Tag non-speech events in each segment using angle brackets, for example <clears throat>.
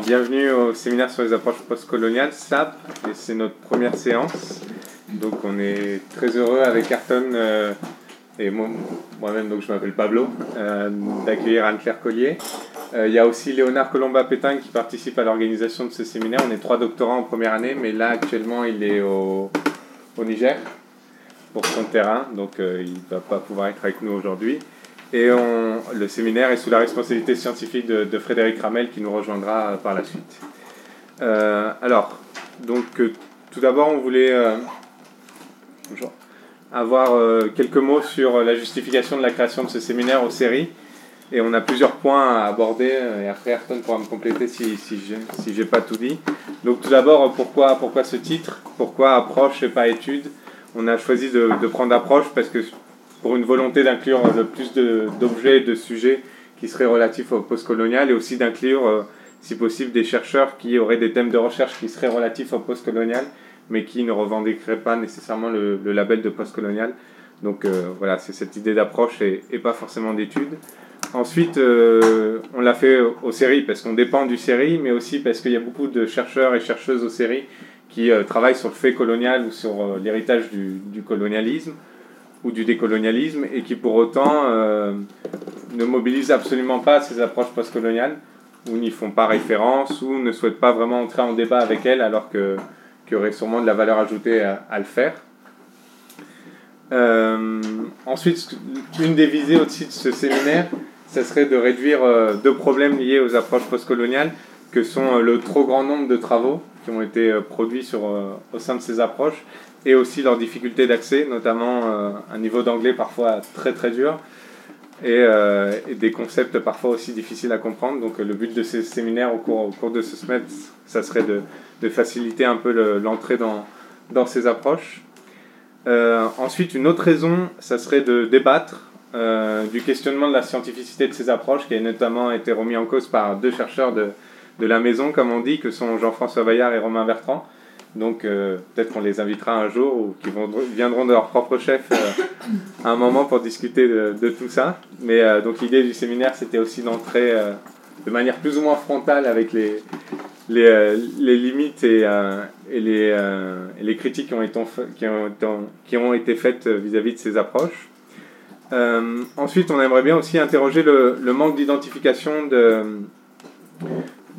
bienvenue au séminaire sur les approches postcoloniales, SAP, et c'est notre première séance. Donc on est très heureux avec Ayrton euh, et moi-même, donc je m'appelle Pablo, euh, d'accueillir Anne-Claire Collier. Euh, il y a aussi Léonard Colomba-Pétain qui participe à l'organisation de ce séminaire. On est trois doctorants en première année, mais là actuellement il est au, au Niger pour son terrain, donc il ne va pas pouvoir être avec nous aujourd'hui. Et le séminaire est sous la responsabilité scientifique de, Frédéric Ramel qui nous rejoindra par la suite. Euh, alors, donc euh, tout d'abord, on voulait euh, avoir quelques mots sur la justification de la création de ce séminaire aux séries. Et on a plusieurs points à aborder, et après Ayrton pourra me compléter si, si j'ai si pas tout dit. Donc tout d'abord, pourquoi, pourquoi ce titre? Pourquoi approche et pas étude? On a choisi de prendre approche parce que pour une volonté d'inclure le plus d'objets et de sujets qui seraient relatifs au postcolonial et aussi d'inclure, euh, si possible, des chercheurs qui auraient des thèmes de recherche qui seraient relatifs au postcolonial, mais qui ne revendiqueraient pas nécessairement le, label de postcolonial. Donc euh, voilà, c'est cette idée d'approche et, pas forcément d'études. Ensuite, euh, on l'a fait aux séries parce qu'on dépend du série, mais aussi parce qu'il y a beaucoup de chercheurs et chercheuses aux séries qui travaillent sur le fait colonial ou sur l'héritage du colonialisme ou du décolonialisme et qui pour autant euh, ne mobilisent absolument pas ces approches postcoloniales ou n'y font pas référence ou ne souhaitent pas vraiment entrer en débat avec elles alors qu'il y aurait sûrement de la valeur ajoutée à, le faire. Euh, ensuite, une des visées aussi de ce séminaire, ce serait de réduire euh, deux problèmes liés aux approches postcoloniales, que sont le trop grand nombre de travaux qui ont été produits sur, au sein de ces approches et aussi leurs difficultés d'accès, notamment euh, un niveau d'anglais parfois très très dur euh, et, des concepts parfois aussi difficiles à comprendre. Donc le but de ces séminaires au cours, au cours de ce semestre, ça serait de, de faciliter un peu l'entrée dans, dans ces approches. Euh, ensuite, une autre raison, ça serait de débattre du questionnement de la scientificité de ces approches, qui a notamment été remis en cause par deux chercheurs de, de la maison, comme on dit, que sont Jean-François Bayard et Romain Bertrand. Donc euh, peut-être qu'on les invitera un jour ou qu'ils viendront de leur propre chef euh, à un moment pour discuter de, tout ça. Mais euh, donc l'idée du séminaire, c'était aussi d'entrer de manière plus ou moins frontale avec les, les, limites et, les, les, critiques qui ont été, qui ont, qui ont été faites vis-à-vis de ces approches. ensuite, on aimerait bien aussi interroger le manque d'identification de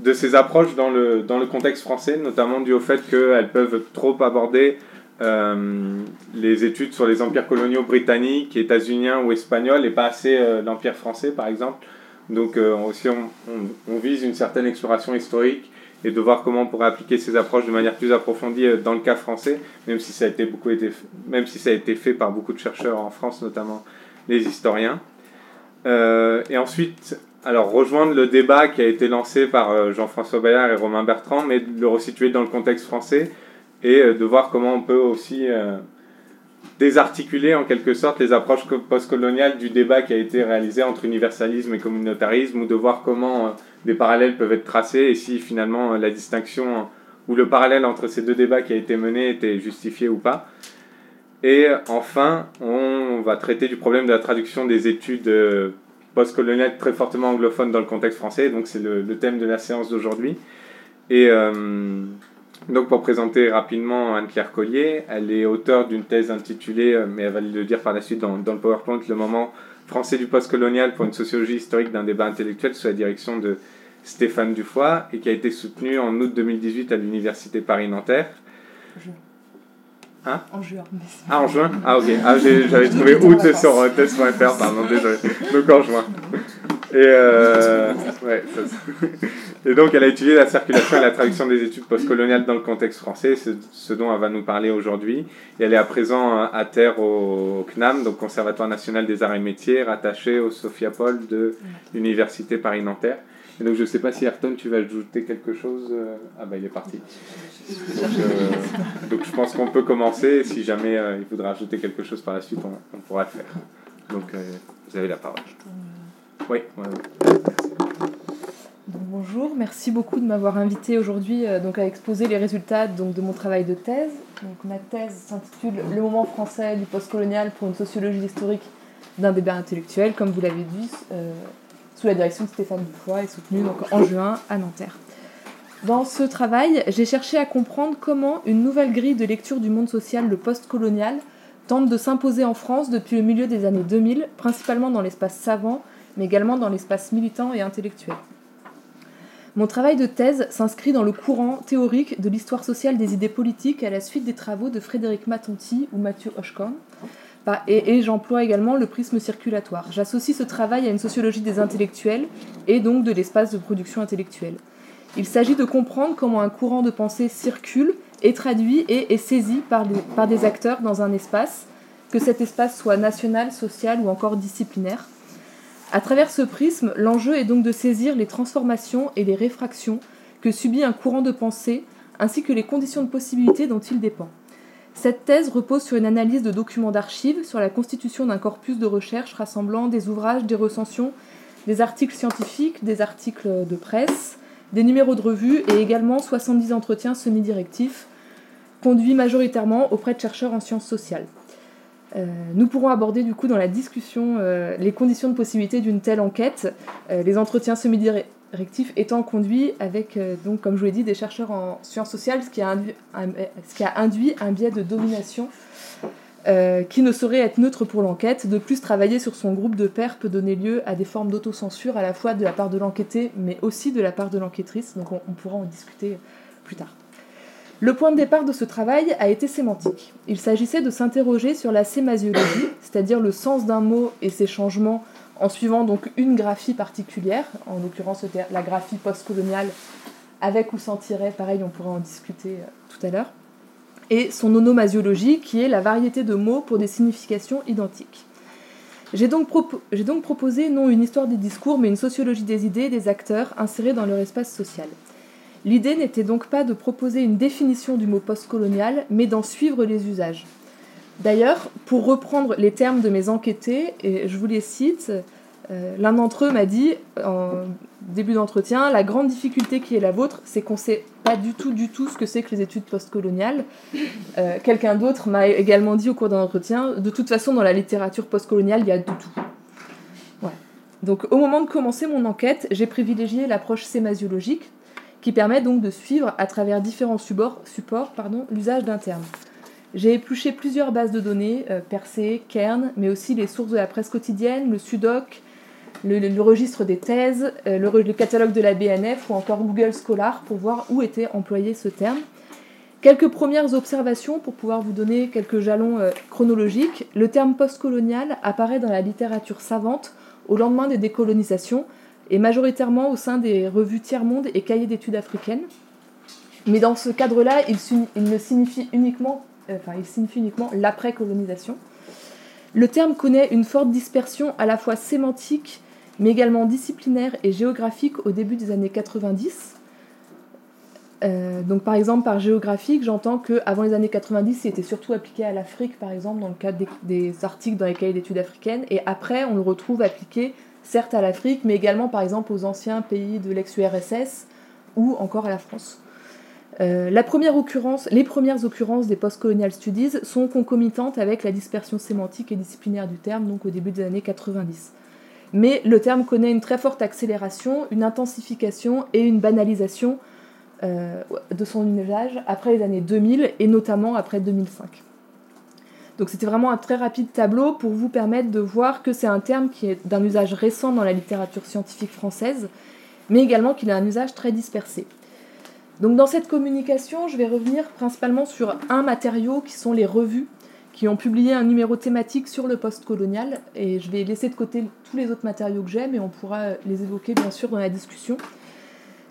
de ces approches dans le, dans le contexte français, notamment dû au fait qu'elles peuvent trop aborder euh, les études sur les empires coloniaux britanniques, états-uniens ou espagnols et pas assez euh, l'empire français par exemple. Donc euh, aussi on, vise une certaine exploration historique et de voir comment on pourrait appliquer ces approches de manière plus approfondie dans le cas français, même si ça a été, beaucoup été, même si ça a été fait par beaucoup de chercheurs en France, notamment les historiens. et ensuite, alors rejoindre le débat qui a été lancé par euh, Jean-François Bayard et Romain Bertrand, mais de le resituer dans le contexte français et euh, de voir comment on peut aussi euh, désarticuler en quelque sorte les approches postcoloniales du débat qui a été réalisé entre universalisme et communautarisme, ou de voir comment des parallèles peuvent être tracés et si finalement la distinction ou le parallèle entre ces deux débats qui a été mené était justifié ou pas. Et enfin, on va traiter du problème de la traduction des études postcolonial très fortement anglophone dans le contexte français. Donc c'est le, thème de la séance d'aujourd'hui. Et euh, donc pour présenter rapidement Anne-Claire Collier, elle est auteure d'une thèse intitulée, euh, mais elle va le dire par la suite dans, dans le PowerPoint, Le moment français du postcolonial pour une sociologie historique d'un débat intellectuel sous la direction de Stéphane Dufoy et qui a été soutenue en août 2018 à l'Université Paris-Nanterre. Hein en juin. Ah, en juin? Ah, ok. Ah, j'avais trouvé août sur euh, test.fr, pardon, <laughs> désolé. Donc en juin. Et, euh, ouais, <laughs> et donc, elle a étudié la circulation et la traduction des études postcoloniales dans le contexte français, ce, dont elle va nous parler aujourd'hui. Et elle est à présent euh, à terre au, CNAM, donc Conservatoire national des arts et métiers, rattaché au Sophiapol de l'Université Paris-Nanterre. Et donc je ne sais pas si Ayrton, tu vas ajouter quelque chose. Euh, ah bah il est parti. Donc, euh, je pense qu'on peut commencer. Si jamais euh, il faudra ajouter quelque chose par la suite, on, pourra le faire. Donc vous avez la parole. Oui. bonjour, merci beaucoup de m'avoir invité aujourd'hui donc à exposer les résultats donc, de mon travail de thèse. Donc, ma thèse s'intitule Le moment français du postcolonial pour une sociologie historique d'un débat intellectuel, comme vous l'avez dit sous la direction de Stéphane Dufoy et soutenu donc en juin à Nanterre. Dans ce travail, j'ai cherché à comprendre comment une nouvelle grille de lecture du monde social, le post-colonial, tente de s'imposer en France depuis le milieu des années 2000, principalement dans l'espace savant, mais également dans l'espace militant et intellectuel. Mon travail de thèse s'inscrit dans le courant théorique de l'histoire sociale des idées politiques à la suite des travaux de Frédéric Matonti ou Mathieu Hochkorn, et, et j'emploie également le prisme circulatoire. J'associe ce travail à une sociologie des intellectuels et donc de l'espace de production intellectuelle. Il s'agit de comprendre comment un courant de pensée circule, est traduit et est saisi par des, acteurs dans un espace, que cet espace soit national, social ou encore disciplinaire. À travers ce prisme, l'enjeu est donc de saisir les transformations et les réfractions que subit un courant de pensée, ainsi que les conditions de possibilité dont il dépend. Cette thèse repose sur une analyse de documents d'archives, sur la constitution d'un corpus de recherche rassemblant des ouvrages, des recensions, des articles scientifiques, des articles de presse, des numéros de revue et également 70 entretiens semi-directifs conduits majoritairement auprès de chercheurs en sciences sociales. Euh, nous pourrons aborder du coup dans la discussion euh, les conditions de possibilité d'une telle enquête, euh, les entretiens semi-directifs étant conduits avec, donc, comme je vous l'ai dit, des chercheurs en sciences sociales, ce qui a induit un, ce qui a induit un biais de domination qui ne saurait être neutre pour l'enquête. De plus, travailler sur son groupe de pairs peut donner lieu à des formes d'autocensure à la fois de la part de l'enquêté, mais aussi de la part de l'enquêtrice. Donc on, on pourra en discuter plus tard. Le point de départ de ce travail a été sémantique. Il s'agissait de s'interroger sur la sémasiologie, c'est-à-dire le sens d'un mot et ses changements en suivant donc une graphie particulière, en l'occurrence la graphie postcoloniale avec ou sans tiret, pareil on pourra en discuter euh, tout à l'heure, et son onomasiologie qui est la variété de mots pour des significations identiques. J'ai donc, proposé non une histoire des discours, mais une sociologie des idées et des acteurs insérés dans leur espace social. L'idée n'était donc pas de proposer une définition du mot postcolonial, mais d'en suivre les usages. D'ailleurs, pour reprendre les termes de mes enquêtés, et je vous les cite, euh, l'un d'entre eux m'a dit en début d'entretien la grande difficulté qui est la vôtre, c'est qu'on ne sait pas du tout, du tout ce que c'est que les études postcoloniales. Euh, quelqu'un d'autre m'a également dit au cours d'un entretien de toute façon, dans la littérature postcoloniale, il y a de tout. Donc, au moment de commencer mon enquête, j'ai privilégié l'approche sémasiologique, qui permet donc de suivre à travers différents supports, supports l'usage d'un terme. J'ai épluché plusieurs bases de données, euh, Percé, Kern, mais aussi les sources de la presse quotidienne, le Sudoc, le, registre des thèses, euh, le, catalogue de la BNF ou encore Google Scholar pour voir où était employé ce terme. Quelques premières observations pour pouvoir vous donner quelques jalons euh, chronologiques. Le terme postcolonial apparaît dans la littérature savante au lendemain des décolonisations, et majoritairement au sein des revues Tiers-Monde et Cahiers d'études africaines. Mais dans ce cadre-là, il, il, ne signifie uniquement, euh, enfin, il signifie uniquement l'après-colonisation. Le terme connaît une forte dispersion à la fois sémantique, mais également disciplinaire et géographique au début des années 90. Euh, donc par exemple par géographique, j'entends qu'avant les années 90, il était surtout appliqué à l'Afrique, par exemple, dans le cadre des, des articles dans les cahiers d'études africaines, et après on le retrouve appliqué certes à l'Afrique, mais également par exemple aux anciens pays de l'ex-URSS ou encore à la France. Euh, la première occurrence, les premières occurrences des post-colonial studies sont concomitantes avec la dispersion sémantique et disciplinaire du terme, donc au début des années 90. Mais le terme connaît une très forte accélération, une intensification et une banalisation euh, de son usage après les années 2000 et notamment après 2005. Donc c'était vraiment un très rapide tableau pour vous permettre de voir que c'est un terme qui est d'un usage récent dans la littérature scientifique française, mais également qu'il a un usage très dispersé. Donc dans cette communication, je vais revenir principalement sur un matériau qui sont les revues qui ont publié un numéro thématique sur le post-colonial et je vais laisser de côté tous les autres matériaux que j'ai mais on pourra les évoquer bien sûr dans la discussion.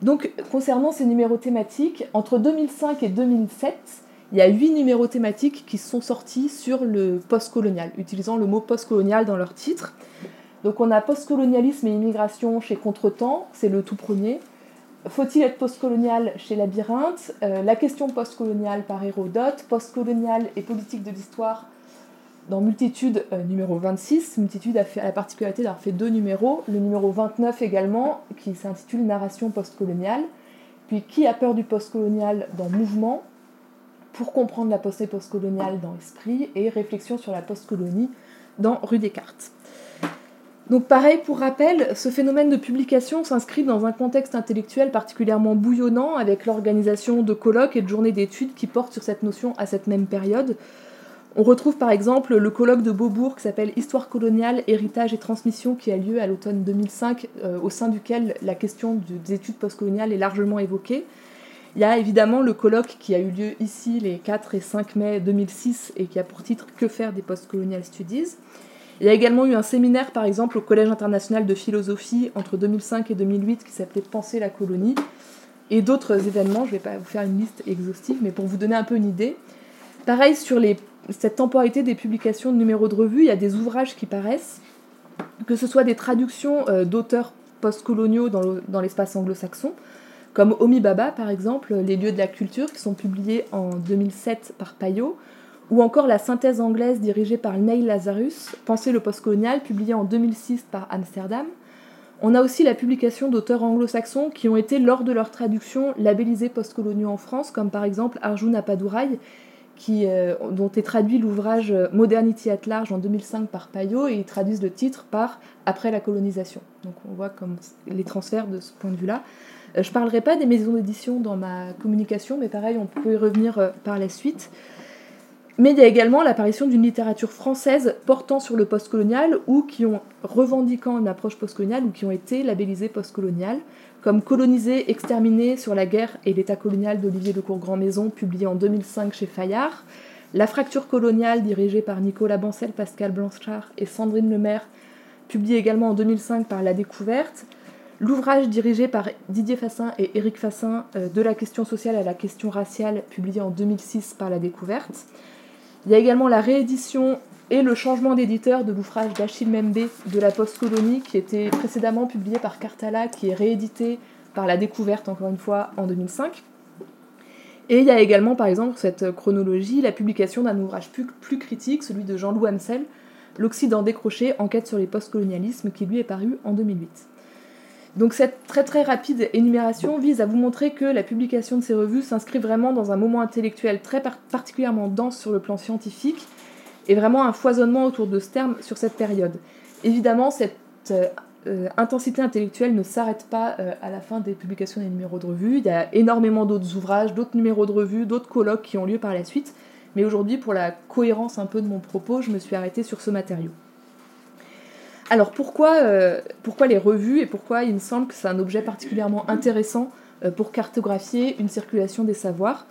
Donc concernant ces numéros thématiques, entre 2005 et 2007, il y a huit numéros thématiques qui sont sortis sur le postcolonial, utilisant le mot postcolonial dans leur titre. Donc on a postcolonialisme et immigration chez Contretemps, c'est le tout premier. Faut-il être postcolonial chez Labyrinthe euh, La question postcoloniale par Hérodote, postcolonial et politique de l'histoire dans Multitude euh, numéro 26. Multitude a, la particularité d'avoir fait deux numéros. Le numéro 29 également, qui s'intitule Narration postcoloniale. Puis Qui a peur du postcolonial dans Mouvement pour comprendre la pensée postcoloniale dans l'esprit et réflexion sur la postcolonie dans Rue Descartes. Donc pareil, pour rappel, ce phénomène de publication s'inscrit dans un contexte intellectuel particulièrement bouillonnant avec l'organisation de colloques et de journées d'études qui portent sur cette notion à cette même période. On retrouve par exemple le colloque de Beaubourg qui s'appelle Histoire coloniale, héritage et transmission qui a lieu à l'automne 2005 euh, au sein duquel la question des études postcoloniales est largement évoquée. Il y a évidemment le colloque qui a eu lieu ici les 4 et 5 mai 2006 et qui a pour titre Que faire des postcolonial studies. Il y a également eu un séminaire par exemple au Collège international de philosophie entre 2005 et 2008 qui s'appelait Penser la colonie et d'autres événements, je ne vais pas vous faire une liste exhaustive mais pour vous donner un peu une idée. Pareil sur cette temporalité des publications de numéros de revue, il y a des ouvrages qui paraissent, que ce soit des traductions euh, d'auteurs postcoloniaux dans l'espace anglo-saxon, comme Omi Baba par exemple, Les lieux de la culture, qui sont publiés en 2007 par Payot, ou encore la synthèse anglaise dirigée par Neil Lazarus, Penser le postcolonial, publiée en 2006 par Amsterdam. On a aussi la publication d'auteurs anglo-saxons qui ont été, lors de leur traduction, labellisés postcoloniaux en France, comme par exemple Arjun Appadurai, euh, dont est traduit l'ouvrage Modernity at Large en 2005 par Payot, et ils traduisent le titre par Après la colonisation. Donc on voit comme les transferts de ce point de vue-là. Euh, je ne parlerai pas des maisons d'édition dans ma communication, mais pareil, on peut y revenir euh, par la suite. Mais il y a également l'apparition d'une littérature française portant sur le postcolonial ou qui ont revendiquant une approche postcoloniale ou qui ont été labellisées postcoloniales comme Colonisé, exterminé sur la guerre et l'état colonial d'Olivier de Courgrand-Maison, publié en 2005 chez Fayard, La fracture coloniale, dirigée par Nicolas Bancel, Pascal Blanchard et Sandrine Lemaire, publié également en 2005 par La Découverte, l'ouvrage dirigé par Didier Fassin et Éric Fassin, euh, De la question sociale à la question raciale, publié en 2006 par La Découverte. Il y a également la réédition et le changement d'éditeur de l'ouvrage d'Achille Membe de la Post-Colonie, qui était précédemment publié par Cartala, qui est réédité par La Découverte, encore une fois, en 2005. Et il y a également, par exemple, cette chronologie, la publication d'un ouvrage plus, critique, celui de Jean-Loup Hamsel, L'Occident décroché, enquête sur les postcolonialismes, qui lui est paru en 2008. Donc cette très très rapide énumération vise à vous montrer que la publication de ces revues s'inscrit vraiment dans un moment intellectuel très particulièrement dense sur le plan scientifique, et vraiment un foisonnement autour de ce terme sur cette période. Évidemment, cette euh, euh, intensité intellectuelle ne s'arrête pas euh, à la fin des publications des numéros de revue. Il y a énormément d'autres ouvrages, d'autres numéros de revue, d'autres colloques qui ont lieu par la suite. Mais aujourd'hui, pour la cohérence un peu de mon propos, je me suis arrêtée sur ce matériau. Alors pourquoi, pourquoi les revues et pourquoi il me semble que c'est un objet particulièrement intéressant pour cartographier une circulation des savoirs?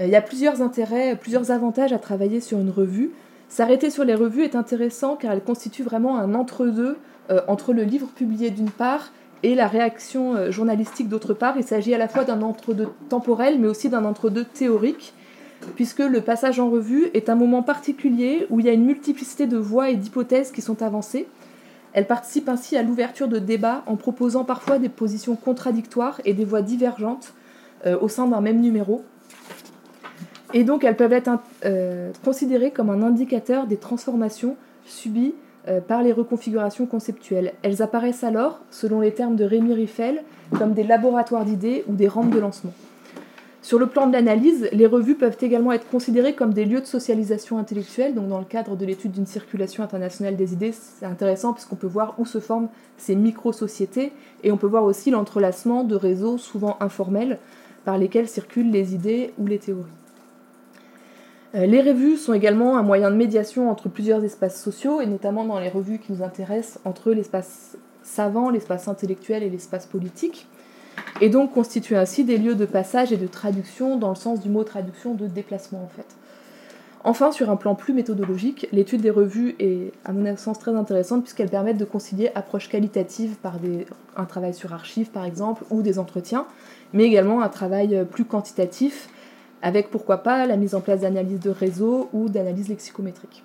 Il y a plusieurs intérêts, plusieurs avantages à travailler sur une revue. S'arrêter sur les revues est intéressant car elle constitue vraiment un entre-deux euh, entre le livre publié d'une part et la réaction euh, journalistique d'autre part. Il s'agit à la fois d'un entre-deux temporel mais aussi d'un entre-deux théorique puisque le passage en revue est un moment particulier où il y a une multiplicité de voix et d'hypothèses qui sont avancées. Elle participe ainsi à l'ouverture de débats en proposant parfois des positions contradictoires et des voix divergentes euh, au sein d'un même numéro, et donc elles peuvent être euh, considérées comme un indicateur des transformations subies euh, par les reconfigurations conceptuelles. Elles apparaissent alors, selon les termes de Rémi Riffel, comme des laboratoires d'idées ou des rampes de lancement. Sur le plan de l'analyse, les revues peuvent également être considérées comme des lieux de socialisation intellectuelle. Donc, dans le cadre de l'étude d'une circulation internationale des idées, c'est intéressant puisqu'on peut voir où se forment ces micro-sociétés et on peut voir aussi l'entrelacement de réseaux souvent informels par lesquels circulent les idées ou les théories. Euh, les revues sont également un moyen de médiation entre plusieurs espaces sociaux, et notamment dans les revues qui nous intéressent, entre l'espace savant, l'espace intellectuel et l'espace politique, et donc constituent ainsi des lieux de passage et de traduction, dans le sens du mot traduction, de déplacement en fait. Enfin, sur un plan plus méthodologique, l'étude des revues est, à mon sens, très intéressante puisqu'elle permet de concilier approche qualitative par un travail sur archives, par exemple, ou des entretiens, mais également un travail plus quantitatif avec pourquoi pas la mise en place d'analyses de réseau ou d'analyses lexicométriques.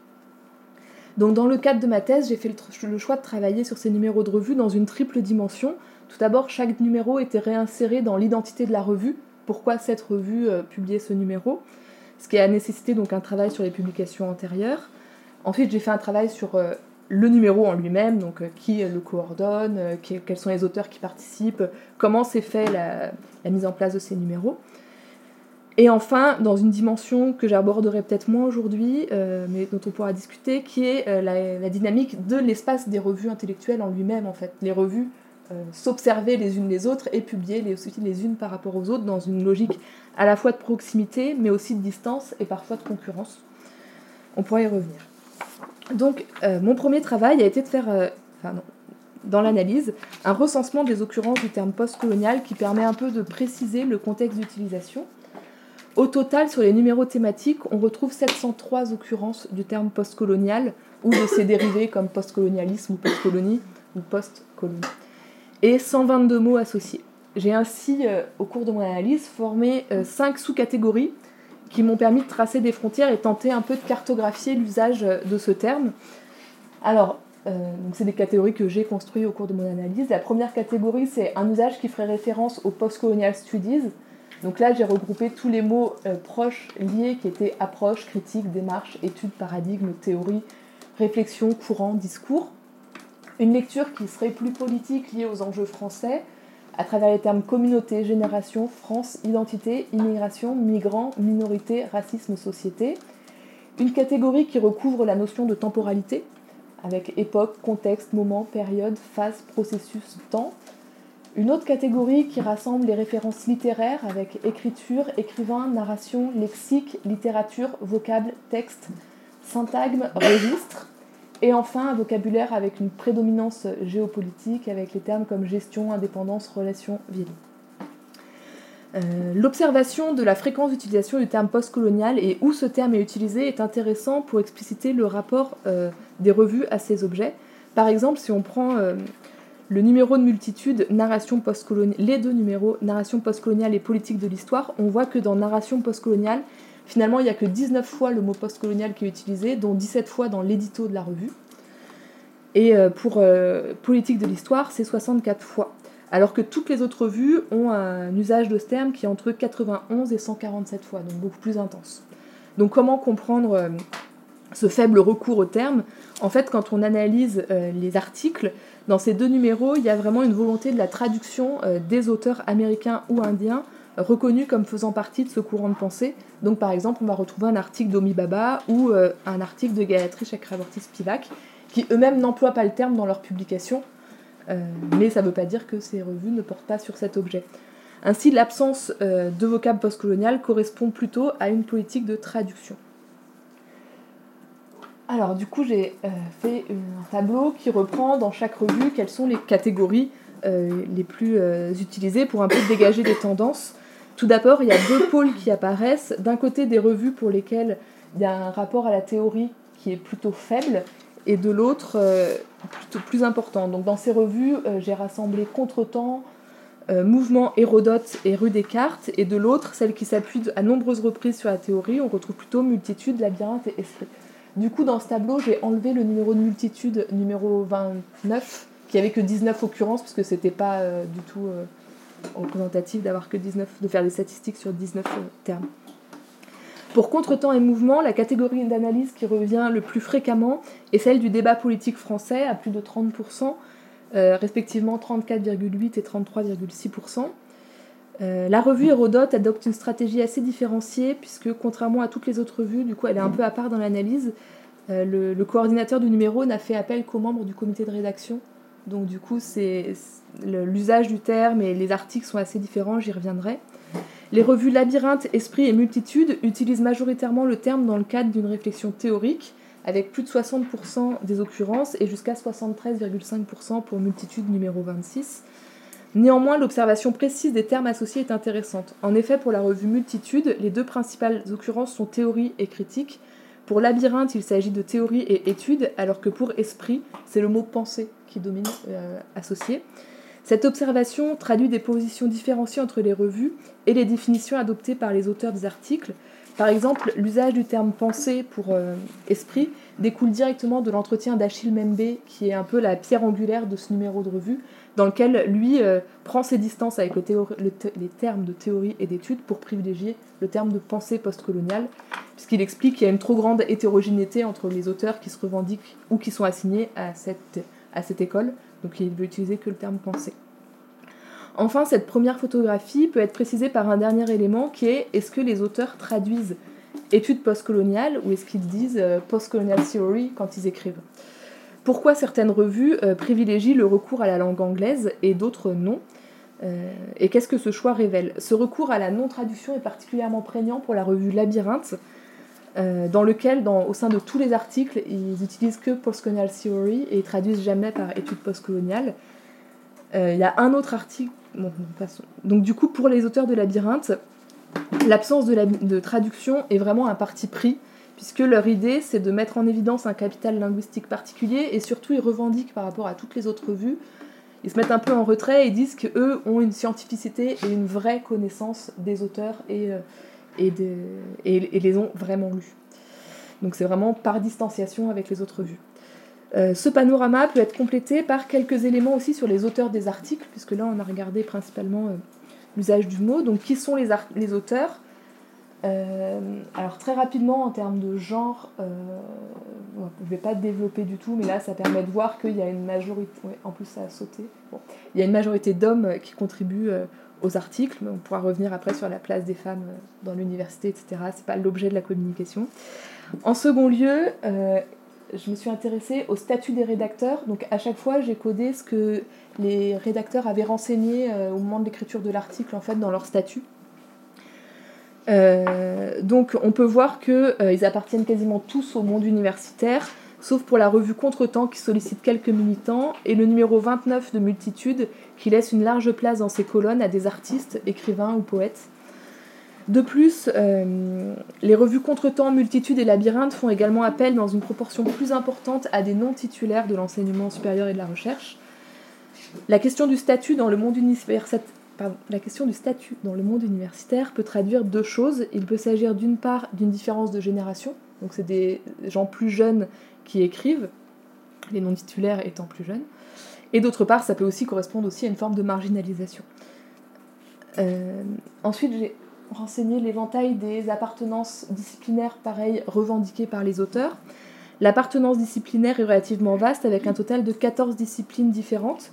Donc dans le cadre de ma thèse, j'ai fait le, choix de travailler sur ces numéros de revue dans une triple dimension. Tout d'abord, chaque numéro était réinséré dans l'identité de la revue. Pourquoi cette revue euh, publiait ce numéro? Ce qui a nécessité donc un travail sur les publications antérieures. Ensuite, j'ai fait un travail sur euh, le numéro en lui-même, donc euh, qui le coordonne, quels sont les auteurs qui participent, comment s'est fait la mise en place de ces numéros. Et enfin, dans une dimension que j'aborderai peut-être moins aujourd'hui, mais dont on pourra discuter, qui est euh, la, dynamique de l'espace des revues intellectuelles en lui-même, en fait. Les revues s'observer les unes les autres et publier les, aussi les unes par rapport aux autres dans une logique à la fois de proximité, mais aussi de distance et parfois de concurrence. On pourra y revenir. Donc, mon premier travail a été de faire, non, dans l'analyse, un recensement des occurrences du terme post-colonial qui permet un peu de préciser le contexte d'utilisation au total, sur les numéros thématiques, on retrouve 703 occurrences du terme postcolonial ou de ses dérivés comme postcolonialisme ou postcolonie ou postcolonie, et 122 mots associés. J'ai ainsi, euh, au cours de mon analyse, formé 5 euh, sous-catégories qui m'ont permis de tracer des frontières et tenter un peu de cartographier l'usage euh, de ce terme. Alors, c'est des catégories que j'ai construites au cours de mon analyse. La première catégorie, c'est un usage qui ferait référence aux postcolonial studies, donc là, j'ai regroupé tous les mots euh, proches liés qui étaient approche, critique, démarche, étude, paradigme, théorie, réflexion, courant, discours. Une lecture qui serait plus politique liée aux enjeux français, à travers les termes communauté, génération, France, identité, immigration, migrants, minorité, racisme, société. Une catégorie qui recouvre la notion de temporalité, avec époque, contexte, moment, période, phase, processus, temps une autre catégorie qui rassemble les références littéraires avec écriture, écrivain, narration, lexique, littérature, vocable, texte, syntagme, registre. Et enfin, un vocabulaire avec une prédominance géopolitique avec les termes comme gestion, indépendance, relation, ville. Euh, l'observation de la fréquence d'utilisation du terme postcolonial et où ce terme est utilisé est intéressant pour expliciter le rapport euh, des revues à ces objets. Par exemple, si on prend euh, le numéro de multitude, narration les deux numéros, narration postcoloniale et politique de l'histoire, on voit que dans narration postcoloniale, finalement, il n'y a que 19 fois le mot postcolonial qui est utilisé, dont 17 fois dans l'édito de la revue. Et euh, pour euh, politique de l'histoire, c'est 64 fois. Alors que toutes les autres revues ont un usage de ce terme qui est entre 91 et 147 fois, donc beaucoup plus intense. Donc comment comprendre euh, ce faible recours au terme? En fait, quand on analyse les articles, dans ces deux numéros, il y a vraiment une volonté de la traduction des auteurs américains ou indiens reconnus comme faisant partie de ce courant de pensée. Donc par exemple, on va retrouver un article d'Omi Baba ou euh, un article de Gayatri Chakraborty Spivak, qui eux-mêmes n'emploient pas le terme dans leur publication, euh, mais ça ne veut pas dire que ces revues ne portent pas sur cet objet. Ainsi, l'absence de vocable postcolonial correspond plutôt à une politique de traduction. Alors du coup j'ai euh, fait un tableau qui reprend dans chaque revue quelles sont les catégories euh, les plus euh, utilisées pour un peu dégager des tendances. Tout d'abord il y a deux <laughs> pôles qui apparaissent. D'un côté des revues pour lesquelles il y a un rapport à la théorie qui est plutôt faible et de l'autre plutôt plus important. Donc dans ces revues j'ai rassemblé Contretemps, Mouvement Hérodote et Rue Descartes et de l'autre celles qui s'appuient à nombreuses reprises sur la théorie on retrouve plutôt Multitude, Labyrinthe et Esprit. Du coup, dans ce tableau, j'ai enlevé le numéro de multitude numéro 29, qui avait que 19 occurrences, parce que c'était pas euh, du tout euh, représentatif d'avoir que 19, de faire des statistiques sur 19 euh, termes. Pour contretemps et mouvement, la catégorie d'analyse qui revient le plus fréquemment est celle du débat politique français, à plus de 30%, respectivement 34,8 et 33,6%. Euh, la revue Hérodote adopte une stratégie assez différenciée puisque contrairement à toutes les autres revues, du coup elle est un peu à part dans l'analyse. Euh, le, coordinateur du numéro n'a fait appel qu'aux membres du comité de rédaction. Donc du coup c'est l'usage du terme et les articles sont assez différents, j'y reviendrai. Les revues Labyrinthe, Esprit et Multitude utilisent majoritairement le terme dans le cadre d'une réflexion théorique, avec plus de 60% des occurrences et jusqu'à 73,5% pour Multitude numéro 26. Néanmoins, l'observation précise des termes associés est intéressante. En effet, pour la revue Multitude, les deux principales occurrences sont théorie et critique. Pour labyrinthe, il s'agit de théorie et étude, alors que pour esprit, c'est le mot pensée qui domine euh. Cette observation traduit des positions différenciées entre les revues et les définitions adoptées par les auteurs des articles. Par exemple, l'usage du terme pensée pour euh, esprit découle directement de l'entretien d'Achille Membe, qui est un peu la pierre angulaire de ce numéro de revue, dans lequel lui euh, prend ses distances avec les termes de théorie et d'étude pour privilégier le terme de pensée postcoloniale, puisqu'il explique qu'il y a une trop grande hétérogénéité entre les auteurs qui se revendiquent ou qui sont assignés à cette, à cette école, donc il veut utiliser que le terme pensée. Enfin, cette première photographie peut être précisée par un dernier élément qui est est-ce que les auteurs traduisent études postcoloniales ou est-ce qu'ils disent euh, postcolonial theory quand ils écrivent? Pourquoi certaines revues euh, privilégient le recours à la langue anglaise et d'autres non? Euh, Et qu'est-ce que ce choix révèle? Ce recours à la non-traduction est particulièrement prégnant pour la revue Labyrinthe, dans lequel, au sein de tous les articles, ils utilisent que postcolonial theory et ils traduisent jamais par études postcoloniales. Il y a un autre article donc du coup, pour les auteurs de Labyrinthe, l'absence de, traduction est vraiment un parti pris, puisque leur idée, c'est de mettre en évidence un capital linguistique particulier, et surtout, ils revendiquent par rapport à toutes les autres vues, ils se mettent un peu en retrait et disent qu'eux ont une scientificité et une vraie connaissance des auteurs et, euh, et, les ont vraiment lus. Donc c'est vraiment par distanciation avec les autres vues. Euh, ce panorama peut être complété par quelques éléments aussi sur les auteurs des articles, puisque là on a regardé principalement euh, l'usage du mot. Donc qui sont les, les auteurs? Euh, Alors très rapidement en termes de genre, je ne vais pas développer du tout, mais là ça permet de voir qu'il y a une majorité, en plus ça a sauté, il y a une majorité d'hommes qui contribuent aux articles, on pourra revenir après sur la place des femmes dans l'université, etc. C'est pas l'objet de la communication. En second lieu, je me suis intéressée au statut des rédacteurs. Donc à chaque fois, j'ai codé ce que les rédacteurs avaient renseigné euh, au moment de l'écriture de l'article en fait dans leur statut. Euh, donc on peut voir qu'ils euh, appartiennent quasiment tous au monde universitaire, sauf pour la revue Contretemps qui sollicite quelques militants, et le numéro 29 de Multitude qui laisse une large place dans ses colonnes à des artistes, écrivains ou poètes. De plus, euh, les revues Contretemps, Multitude et Labyrinthe font également appel dans une proportion plus importante à des non-titulaires de l'enseignement supérieur et de la recherche. La question du statut dans le monde universitaire, la question du statut dans le monde universitaire peut traduire deux choses. Il peut s'agir d'une part d'une différence de génération, donc c'est des gens plus jeunes qui écrivent, les non-titulaires étant plus jeunes, et d'autre part ça peut aussi correspondre aussi à une forme de marginalisation. Euh, ensuite, j'ai renseigner l'éventail des appartenances disciplinaires, pareil, revendiquées par les auteurs. L'appartenance disciplinaire est relativement vaste, avec un total de 14 disciplines différentes.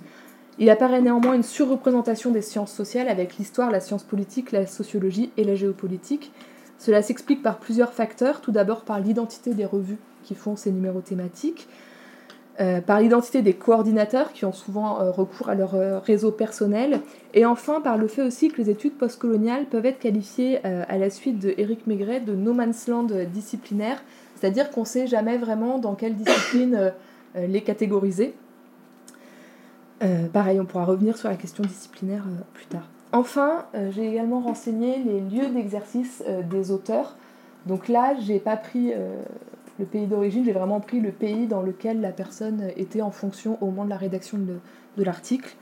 Il apparaît néanmoins une surreprésentation des sciences sociales, avec l'histoire, la science politique, la sociologie et la géopolitique. Cela s'explique par plusieurs facteurs, tout d'abord par l'identité des revues qui font ces numéros thématiques, euh, par l'identité des coordinateurs qui ont souvent euh, recours à leur euh, réseau personnel, et enfin par le fait aussi que les études postcoloniales peuvent être qualifiées à la suite de Eric Maigret de no man's land disciplinaire, c'est-à-dire qu'on ne sait jamais vraiment dans quelle discipline les catégoriser. pareil, on pourra revenir sur la question disciplinaire plus tard. Enfin, j'ai également renseigné les lieux d'exercice des auteurs. Donc là, j'ai pas pris le pays d'origine, j'ai vraiment pris le pays dans lequel la personne était en fonction au moment de la rédaction de, l'article.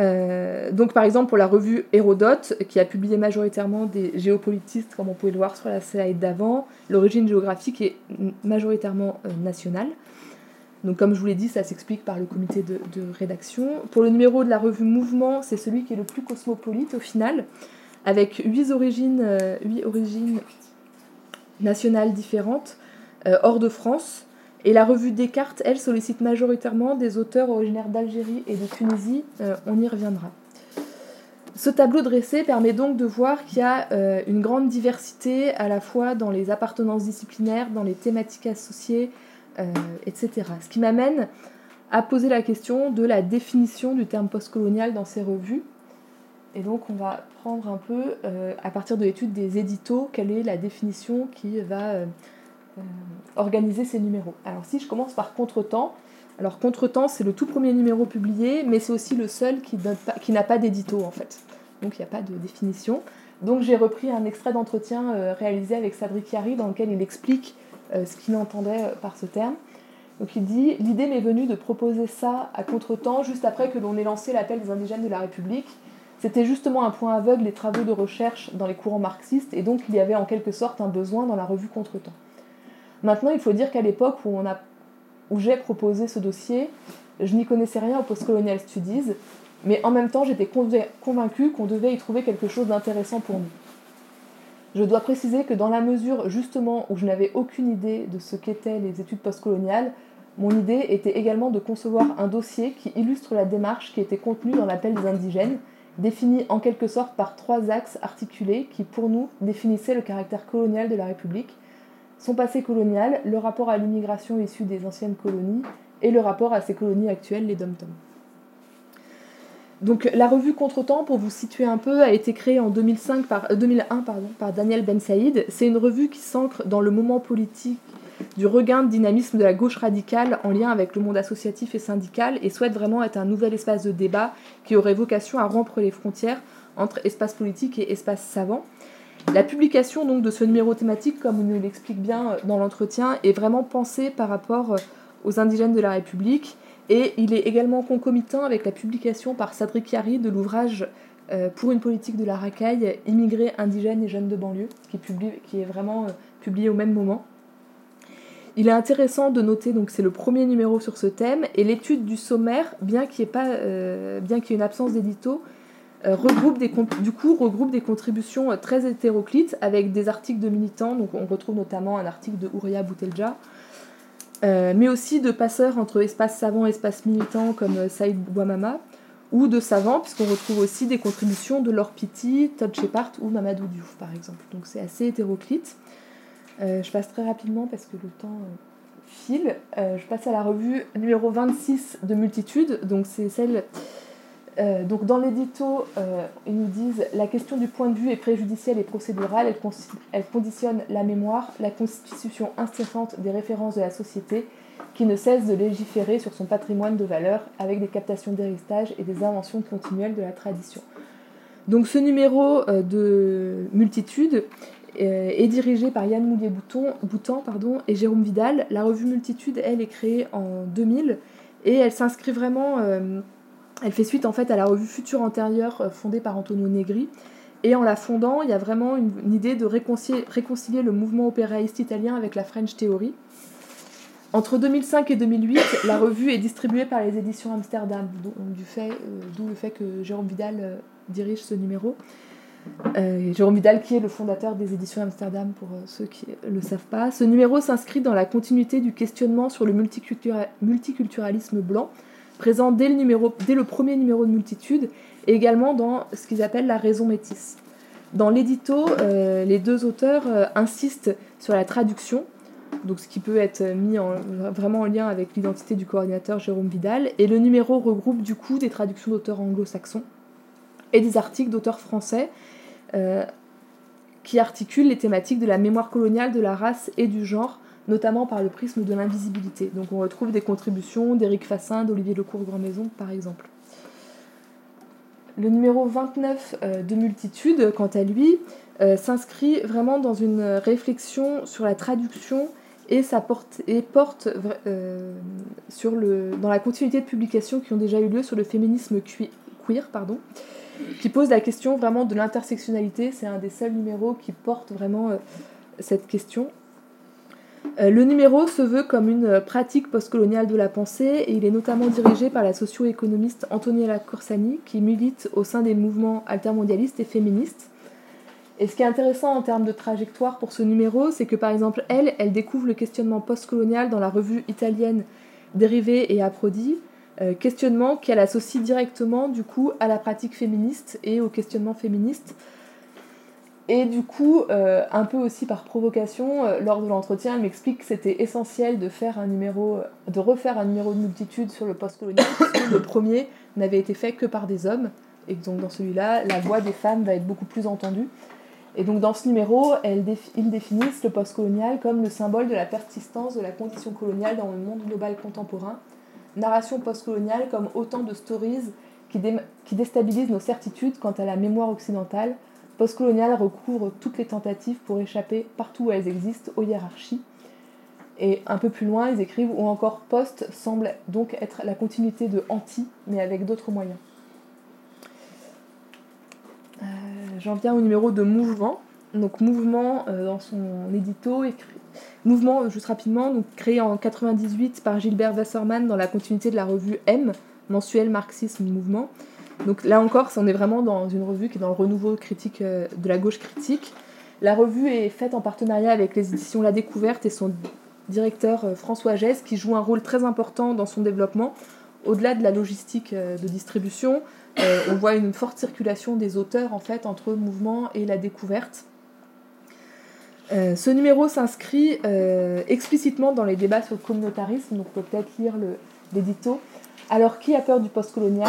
Euh, donc par exemple pour la revue Hérodote, qui a publié majoritairement des géopolitistes, comme on pouvait le voir sur la slide d'avant, l'origine géographique est majoritairement euh, nationale. Donc comme je vous l'ai dit, ça s'explique par le comité de, rédaction. Pour le numéro de la revue Mouvement, c'est celui qui est le plus cosmopolite au final, avec huit origines, euh, origines nationales différentes, euh, hors de France. Et la revue Descartes, elle, sollicite majoritairement des auteurs originaires d'Algérie et de Tunisie. Euh, on y reviendra. Ce tableau dressé permet donc de voir qu'il y a euh, une grande diversité à la fois dans les appartenances disciplinaires, dans les thématiques associées, etc. Ce qui m'amène à poser la question de la définition du terme postcolonial dans ces revues. Et donc on va prendre un peu, à partir de l'étude des éditos, quelle est la définition qui va organiser ces numéros. Alors si je commence par Contretemps, alors Contretemps c'est le tout premier numéro publié, mais c'est aussi le seul qui, n'a pas d'édito en fait. Donc il n'y a pas de définition. Donc j'ai repris un extrait d'entretien euh, réalisé avec Sabri Chiari dans lequel il explique euh, ce qu'il entendait par ce terme. Donc il dit L'idée m'est venue de proposer ça à contretemps, juste après que l'on ait lancé l'appel des indigènes de la République. C'était justement un point aveugle des travaux de recherche dans les courants marxistes, et donc il y avait en quelque sorte un besoin dans la revue Contretemps. Maintenant, il faut dire qu'à l'époque où, j'ai proposé ce dossier, je n'y connaissais rien au Postcolonial Studies, mais en même temps, j'étais convaincue qu'on devait y trouver quelque chose d'intéressant pour nous. Je dois préciser que dans la mesure justement où je n'avais aucune idée de ce qu'étaient les études postcoloniales, mon idée était également de concevoir un dossier qui illustre la démarche qui était contenue dans l'appel des indigènes définie en quelque sorte par trois axes articulés qui, pour nous, définissaient le caractère colonial de la République, son passé colonial, le rapport à l'immigration issue des anciennes colonies et le rapport à ces colonies actuelles, les dom Donc la revue Contretemps, pour vous situer un peu, a été créée en 2005 par, 2001 euh, par Daniel Ben Saïd. C'est une revue qui s'ancre dans le moment politique du regain de dynamisme de la gauche radicale en lien avec le monde associatif et syndical et souhaite vraiment être un nouvel espace de débat qui aurait vocation à rompre les frontières entre espace politique et espace savant. La publication donc de ce numéro thématique, comme on nous l'explique bien dans l'entretien, est vraiment pensée par rapport aux indigènes de la République et il est également concomitant avec la publication par Sadric Yari de l'ouvrage euh, Pour une politique de la racaille, immigrés, indigènes et jeunes de banlieue, qui, est vraiment euh, publié au même moment. Il est intéressant de noter, donc c'est le premier numéro sur ce thème, et l'étude du sommaire, bien qu'il y ait, euh, une absence d'édito, euh, regroupe des, du coup regroupe des contributions euh, très hétéroclites avec des articles de militants, donc on retrouve notamment un article de Ouria Boutelja, mais aussi de passeurs entre espace savant et espace militant comme Saïd Bouamama, ou de savants, puisqu'on retrouve aussi des contributions de Laure Pitti, Todd Shepard ou Mamadou Diouf par exemple. Donc c'est assez hétéroclite. Euh, je passe très rapidement parce que le temps euh, file. Euh, je passe à la revue numéro 26 de Multitude. Donc c'est celle. Donc dans l'édito, ils nous disent la question du point de vue est préjudicielle et procédurale. Elle, elle conditionne la mémoire, la constitution incessante des références de la société qui ne cesse de légiférer sur son patrimoine de valeurs avec des captations d'héritage et des inventions continuelles de la tradition. Donc ce numéro de multitude euh, est dirigée par Yann Moulier-Boutan et Jérôme Vidal. La revue Multitude, elle, est créée en 2000 et elle s'inscrit vraiment. Euh, elle fait suite en fait à la revue Future antérieure euh, fondée par Antonio Negri. Et en la fondant, il y a vraiment une, idée de réconcilier, le mouvement opéraïste italien avec la French Theory. Entre 2005 et 2008, la revue est distribuée par les éditions Amsterdam, d'où le fait que Jérôme Vidal dirige ce numéro. Euh, Jérôme Vidal, qui est le fondateur des éditions Amsterdam, pour euh, ceux qui ne le savent pas. Ce numéro s'inscrit dans la continuité du questionnement sur le multiculturalisme blanc, présent dès le, premier numéro de Multitude, et également dans ce qu'ils appellent la raison métisse. Dans l'édito, euh, les deux auteurs insistent sur la traduction, donc ce qui peut être mis en, vraiment en lien avec l'identité du coordinateur Jérôme Vidal, et le numéro regroupe du coup des traductions d'auteurs anglo-saxons et des articles d'auteurs français euh, qui articulent les thématiques de la mémoire coloniale, de la race et du genre, notamment par le prisme de l'invisibilité. Donc on retrouve des contributions d'Éric Fassin, d'Olivier Lecourt-Grand Maison, par exemple. Le numéro 29 euh, de Multitude, quant à lui, euh, s'inscrit vraiment dans une réflexion sur la traduction et, porte, le, dans la continuité de publications qui ont déjà eu lieu sur le féminisme queer, qui pose la question vraiment de l'intersectionnalité. C'est un des seuls numéros qui porte vraiment euh, cette question. Euh, le numéro se veut comme une pratique postcoloniale de la pensée et il est notamment dirigé par la socio-économiste Antoniella Corsani qui milite au sein des mouvements altermondialistes et féministes. Et ce qui est intéressant en termes de trajectoire pour ce numéro, c'est que par exemple, elle, elle découvre le questionnement postcolonial dans la revue italienne Dérivé et Aprodi, euh, questionnement qu'elle associe directement du coup à la pratique féministe et au questionnement féministe. Et du coup, euh, un peu aussi par provocation, euh, lors de l'entretien, elle m'explique que c'était essentiel de faire un numéro, de refaire un numéro de multitude sur le postcolonial, parce que le <coughs> premier n'avait été fait que par des hommes, et donc dans celui-là, la voix des femmes va être beaucoup plus entendue. Et donc dans ce numéro, ils définissent le postcolonial comme le symbole de la persistance de la condition coloniale dans le monde global contemporain, narration postcoloniale comme autant de stories qui, qui déstabilisent nos certitudes quant à la mémoire occidentale. Postcolonial recouvre toutes les tentatives pour échapper partout où elles existent aux hiérarchies. Et un peu plus loin, ils écrivent ou encore post semble donc être la continuité de anti, mais avec d'autres moyens. Euh, j'en viens au numéro de mouvement. Donc mouvement euh, dans son édito Mouvement, juste rapidement, donc, créé en 98 par Gilbert Wasserman dans la continuité de la revue M, mensuel Marxisme Mouvement. Donc là encore, on est vraiment dans une revue qui est dans le renouveau critique euh, de la gauche critique. La revue est faite en partenariat avec les éditions La Découverte et son directeur euh, François Gès qui joue un rôle très important dans son développement, au-delà de la logistique euh, de distribution, on voit une forte circulation des auteurs en fait entre mouvement et la découverte. ce numéro s'inscrit explicitement dans les débats sur le communautarisme, donc on peut peut-être lire l'édito. Alors qui a peur du postcolonial?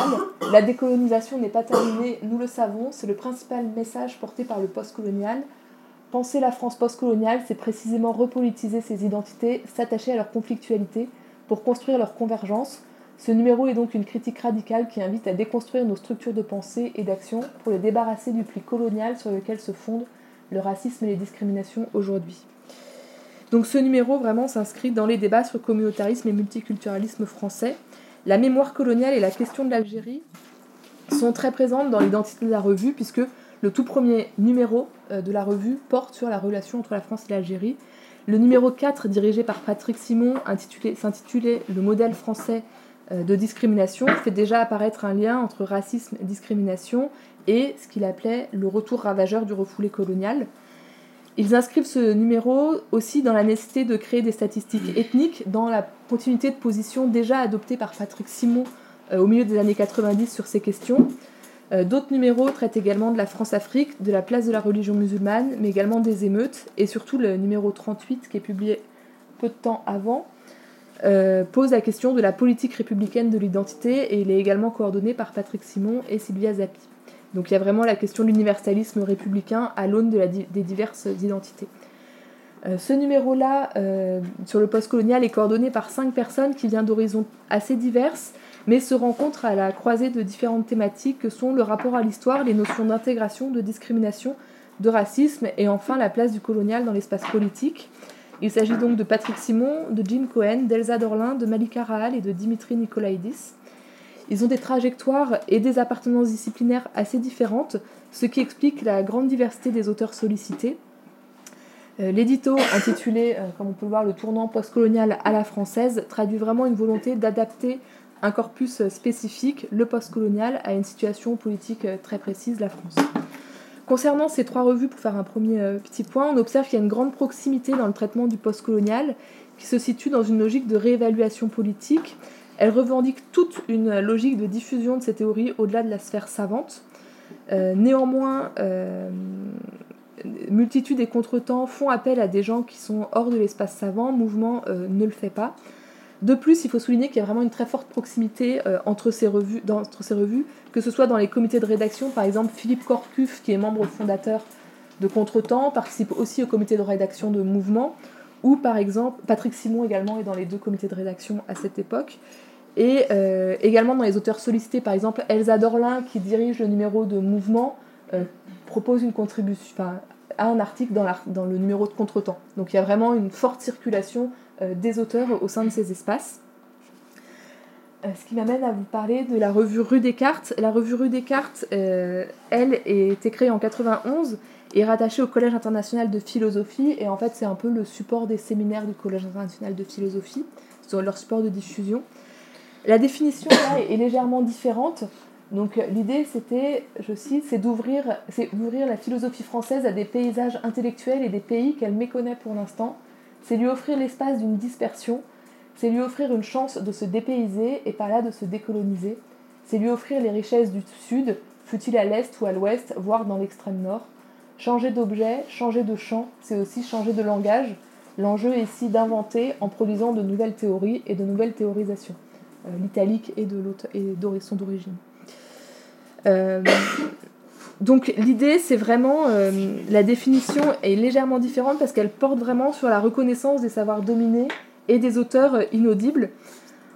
La décolonisation n'est pas terminée, nous le savons, c'est le principal message porté par le postcolonial. Penser la France postcoloniale, c'est précisément repolitiser ses identités, s'attacher à leur conflictualité pour construire leur convergence. Ce numéro est donc une critique radicale qui invite à déconstruire nos structures de pensée et d'action pour les débarrasser du pli colonial sur lequel se fondent le racisme et les discriminations aujourd'hui. Donc ce numéro vraiment s'inscrit dans les débats sur communautarisme et multiculturalisme français. La mémoire coloniale et la question de l'Algérie sont très présentes dans l'identité de la revue puisque le tout premier numéro euh, de la revue porte sur la relation entre la France et l'Algérie. Le numéro 4, dirigé par Patrick Simon, s'intitulait Le modèle français euh, de discrimination, fait déjà apparaître un lien entre racisme et discrimination et ce qu'il appelait le retour ravageur du refoulé colonial. Ils inscrivent ce numéro aussi dans la nécessité de créer des statistiques ethniques dans la continuité de position déjà adoptée par Patrick Simon euh, au milieu des années 90 sur ces questions. Euh, d'autres numéros traitent également de la France-Afrique, de la place de la religion musulmane, mais également des émeutes, et surtout le numéro 38 qui est publié peu de temps avant, euh, pose la question de la politique républicaine de l'identité, et il est également coordonné par Patrick Simon et Sylvia Zappi. Donc il y a vraiment la question de l'universalisme républicain à l'aune de des diverses identités. Euh, ce numéro-là, sur le post-colonial, est coordonné par cinq personnes qui viennent d'horizons assez diverses, mais se rencontrent à la croisée de différentes thématiques que sont le rapport à l'histoire, les notions d'intégration, de discrimination, de racisme et enfin la place du colonial dans l'espace politique. Il s'agit donc de Patrick Simon, de Jim Cohen, d'Elsa Dorlin, de Malika Rahal et de Dimitri Nikolaidis. Ils ont des trajectoires et des appartenances disciplinaires assez différentes, ce qui explique la grande diversité des auteurs sollicités. Euh, l'édito, intitulé, euh, comme on peut le voir, Le tournant postcolonial à la française, traduit vraiment une volonté d'adapter un corpus spécifique, le postcolonial, à une situation politique très précise, la France. Concernant ces trois revues, pour faire un premier euh, petit point, on observe qu'il y a une grande proximité dans le traitement du postcolonial, qui se situe dans une logique de réévaluation politique. Elle revendique toute une logique de diffusion de ces théories au-delà de la sphère savante. Euh, néanmoins, euh, multitude et contretemps font appel à des gens qui sont hors de l'espace savant, mouvement ne le fait pas. De plus, il faut souligner qu'il y a vraiment une très forte proximité euh, entre, ces revues, entre ces revues, que ce soit dans les comités de rédaction, par exemple Philippe Corcuff, qui est membre fondateur de Contretemps, participe aussi au comité de rédaction de Mouvement, ou par exemple Patrick Simon également est dans les deux comités de rédaction à cette époque. Et euh, également dans les auteurs sollicités, par exemple Elsa Dorlin, qui dirige le numéro de Mouvement, euh, propose une contribution, enfin, à un article dans, dans le numéro de Contretemps. Donc il y a vraiment une forte circulation euh, des auteurs au sein de ces espaces. Ce qui m'amène à vous parler de la revue Rue Descartes. La revue Rue Descartes, elle, a été créée en 91 et rattachée au Collège international de philosophie. Et en fait, c'est un peu le support des séminaires du Collège international de philosophie, sur leur support de diffusion. La définition là, est légèrement différente. Donc l'idée c'était, je cite, c'est d'ouvrir, c'est d'ouvrir la philosophie française à des paysages intellectuels et des pays qu'elle méconnaît pour l'instant, c'est lui offrir l'espace d'une dispersion, c'est lui offrir une chance de se dépayser et par là de se décoloniser, c'est lui offrir les richesses du Sud, fut-il à l'Est ou à l'Ouest, voire dans l'extrême Nord. Changer d'objet, changer de champ, c'est aussi changer de langage. L'enjeu est ici d'inventer en produisant de nouvelles théories et de nouvelles théorisations. Euh, l'italique est de son d'origine. Euh, donc l'idée, c'est vraiment, euh, la définition est légèrement différente parce qu'elle porte vraiment sur la reconnaissance des savoirs dominés et des auteurs inaudibles.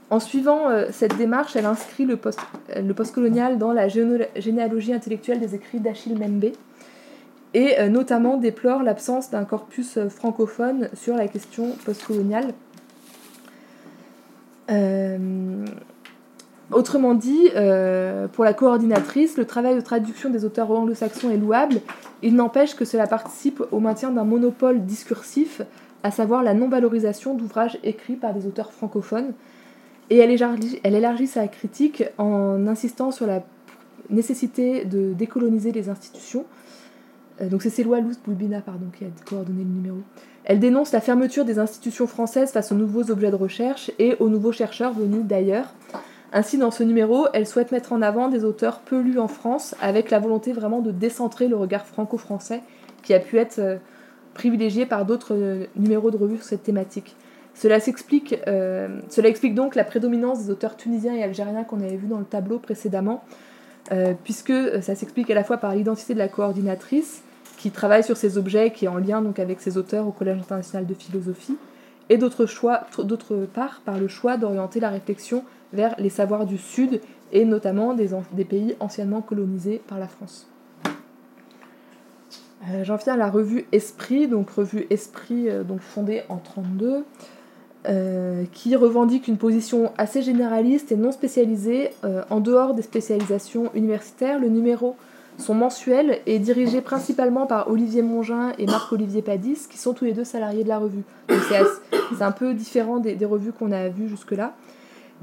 En suivant cette démarche, elle inscrit le, post, le postcolonial dans la généalogie intellectuelle des écrits d'Achille Membe et notamment déplore l'absence d'un corpus francophone sur la question postcoloniale. Autrement dit, euh, pour la coordinatrice, le travail de traduction des auteurs anglo-saxons est louable. Il n'empêche que cela participe au maintien d'un monopole discursif, à savoir la non-valorisation d'ouvrages écrits par des auteurs francophones. Et elle élargit, elle élargit sa critique en insistant sur la nécessité de décoloniser les institutions. Euh, donc c'est Céloi Luz Boulbina pardon, qui a coordonné le numéro. Elle dénonce la fermeture des institutions françaises face aux nouveaux objets de recherche et aux nouveaux chercheurs venus d'ailleurs Ainsi, dans ce numéro, elle souhaite mettre en avant des auteurs peu lus en France, avec la volonté vraiment de décentrer le regard franco-français qui a pu être euh, privilégié par d'autres euh, numéros de revue sur cette thématique. Cela, cela explique donc la prédominance des auteurs tunisiens et algériens qu'on avait vu dans le tableau précédemment, puisque ça s'explique à la fois par l'identité de la coordinatrice, qui travaille sur ces objets, qui est en lien donc avec ses auteurs au Collège international de philosophie, et d'autre part par le choix d'orienter la réflexion vers les savoirs du Sud et notamment des, pays anciennement colonisés par la France. Euh, j'en viens à la revue Esprit, donc revue Esprit euh, donc fondée en 1932, euh, qui revendique une position assez généraliste et non spécialisée en dehors des spécialisations universitaires. Le numéro, son mensuel, est dirigé principalement par Olivier Mongin et Marc-Olivier Padis, qui sont tous les deux salariés de la revue. c'est un peu différent des revues qu'on a vues jusque-là.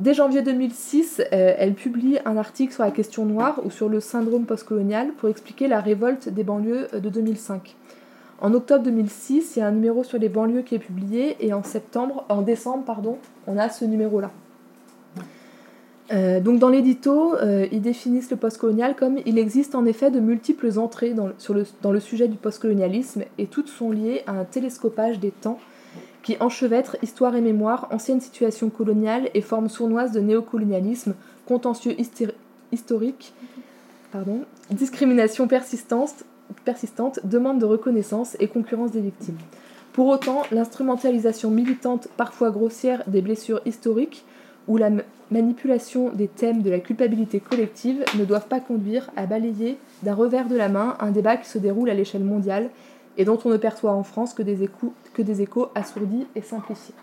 Dès janvier 2006, euh, elle publie un article sur la question noire ou sur le syndrome postcolonial pour expliquer la révolte des banlieues euh, de 2005. En octobre 2006, il y a un numéro sur les banlieues qui est publié et en septembre, en décembre, pardon, on a ce numéro-là. Euh, donc dans l'édito, ils définissent le postcolonial comme il existe en effet de multiples entrées dans le, sujet du postcolonialisme et toutes sont liées à un télescopage des temps qui enchevêtre histoire et mémoire, ancienne situation coloniale et forme sournoise de néocolonialisme, contentieux historique, discrimination persistante, persistante, demande de reconnaissance et concurrence des victimes. Pour autant, l'instrumentalisation militante, parfois grossière, des blessures historiques ou la manipulation des thèmes de la culpabilité collective ne doivent pas conduire à balayer d'un revers de la main un débat qui se déroule à l'échelle mondiale et dont on ne perçoit en France que des échos, que des échos assourdis et simplifiés.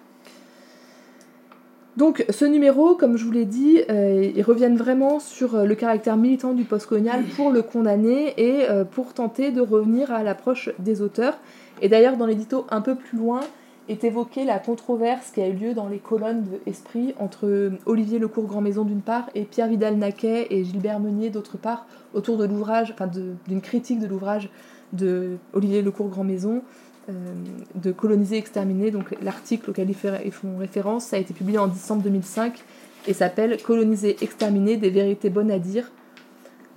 Donc ce numéro, comme je vous l'ai dit, euh, ils reviennent vraiment sur euh, le caractère militant du postcolonial pour le condamner et euh, pour tenter de revenir à l'approche des auteurs. Et d'ailleurs dans l'édito un peu plus loin est évoquée la controverse qui a eu lieu dans les colonnes de Esprit entre Olivier Lecourt Grand Maison d'une part et Pierre Vidal-Naquet et Gilbert Meunier d'autre part autour de l'ouvrage, enfin d'une critique de l'ouvrage de Olivier Lecourt Grand Maison euh, de Coloniser, exterminer. Donc l'article auquel ils font référence, ça a été publié en décembre 2005 et s'appelle Coloniser, exterminer, des vérités bonnes à dire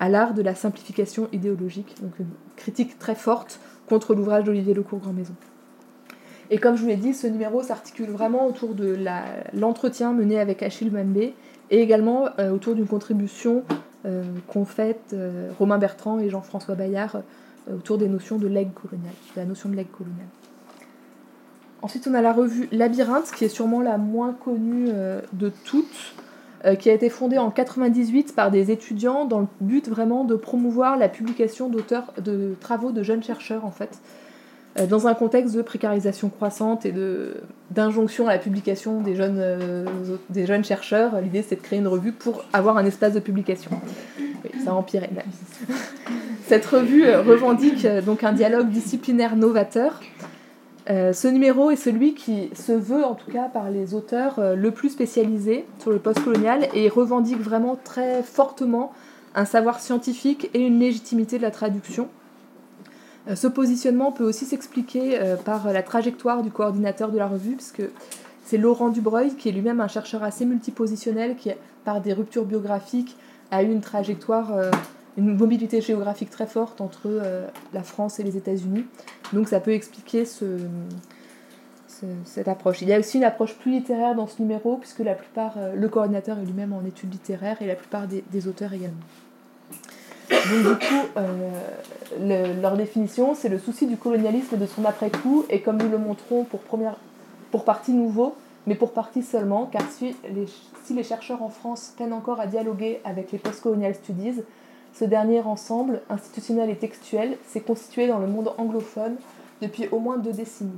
à l'art de la simplification idéologique. Donc une critique très forte contre l'ouvrage d'Olivier Lecourt Grand Maison. Et comme je vous l'ai dit, ce numéro s'articule vraiment autour de l'entretien mené avec Achille Mbembe et également euh, autour d'une contribution euh, qu'ont faite Romain Bertrand et Jean-François Bayard euh, autour des notions de legs colonial, la notion de legs colonial. Ensuite, on a la revue Labyrinthe, qui est sûrement la moins connue euh, de toutes, euh, qui a été fondée en 98 par des étudiants dans le but vraiment de promouvoir la publication d'auteurs de travaux de jeunes chercheurs en fait, dans un contexte de précarisation croissante et de d'injonction à la publication des jeunes, des jeunes chercheurs. L'idée c'est de créer une revue pour avoir un espace de publication. ça a empiré. <laughs> Cette revue euh, revendique euh, donc un dialogue disciplinaire novateur. Euh, ce numéro est celui qui se veut, en tout cas par les auteurs, le plus spécialisé sur le post-colonial et revendique vraiment très fortement un savoir scientifique et une légitimité de la traduction. Ce positionnement peut aussi s'expliquer par la trajectoire du coordinateur de la revue, puisque c'est Laurent Dubreuil, qui est lui-même un chercheur assez multipositionnel, qui, par des ruptures biographiques, a eu une trajectoire une mobilité géographique très forte entre euh, la France et les États-Unis. Donc ça peut expliquer ce, cette approche. Il y a aussi une approche plus littéraire dans ce numéro, puisque la plupart, euh, le coordinateur est lui-même en études littéraires et la plupart des, auteurs également. Donc du coup, euh, leur définition, c'est le souci du colonialisme de son après-coup, et comme nous le montrons pour, première, pour partie nouveau, mais pour partie seulement, car si les, si les chercheurs en France peinent encore à dialoguer avec les post-colonial studies, ce dernier ensemble, institutionnel et textuel, s'est constitué dans le monde anglophone depuis au moins deux décennies.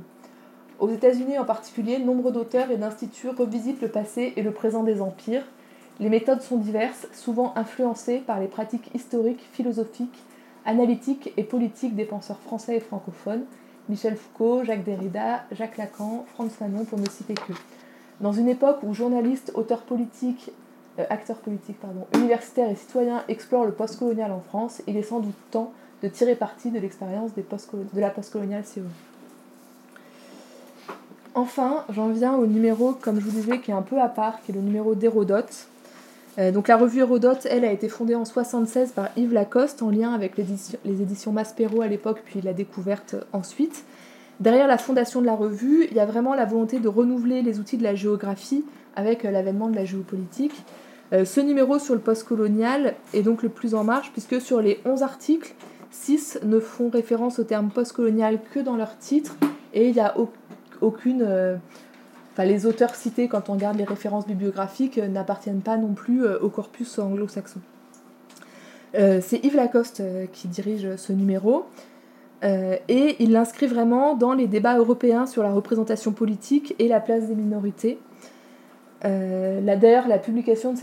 Aux États-Unis en particulier, nombre d'auteurs et d'instituts revisitent le passé et le présent des empires. Les méthodes sont diverses, souvent influencées par les pratiques historiques, philosophiques, analytiques et politiques des penseurs français et francophones, Michel Foucault, Jacques Derrida, Jacques Lacan, Franz Fanon pour ne citer que. Dans une époque où journalistes, auteurs politiques euh, acteurs politiques, pardon, universitaires et citoyens explorent le postcolonial en France, il est sans doute temps de tirer parti de l'expérience de la postcoloniale CE. Enfin, j'en viens au numéro, comme je vous disais, qui est un peu à part, qui est le numéro d'Hérodote, donc la revue Hérodote, elle, a été fondée en 76 par Yves Lacoste en lien avec les éditions Maspero à l'époque, puis la découverte ensuite. Derrière la fondation de la revue, il y a vraiment la volonté de renouveler les outils de la géographie avec l'avènement de la géopolitique. ce numéro sur le postcolonial est donc le plus en marche puisque sur les 11 articles, 6 ne font référence au terme postcolonial que dans leur titre et il n'y a aucune les auteurs cités, quand on regarde les références bibliographiques, euh, n'appartiennent pas non plus euh, au corpus anglo-saxon. Euh, c'est Yves Lacoste qui dirige ce numéro. et il l'inscrit vraiment dans les débats européens sur la représentation politique et la place des minorités. D'ailleurs, la publication de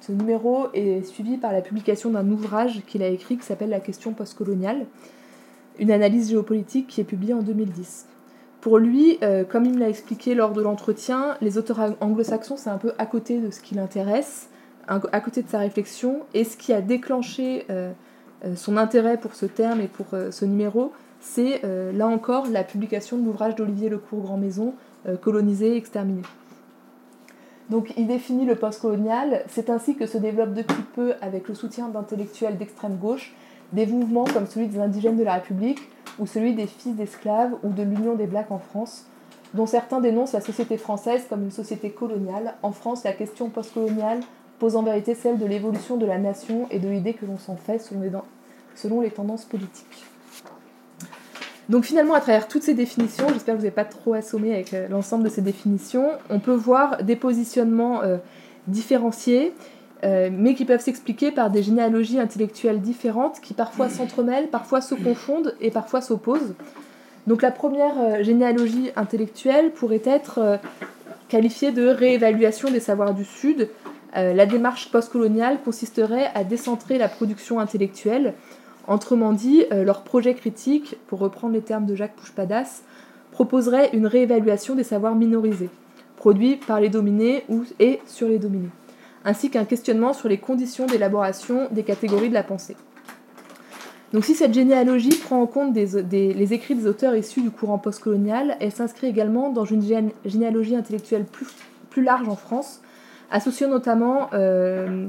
ce numéro est suivie par la publication d'un ouvrage qu'il a écrit qui s'appelle La question postcoloniale, une analyse géopolitique qui est publiée en 2010. Pour lui, euh, comme il me l'a expliqué lors de l'entretien, les auteurs anglo-saxons, c'est un peu à côté de ce qui l'intéresse, à côté de sa réflexion, et ce qui a déclenché euh, euh, son intérêt pour ce terme et pour ce numéro, c'est là encore la publication de l'ouvrage d'Olivier Lecourt Grand Maison, Colonisé, exterminé. Donc il définit le post-colonial, c'est ainsi que se développe depuis peu, avec le soutien d'intellectuels d'extrême gauche, des mouvements comme celui des indigènes de la République, ou celui des fils d'esclaves ou de l'Union des Blacks en France, dont certains dénoncent la société française comme une société coloniale. En France, la question postcoloniale pose en vérité celle de l'évolution de la nation et de l'idée que l'on s'en fait selon les, tendances politiques. Donc finalement, à travers toutes ces définitions, j'espère que vous n'avez pas trop assommé avec euh, l'ensemble de ces définitions, on peut voir des positionnements euh, différenciés euh, mais qui peuvent s'expliquer par des généalogies intellectuelles différentes qui parfois s'entremêlent, parfois se confondent et parfois s'opposent. Donc la première euh, généalogie intellectuelle pourrait être euh, qualifiée de réévaluation des savoirs du Sud. la démarche postcoloniale consisterait à décentrer la production intellectuelle. Autrement dit, leur projet critique, pour reprendre les termes de Jacques Pouchepadas, proposerait une réévaluation des savoirs minorisés, produits par les dominés ou, et sur les dominés ainsi qu'un questionnement sur les conditions d'élaboration des catégories de la pensée. Donc si cette généalogie prend en compte les écrits des auteurs issus du courant postcolonial, elle s'inscrit également dans une généalogie intellectuelle plus, large en France, associant notamment euh,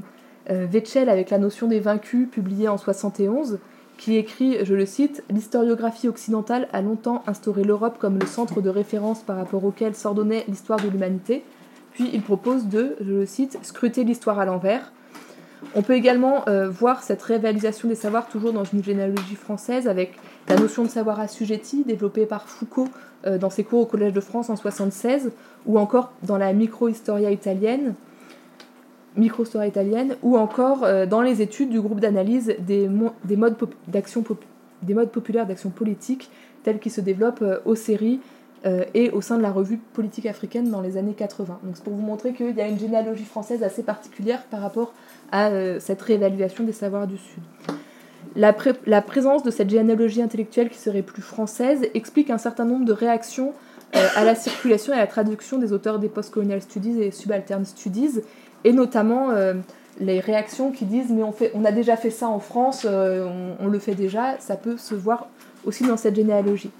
euh avec la notion des vaincus, publiée en 71, qui écrit, je le cite, L'historiographie occidentale a longtemps instauré l'Europe comme le centre de référence par rapport auquel s'ordonnait l'histoire de l'humanité, puis il propose de, je le cite, scruter l'histoire à l'envers. On peut également euh, voir cette réalisation des savoirs toujours dans une généalogie française avec la notion de savoir assujetti développée par Foucault euh, dans ses cours au Collège de France en 1976 ou encore dans la micro-historia italienne, italienne ou encore euh, dans les études du groupe d'analyse des, des, modes des modes populaires d'action politique tels qu'ils se développent aux séries euh, et au sein de la revue politique africaine dans les années 80. Donc c'est pour vous montrer qu'il y a une généalogie française assez particulière par rapport à euh, cette réévaluation des savoirs du Sud. La, présence de cette généalogie intellectuelle qui serait plus française explique un certain nombre de réactions euh, à la circulation et à la traduction des auteurs des postcolonial studies et subaltern studies, et notamment les réactions qui disent mais on, fait, on a déjà fait ça en France, on, le fait déjà, ça peut se voir aussi dans cette généalogie.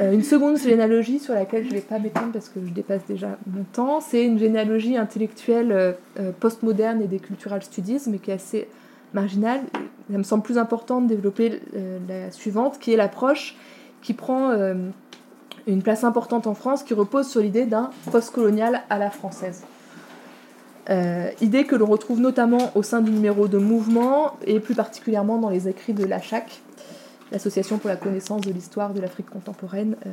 Euh, une seconde généalogie sur laquelle je ne vais pas m'étendre parce que je dépasse déjà mon temps, c'est une généalogie intellectuelle euh, euh, postmoderne et des cultural studies, mais qui est assez marginale. Il me semble plus important de développer la suivante, qui est l'approche qui prend une place importante en France, qui repose sur l'idée d'un postcolonial à la française. idée que l'on retrouve notamment au sein du numéro de mouvement et plus particulièrement dans les écrits de Lachac, l'Association pour la connaissance de l'histoire de l'Afrique contemporaine. Euh,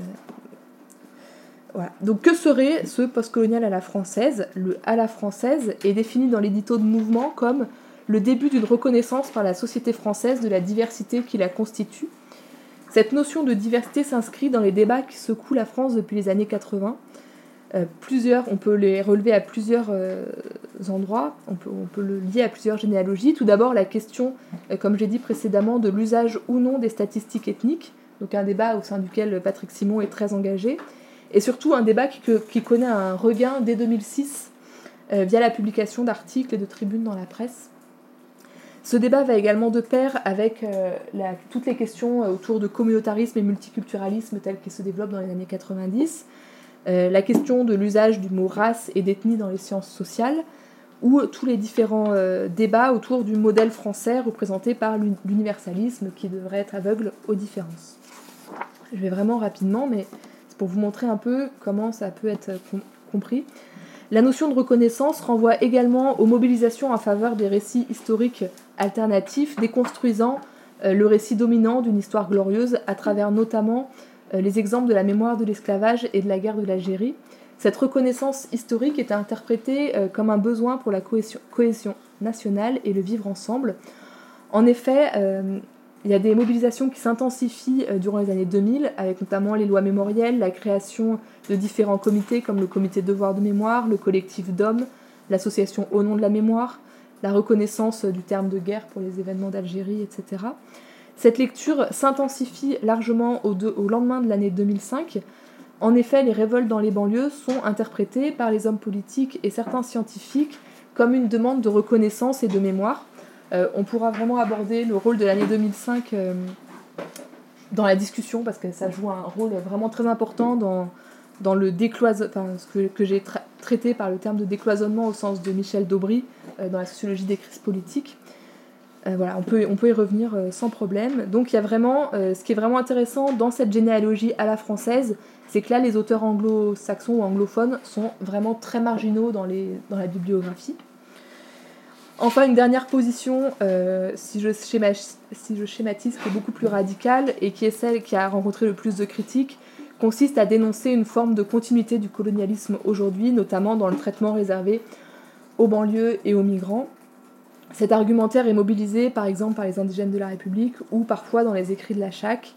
voilà. Donc que serait ce postcolonial à la française? Le à la française est défini dans l'édito de mouvement comme le début d'une reconnaissance par la société française de la diversité qui la constitue. Cette notion de diversité s'inscrit dans les débats qui secouent la France depuis les années 80 euh, plusieurs, on peut les relever à plusieurs euh, endroits, on peut, on peut, le lier à plusieurs généalogies. Tout d'abord, la question, euh, comme j'ai dit précédemment, de l'usage ou non des statistiques ethniques, donc un débat au sein duquel Patrick Simon est très engagé, et surtout un débat qui, qui connaît un regain dès 2006 via la publication d'articles et de tribunes dans la presse. Ce débat va également de pair avec la, toutes les questions autour de communautarisme et multiculturalisme tels qu'ils se développent dans les années 90, euh, la question de l'usage du mot race et d'ethnie dans les sciences sociales, ou tous les différents débats autour du modèle français représenté par l'universalisme qui devrait être aveugle aux différences. Je vais vraiment rapidement, mais c'est pour vous montrer un peu comment ça peut être compris. La notion de reconnaissance renvoie également aux mobilisations en faveur des récits historiques alternatifs, déconstruisant euh, le récit dominant d'une histoire glorieuse à travers notamment euh, les exemples de la mémoire de l'esclavage et de la guerre de l'Algérie. Cette reconnaissance historique est interprétée euh, comme un besoin pour la cohésion, nationale et le vivre ensemble. En effet, il y a des mobilisations qui s'intensifient durant les années 2000, avec notamment les lois mémorielles, la création de différents comités comme le comité Devoir de mémoire, le collectif d'hommes, l'association Au nom de la mémoire, la reconnaissance du terme de guerre pour les événements d'Algérie, etc. Cette lecture s'intensifie largement au, lendemain de l'année 2005. En effet, les révoltes dans les banlieues sont interprétées par les hommes politiques et certains scientifiques comme une demande de reconnaissance et de mémoire. Euh, on pourra vraiment aborder le rôle de l'année 2005 euh, dans la discussion parce que ça joue un rôle vraiment très important dans, le décloisonnement, ce que, que j'ai traité par le terme de décloisonnement au sens de Michel Daubry euh, dans la sociologie des crises politiques. Euh, voilà, on peut, y revenir euh, sans problème. Donc il y a vraiment, ce qui est vraiment intéressant dans cette généalogie à la française, c'est que là les auteurs anglo-saxons ou anglophones sont vraiment très marginaux dans, la bibliographie. Enfin, une dernière position, si, je si je schématise, qui est beaucoup plus radicale et qui est celle qui a rencontré le plus de critiques, consiste à dénoncer une forme de continuité du colonialisme aujourd'hui, notamment dans le traitement réservé aux banlieues et aux migrants. Cet argumentaire est mobilisé par exemple par les indigènes de la République ou parfois dans les écrits de la CHAC,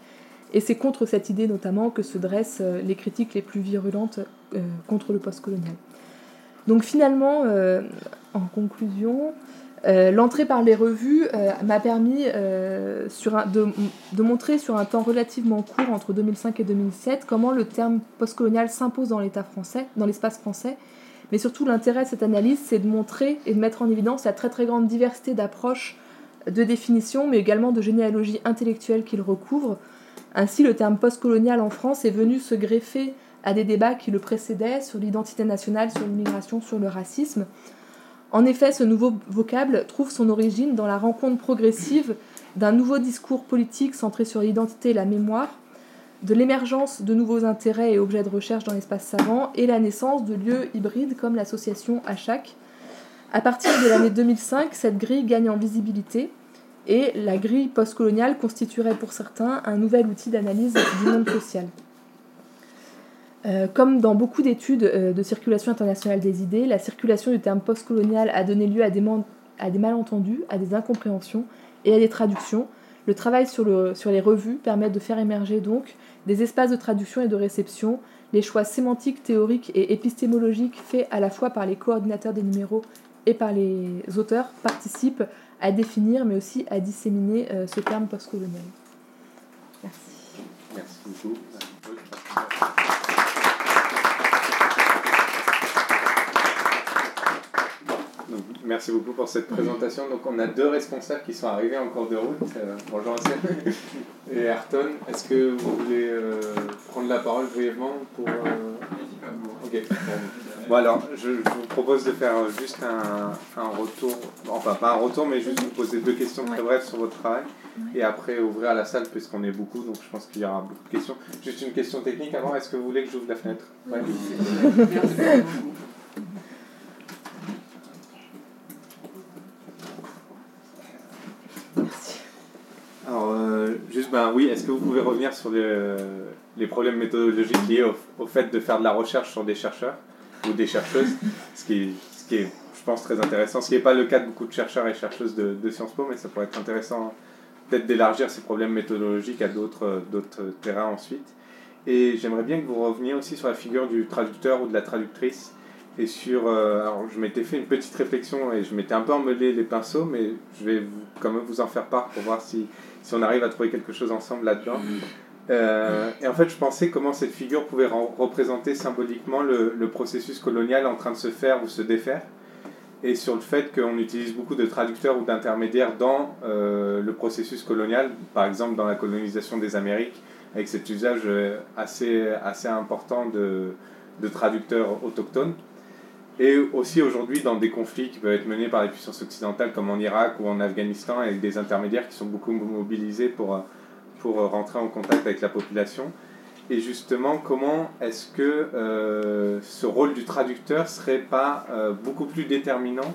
et c'est contre cette idée notamment que se dressent euh, les critiques les plus virulentes euh, contre le postcolonial. Donc finalement, euh, en conclusion, l'entrée par les revues m'a permis de, montrer sur un temps relativement court, entre 2005 et 2007, comment le terme postcolonial s'impose dans l'État français, dans l'espace français. Mais surtout, l'intérêt de cette analyse, c'est de montrer et de mettre en évidence la très très grande diversité d'approches, de définitions, mais également de généalogie intellectuelle qu'il recouvre. Ainsi, le terme postcolonial en France est venu se greffer à des débats qui le précédaient sur l'identité nationale, sur l'immigration, sur le racisme. En effet, ce nouveau vocable trouve son origine dans la rencontre progressive d'un nouveau discours politique centré sur l'identité et la mémoire, de l'émergence de nouveaux intérêts et objets de recherche dans l'espace savant et la naissance de lieux hybrides comme l'association HAC. À partir de l'année 2005, cette grille gagne en visibilité et la grille postcoloniale constituerait pour certains un nouvel outil d'analyse du monde social. Euh, comme dans beaucoup d'études euh, de circulation internationale des idées, la circulation du terme postcolonial a donné lieu à des, malentendus, à des incompréhensions et à des traductions. Le travail sur les revues permet de faire émerger donc des espaces de traduction et de réception. Les choix sémantiques, théoriques et épistémologiques faits à la fois par les coordinateurs des numéros et par les auteurs participent à définir mais aussi à disséminer euh, ce terme postcolonial. Merci. Merci. Merci beaucoup pour cette présentation. Donc on a deux responsables qui sont arrivés en cours de route. Euh, bonjour Ansel et Ayrton. Est-ce que vous voulez euh, prendre la parole brièvement pour... Euh, ok. Bon. alors, je, vous propose de faire juste un, un, retour, enfin pas un retour, mais juste vous poser deux questions très brèves sur votre travail. Et après ouvrir la salle puisqu'on est beaucoup, donc je pense qu'il y aura beaucoup de questions. Juste une question technique avant, est-ce que vous voulez que j'ouvre la fenêtre? Ouais. Merci. Juste, ben oui, est-ce que vous pouvez revenir sur les, problèmes méthodologiques liés au, fait de faire de la recherche sur des chercheurs ou des chercheuses, ce qui, est, je pense, très intéressant, ce qui n'est pas le cas de beaucoup de chercheurs et chercheuses de, Sciences Po, mais ça pourrait être intéressant peut-être d'élargir ces problèmes méthodologiques à d'autres terrains ensuite. Et j'aimerais bien que vous reveniez aussi sur la figure du traducteur ou de la traductrice. Et sur. Euh, alors, je m'étais fait une petite réflexion et je m'étais un peu emmêlé les pinceaux, mais je vais quand même vous en faire part pour voir si si on arrive à trouver quelque chose ensemble là-dedans. Euh, et en fait, je pensais comment cette figure pouvait représenter symboliquement le, le, processus colonial en train de se faire ou se défaire, et sur le fait qu'on utilise beaucoup de traducteurs ou d'intermédiaires dans euh, le processus colonial, par exemple dans la colonisation des Amériques, avec cet usage assez, assez important de, de traducteurs autochtones. Et aussi aujourd'hui dans des conflits qui peuvent être menés par les puissances occidentales comme en Irak ou en Afghanistan avec des intermédiaires qui sont beaucoup mobilisés pour, pour rentrer en contact avec la population. Et justement, comment est-ce que euh, ce rôle du traducteur serait pas euh, beaucoup plus déterminant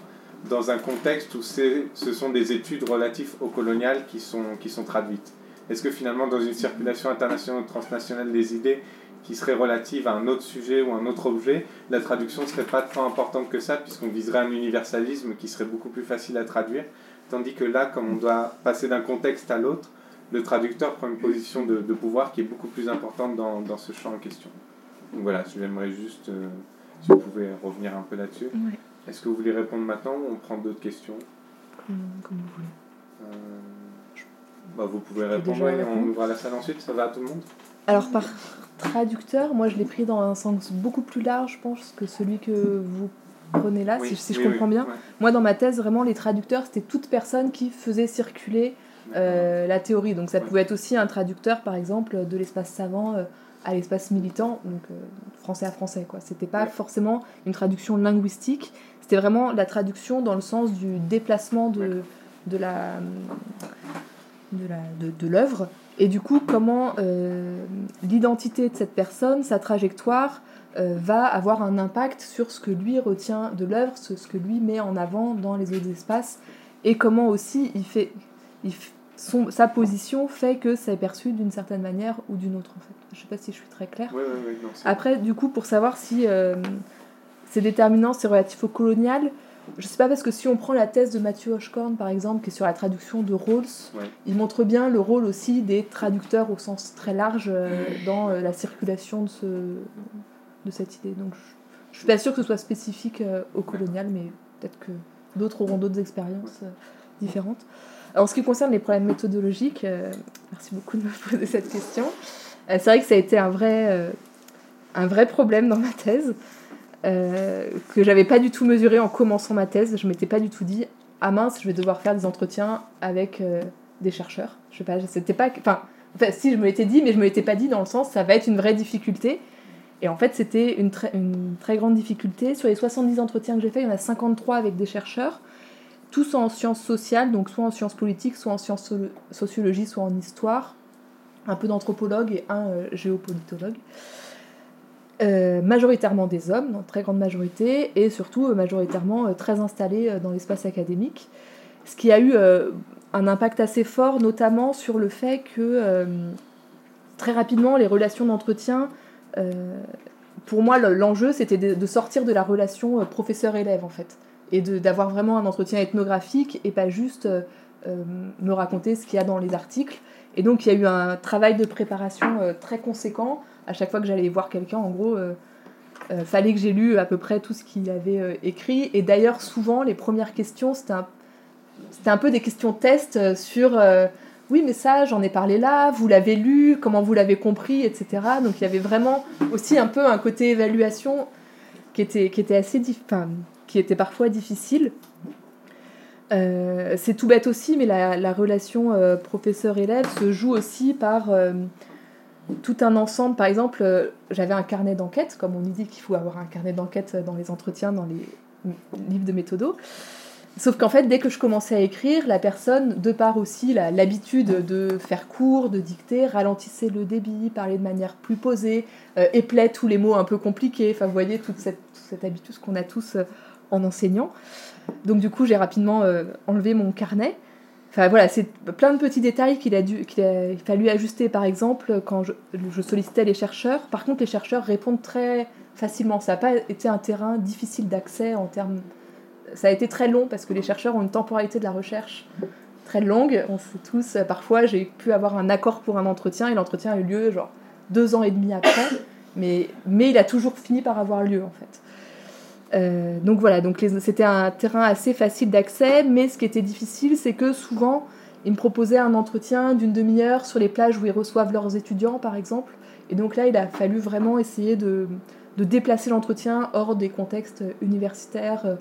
dans un contexte où ce sont des études relatives au colonial qui sont, qui sont traduites? Est-ce que finalement, dans une circulation internationale ou transnationale des idées qui serait relative à un autre sujet ou un autre objet, la traduction ne serait pas tant importante que ça, puisqu'on viserait un universalisme qui serait beaucoup plus facile à traduire, tandis que là, comme on doit passer d'un contexte à l'autre, le traducteur prend une position de, pouvoir qui est beaucoup plus importante dans, dans, ce champ en question. Donc voilà, j'aimerais juste, euh, si vous pouvez revenir un peu là-dessus. Est-ce que vous voulez répondre maintenant ou on prend d'autres questions? Comme, vous voulez. Euh, bah, vous pouvez répondre et on ouvre la salle ensuite, ça va à tout le monde? Alors par traducteur, moi je l'ai pris dans un sens beaucoup plus large, je pense, que celui que vous prenez là, si, je comprends bien. Moi dans ma thèse, vraiment les traducteurs, c'était toute personne qui faisait circuler euh, la théorie. Donc ça pouvait être aussi un traducteur, par exemple, de l'espace savant euh, à l'espace militant, donc euh, français à français. Quoi. C'était pas forcément une traduction linguistique, c'était vraiment la traduction dans le sens du déplacement de, de la de l'œuvre et du coup comment l'identité de cette personne, sa trajectoire va avoir un impact sur ce que lui retient de l'œuvre, ce, ce, que lui met en avant dans les autres espaces et comment aussi il fait, il, sa position fait que c'est perçu d'une certaine manière ou d'une autre en fait. Je sais pas si je suis très claire. Après, du coup, pour savoir si euh, c'est déterminant, c'est relatif au colonial, je sais pas parce que si on prend la thèse de Mathieu Hochkorn par exemple, qui est sur la traduction de Rawls, il montre bien le rôle aussi des traducteurs au sens très large euh, <clears throat> dans euh, la circulation de, ce, de cette idée. Donc je, je suis pas sûre que ce soit spécifique au colonial, mais peut-être que d'autres auront d'autres expériences différentes. En ce qui concerne les problèmes méthodologiques, euh, merci beaucoup de me poser cette question. Euh, c'est vrai que ça a été un vrai, euh, un vrai problème dans ma thèse, que j'avais pas du tout mesuré en commençant ma thèse. Je m'étais pas du tout dit, ah mince, je vais devoir faire des entretiens avec des chercheurs. Je sais pas, c'était pas. Enfin, si, je me l'étais dit, mais je me l'étais pas dit dans le sens, ça va être une vraie difficulté. Et en fait, c'était une, très grande difficulté. Sur les 70 entretiens que j'ai fait, il y en a 53 avec des chercheurs tous en sciences sociales, donc soit en sciences politiques, soit en sciences sociologie, soit en histoire, un peu d'anthropologue et un euh, géopolitologue. Euh, majoritairement des hommes, dans très grande majorité, et surtout euh, majoritairement très installés dans l'espace académique, ce qui a eu un impact assez fort, notamment sur le fait que très rapidement les relations d'entretien, pour moi l'enjeu c'était de sortir de la relation professeur-élève en fait et d'avoir vraiment un entretien ethnographique et pas juste euh, euh, me raconter ce qu'il y a dans les articles. Et donc il y a eu un travail de préparation euh, très conséquent. À chaque fois que j'allais voir quelqu'un, en gros, fallait que j'ai lu à peu près tout ce qu'il avait écrit. Et d'ailleurs, souvent, les premières questions, c'était un, un, peu des questions test sur oui, mais ça, j'en ai parlé là, vous l'avez lu, comment vous l'avez compris, etc. Donc il y avait vraiment aussi un peu un côté évaluation qui était, qui était assez enfin, qui était parfois difficile. Euh, c'est tout bête aussi, mais la, relation euh, professeur-élève se joue aussi par euh, tout un ensemble. Par exemple, j'avais un carnet d'enquête, comme on nous dit qu'il faut avoir un carnet d'enquête dans les entretiens, dans les livres de méthodo. Sauf qu'en fait, dès que je commençais à écrire, la personne, de par aussi l'habitude de faire court, de dicter, ralentissait le débit, parlait de manière plus posée, éplait tous les mots un peu compliqués. Enfin, vous voyez, toute cette, habitude qu'on a tous en enseignant. Donc du coup, j'ai rapidement euh, enlevé mon carnet. Enfin voilà, c'est plein de petits détails qu'il a, dû, qu'il a fallu ajuster. Par exemple, quand je, sollicitais les chercheurs, par contre, les chercheurs répondent très facilement. Ça n'a pas été un terrain difficile d'accès en termes. Ça a été très long parce que les chercheurs ont une temporalité de la recherche très longue. On sait tous, parfois, j'ai pu avoir un accord pour un entretien et l'entretien a eu lieu genre deux ans et demi après. Mais, mais il a toujours fini par avoir lieu en fait. Euh, donc voilà, donc c'était un terrain assez facile d'accès, mais ce qui était difficile, c'est que souvent, ils me proposaient un entretien d'une demi-heure sur les plages où ils reçoivent leurs étudiants, par exemple. Et donc là, il a fallu vraiment essayer de, déplacer l'entretien hors des contextes universitaires, euh,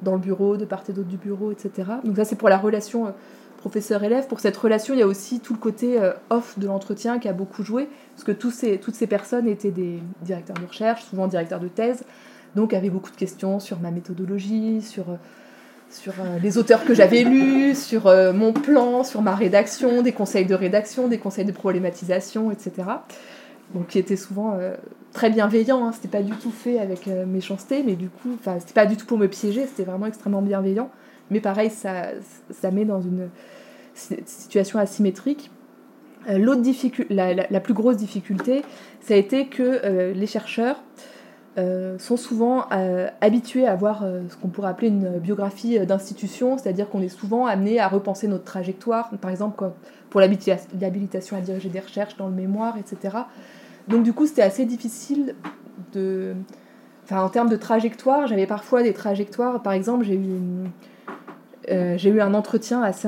dans le bureau, de part et d'autre du bureau, etc. Donc ça, c'est pour la relation euh, professeur-élève. Pour cette relation, il y a aussi tout le côté off de l'entretien qui a beaucoup joué, parce que toutes ces personnes étaient des directeurs de recherche, souvent directeurs de thèse, Donc, avait beaucoup de questions sur ma méthodologie, sur, sur les auteurs que j'avais lus, sur mon plan, sur ma rédaction, des conseils de rédaction, des conseils de problématisation, etc. Donc, qui étaient souvent très bienveillants. Hein. C'était pas du tout fait avec méchanceté, mais du coup, enfin, c'était pas du tout pour me piéger, c'était vraiment extrêmement bienveillant. Mais pareil, ça, ça met dans une situation asymétrique. Euh, l'autre la, la, plus grosse difficulté, ça a été que euh, les chercheurs euh, sont souvent habitués à avoir ce qu'on pourrait appeler une biographie d'institution, c'est-à-dire qu'on est souvent amené à repenser notre trajectoire, par exemple pour l'habilitation à diriger des recherches dans le mémoire, etc. Donc du coup, c'était assez difficile de... En termes de trajectoire, j'avais parfois des trajectoires, par exemple, j'ai eu euh, un entretien assez,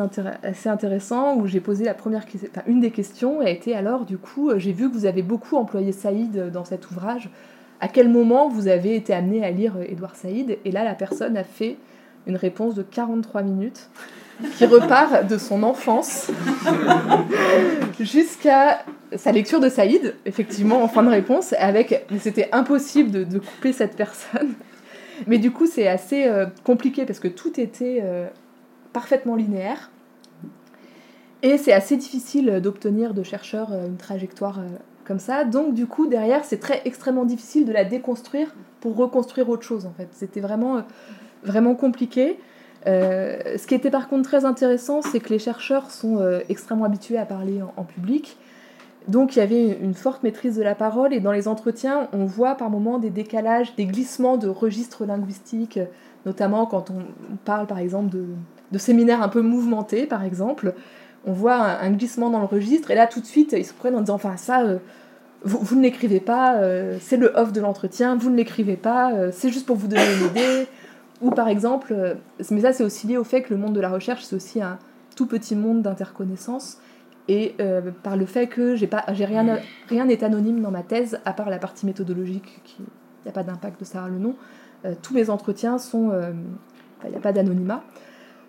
intéressant où j'ai posé la première une des questions a été alors du coup euh, j'ai vu que vous avez beaucoup employé Saïd dans cet ouvrage. À quel moment vous avez été amené à lire euh, Édouard Saïd Et là la personne a fait une réponse de 43 minutes qui repart de son enfance jusqu'à sa lecture de Saïd, effectivement en fin de réponse, avec c'était impossible de, couper cette personne. Mais du coup, c'est assez compliqué parce que tout était parfaitement linéaire. Et c'est assez difficile d'obtenir de chercheurs euh, une trajectoire euh, comme ça. Donc du coup, derrière, c'est très extrêmement difficile de la déconstruire pour reconstruire autre chose en fait. C'était vraiment, euh, vraiment compliqué. ce qui était par contre très intéressant, c'est que les chercheurs sont extrêmement habitués à parler en, public. Donc il y avait une forte maîtrise de la parole et dans les entretiens, on voit par moments des décalages, des glissements de registres linguistiques, notamment quand on parle par exemple de, de séminaires un peu mouvementés, par exemple, on voit un, glissement dans le registre, et là tout de suite, ils se prennent en disant, enfin ça, euh, vous, ne l'écrivez pas, euh, c'est le off de l'entretien, vous ne l'écrivez pas, euh, c'est juste pour vous donner une idée. Ou par exemple, mais ça c'est aussi lié au fait que le monde de la recherche, c'est aussi un tout petit monde d'interconnaissance, et par le fait que j'ai pas j'ai rien rien n'est anonyme dans ma thèse à part la partie méthodologique qui n'y a pas d'impact de savoir le nom. Tous mes entretiens sont il n'y a pas d'anonymat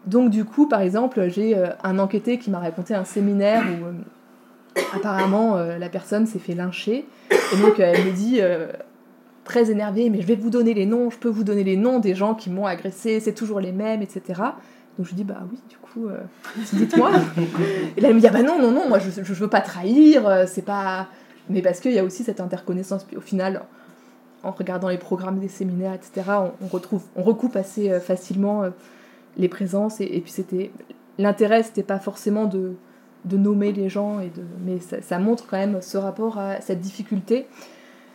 donc du coup, par exemple, j'ai euh, un enquêté qui m'a raconté un séminaire où euh, apparemment euh, la personne s'est fait lyncher. Et donc elle me dit, très énervée, mais je vais vous donner les noms, je peux vous donner les noms des gens qui m'ont agressé, c'est toujours les mêmes, etc. Donc je dis, bah oui, du coup, dites-moi. Et là elle me dit, ah bah non, non, non, moi je, je veux pas trahir, c'est pas... Mais parce qu'il y a aussi cette interconnaissance, au final, en regardant les programmes des séminaires, etc., on, retrouve, on recoupe assez facilement les présences. Et, puis c'était l'intérêt, c'était pas forcément de, nommer les gens, et de, mais ça, montre quand même ce rapport à cette difficulté.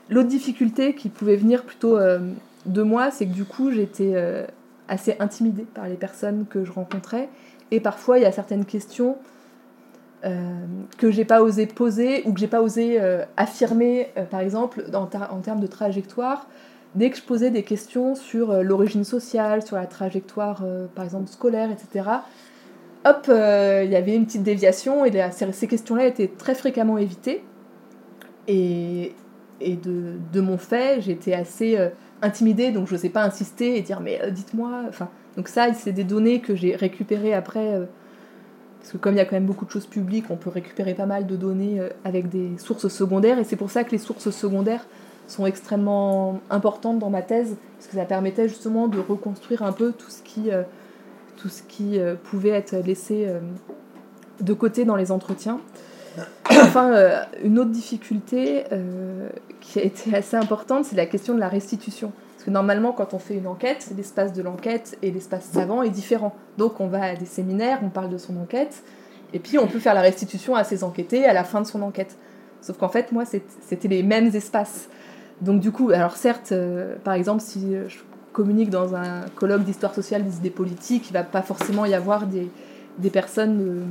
L'autre difficulté qui pouvait venir plutôt euh, de moi, c'est que du coup j'étais euh, assez intimidée par les personnes que je rencontrais. Et parfois il y a certaines questions euh, que j'ai pas osé poser ou que j'ai pas osé affirmer, par exemple en, termes de trajectoire, dès que je posais des questions sur euh, l'origine sociale, sur la trajectoire, euh, par exemple, scolaire, etc., hop, euh, il y avait une petite déviation et ces questions-là étaient très fréquemment évitées. Et, de, mon fait, j'étais assez intimidée, donc je n'osais pas insister et dire mais dites-moi. Enfin, donc ça, c'est des données que j'ai récupérées après. parce que comme il y a quand même beaucoup de choses publiques, on peut récupérer pas mal de données avec des sources secondaires. Et c'est pour ça que les sources secondaires sont extrêmement importantes dans ma thèse, parce que ça permettait justement de reconstruire un peu tout ce qui, euh, tout ce qui euh, pouvait être laissé euh, de côté dans les entretiens. <coughs> Enfin, une autre difficulté qui a été assez importante, c'est la question de la restitution. Parce que normalement, quand on fait une enquête, l'espace de l'enquête et l'espace savant est différent. Donc on va à des séminaires, on parle de son enquête, et puis on peut faire la restitution à ses enquêtés à la fin de son enquête. Sauf qu'en fait, moi, c'était les mêmes espaces. Donc du coup, alors certes, euh, par exemple, si je communique dans un colloque d'histoire sociale des politiques, il va pas forcément y avoir des, des personnes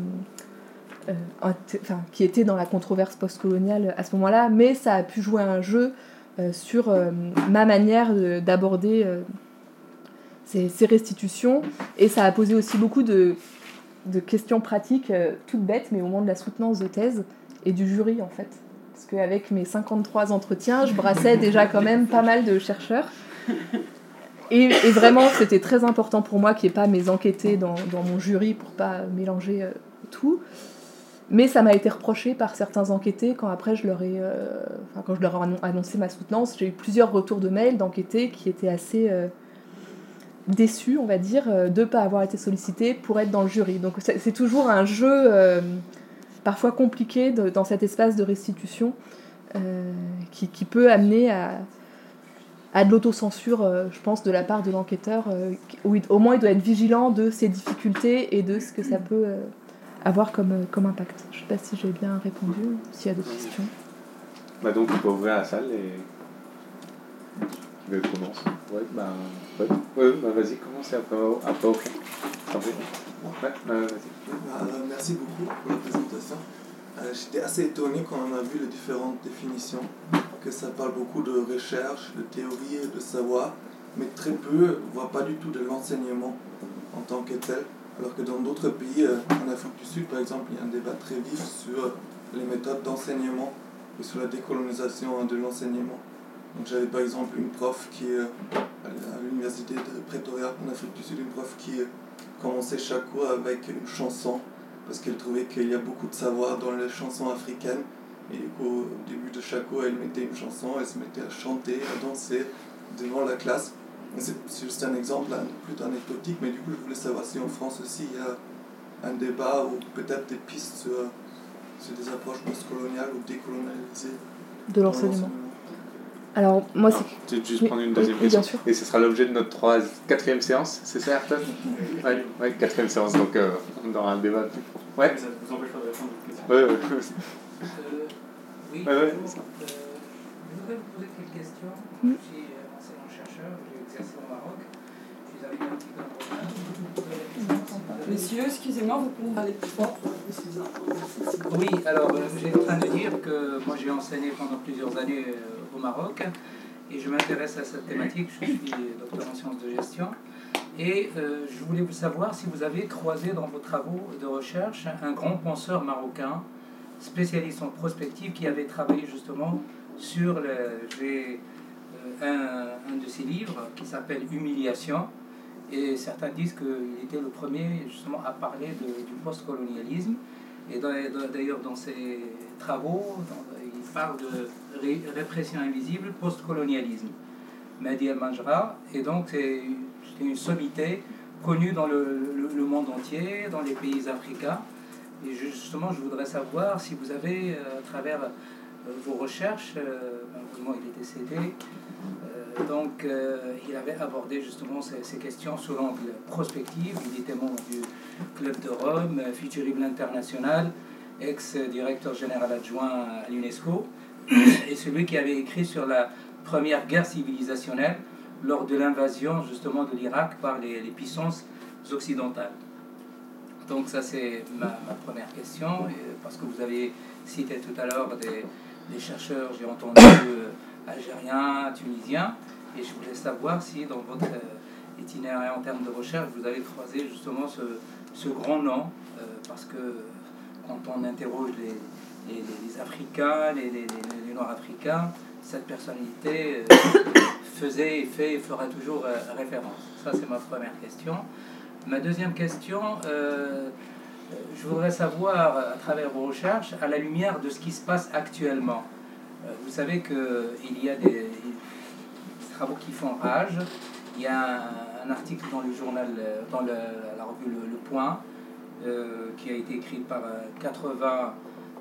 euh, euh, qui étaient dans la controverse postcoloniale à ce moment-là, mais ça a pu jouer un jeu sur ma manière d'aborder ces, ces, restitutions, et ça a posé aussi beaucoup de, de questions pratiques toutes bêtes, mais au moment de la soutenance de thèse et du jury en fait parce qu'avec mes 53 entretiens, je brassais déjà quand même pas mal de chercheurs. Et, vraiment, c'était très important pour moi qu'il n'y ait pas mes enquêtés dans, mon jury pour pas mélanger euh, tout. Mais ça m'a été reproché par certains enquêtés quand après je leur ai, euh, enfin, quand je leur ai annoncé ma soutenance. J'ai eu plusieurs retours de mails d'enquêtés qui étaient assez euh, déçus, on va dire, de ne pas avoir été sollicités pour être dans le jury. Donc c'est toujours un jeu parfois compliqué dans cet espace de restitution qui, qui, peut amener à, à de l'autocensure, je pense, de la part de l'enquêteur, où au moins il doit être vigilant de ses difficultés et de ce que ça peut avoir comme, euh, comme impact. Je ne sais pas si j'ai bien répondu, s'il y a d'autres questions. Bah donc, on peut ouvrir la salle et. Je commence? Ouais, bah, ouais. ouais bah vas-y, commence après, après. Bah, vas-y. Euh, merci beaucoup pour la présentation. Euh, J'étais assez étonné quand on a vu les différentes définitions, que ça parle beaucoup de recherche, de théorie de savoir, mais très peu, voire pas du tout de l'enseignement en tant que tel. Alors que dans d'autres pays, euh, en Afrique du Sud par exemple, il y a un débat très vif sur les méthodes d'enseignement et sur la décolonisation de l'enseignement. Donc j'avais par exemple une prof qui, euh, à l'université de Pretoria en Afrique du Sud, une prof qui euh, commençait chaque cours avec une chanson parce qu'elle trouvait qu'il y a beaucoup de savoir dans les chansons africaines. Et au début de chaque cours, elle mettait une chanson, elle se mettait à chanter, à danser devant la classe. C'est juste un exemple plutôt anecdotique, mais du coup, je voulais savoir si en France aussi il y a un débat ou peut-être des pistes sur, sur des approches postcoloniales ou décolonialisées. De l'enseignement. Alors, moi, c'est. Tu juste prendre une deuxième question Et ce sera l'objet de notre trois... quatrième séance, c'est ça, Ayrton Oui, ouais, quatrième séance, donc euh, on aura un débat plus Ouais. ça vous empêche pas de répondre. Ouais, ouais. Euh, oui, ouais, ouais, euh, je voudrais vous poser quelques questions. Hmm. Monsieur, excusez-moi, vous pouvez parler plus fort. Oui, alors euh, j'ai en train de dire que moi j'ai enseigné pendant plusieurs années euh, au Maroc et je m'intéresse à cette thématique. Je suis docteur en sciences de gestion. Et euh, je voulais vous savoir si vous avez croisé dans vos travaux de recherche un grand penseur marocain, spécialiste en prospective, qui avait travaillé justement sur le, un, un de ses livres qui s'appelle Humiliation et certains disent qu'il était le premier justement à parler du postcolonialisme. Et d'ailleurs, dans ses travaux, il parle de répression invisible, postcolonialisme. Mehdi El-Manjra, et donc c'est une sommité connue dans le, le, monde entier, dans les pays africains. Et justement, je voudrais savoir si vous avez, euh, à travers euh, vos recherches, malheureusement il est décédé, donc, euh, il avait abordé justement ces, questions sous l'angle prospectif. Il était membre du Club de Rome, Futurible International, ex-directeur général adjoint à l'UNESCO, et celui qui avait écrit sur la première guerre civilisationnelle lors de l'invasion justement de l'Irak par les, puissances occidentales. Donc ça c'est ma, première question, parce que vous avez cité tout à l'heure des, des chercheurs, j'ai entendu euh, algériens, tunisiens. Et je voulais savoir si dans votre euh, itinéraire en termes de recherche, vous avez croisé justement ce, ce grand nom, euh, parce que quand on interroge les, les, Africains, les, les, Noirs africains, cette personnalité euh, faisait et fait et fera toujours référence. Ça, c'est ma première question. Ma deuxième question, je voudrais savoir, à travers vos recherches, à la lumière de ce qui se passe actuellement, vous savez qu'il y a des, travaux qui font rage. Il y a un, article dans le journal, euh, dans la revue Le, Point, euh, qui a été écrit par 80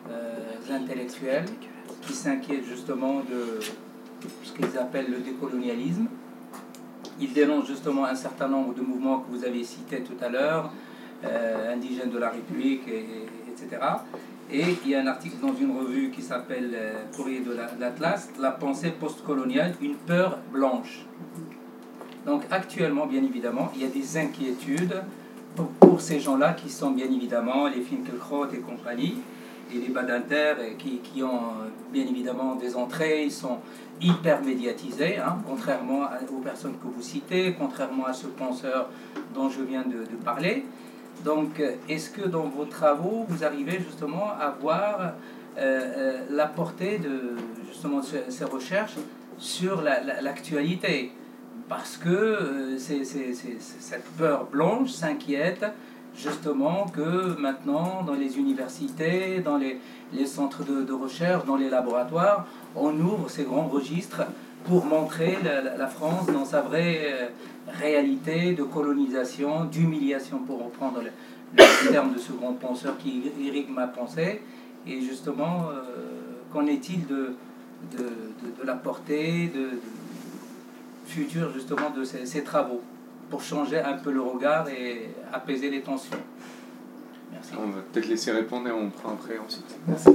euh, intellectuels qui s'inquiètent justement de ce qu'ils appellent le décolonialisme. Ils dénoncent justement un certain nombre de mouvements que vous avez cités tout à l'heure, indigènes de la République, etc. Et il y a un article dans une revue qui s'appelle euh, Courrier de l'Atlas, La pensée postcoloniale, une peur blanche. Donc actuellement, bien évidemment, il y a des inquiétudes pour, ces gens-là qui sont bien évidemment les Finkelkraut et compagnie, et les Badinter qui, qui ont bien évidemment des entrées, ils sont hyper médiatisés, hein, contrairement aux personnes que vous citez, contrairement à ce penseur dont je viens de parler. Donc, est-ce que dans vos travaux, vous arrivez justement à voir euh, euh, la portée de justement ces recherches sur l'actualité? Parce que euh, cette peur blanche s'inquiète justement que maintenant, dans les universités, dans les, centres de, recherche, dans les laboratoires, on ouvre ces grands registres pour montrer la, la France dans sa vraie euh, réalité de colonisation, d'humiliation, pour reprendre le, le, terme de ce grand penseur qui irrigue ma pensée. Et justement, euh, qu'en est-il de, de, de, la portée de, future justement de ces, ces travaux pour changer un peu le regard et apaiser les tensions? Merci. On va peut-être laisser répondre et on prend après ensuite. Merci.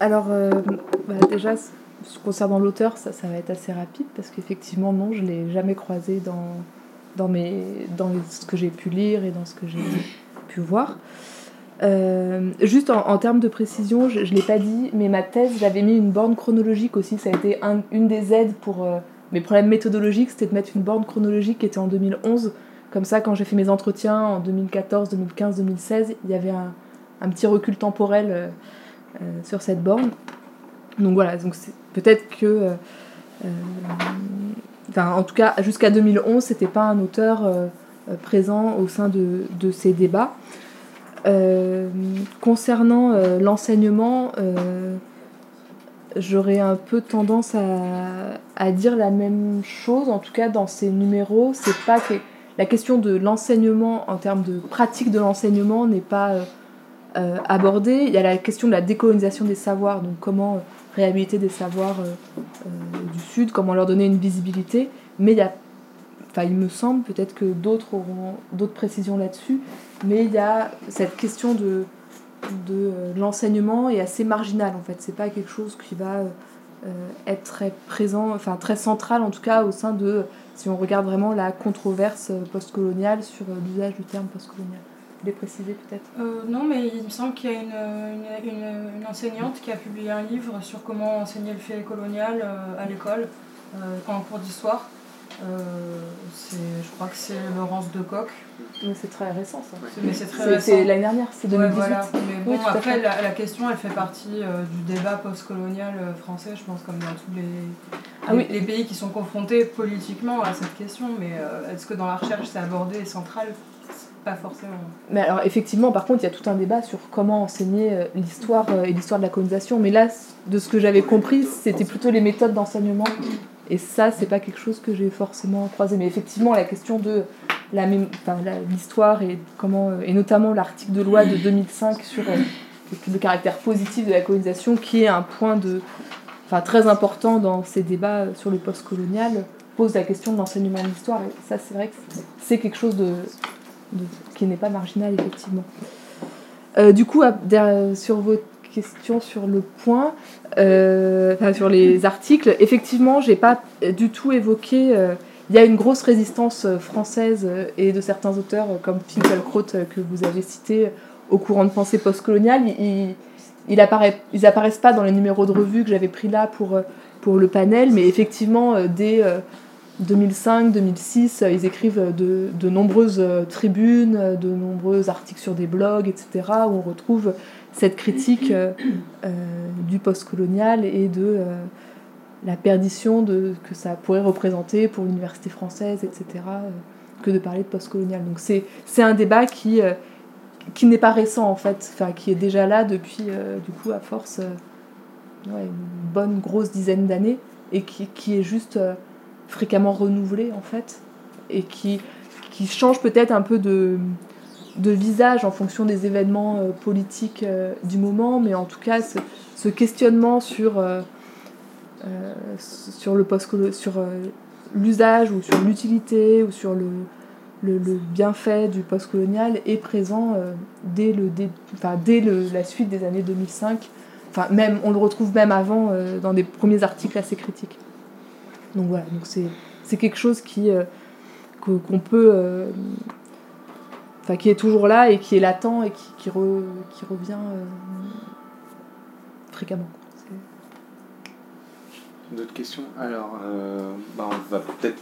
Alors, euh, bah déjà, concernant l'auteur, ça, va être assez rapide parce qu'effectivement, non, je ne l'ai jamais croisé dans, dans, mes, dans ce que j'ai pu lire et dans ce que j'ai pu voir. Euh, juste en, termes de précision, je ne l'ai pas dit, mais ma thèse, j'avais mis une borne chronologique aussi. Ça a été un, une des aides pour euh, mes problèmes méthodologiques, c'était de mettre une borne chronologique qui était en 2011. Comme ça, quand j'ai fait mes entretiens en 2014, 2015, 2016, il y avait un, petit recul temporel euh, sur cette borne. Donc voilà, donc peut-être que. Euh, enfin, en tout cas, jusqu'à 2011, c'était pas un auteur présent au sein de, de ces débats. concernant l'enseignement, j'aurais un peu tendance à, à, dire la même chose. En tout cas, dans ces numéros, c'est pas que la question de l'enseignement en termes de pratique de l'enseignement n'est pas euh, abordée. Il y a la question de la décolonisation des savoirs, donc comment réhabiliter des savoirs euh, euh, du Sud, comment leur donner une visibilité. Mais il y a, il me semble, peut-être que d'autres auront d'autres précisions là-dessus, mais il y a cette question de de l'enseignement est assez marginal en fait. C'est pas quelque chose qui va euh, être très présent, enfin très central en tout cas au sein de, si on regarde vraiment la controverse postcoloniale sur l'usage du terme postcolonial. Vous voulez préciser peut-être? Euh, Non, mais il me semble qu'il y a une, une, une, une, enseignante qui a publié un livre sur comment enseigner le fait colonial euh, à l'école en cours d'histoire. Euh, je crois que c'est Laurence de Coq. Mais c'est très récent ça. Mais c'est très récent. C'est l'année dernière, c'est 2018. Ouais, voilà. Mais bon, oui, après, la, la, question, elle fait partie euh, du débat postcolonial euh, français, je pense, comme dans tous les, ah, les, oui. les, pays qui sont confrontés politiquement à cette question. Mais euh, est-ce que dans la recherche, c'est abordé et central? Forcément. Mais alors effectivement, par contre, il y a tout un débat sur comment enseigner l'histoire et l'histoire de la colonisation. Mais là, de ce que j'avais compris, c'était plutôt les méthodes d'enseignement et ça, c'est pas quelque chose que j'ai forcément croisé. Mais effectivement, la question de l'histoire et comment et notamment l'article de loi de 2005 sur euh, le caractère positif de la colonisation, qui est un point de, enfin, très important dans ces débats sur le post-colonial, pose la question de l'enseignement de l'histoire. Et ça, c'est vrai que c'est quelque chose de, qui n'est pas marginal, effectivement. Euh, du coup, sur votre question sur le point, euh, sur les articles. Effectivement, j'ai pas du tout évoqué. Euh, il y a une grosse résistance française et de certains auteurs comme Finkielkraut que vous avez cité au courant de pensée postcoloniale. Ils, ils, ils apparaissent pas dans les numéros de revue que j'avais pris là pour, pour le panel, mais effectivement, dès 2005-2006, ils écrivent de, de, nombreuses tribunes, de nombreux articles sur des blogs, etc., où on retrouve cette critique euh, euh, du postcolonial et de euh, la perdition de, que ça pourrait représenter pour l'université française, etc., que de parler de postcolonial. Donc c'est, c'est un débat qui, qui n'est pas récent en fait, enfin, qui est déjà là depuis, du coup, à force, une bonne grosse dizaine d'années, et qui, qui est juste fréquemment renouvelé en fait, et qui, qui change peut-être un peu de, visage en fonction des événements euh, politiques euh, du moment, mais en tout cas, ce, questionnement sur, euh, l'usage ou sur l'utilité ou sur le, bienfait du postcolonial est présent dès, la suite des années 2005. Enfin, même, on le retrouve même avant dans des premiers articles assez critiques. Donc voilà, donc c'est quelque chose qui qu'on peut enfin, qui est toujours là et qui est latent et qui, qui, re, qui revient euh, fréquemment. D'autres questions Alors, euh, bah on va peut-être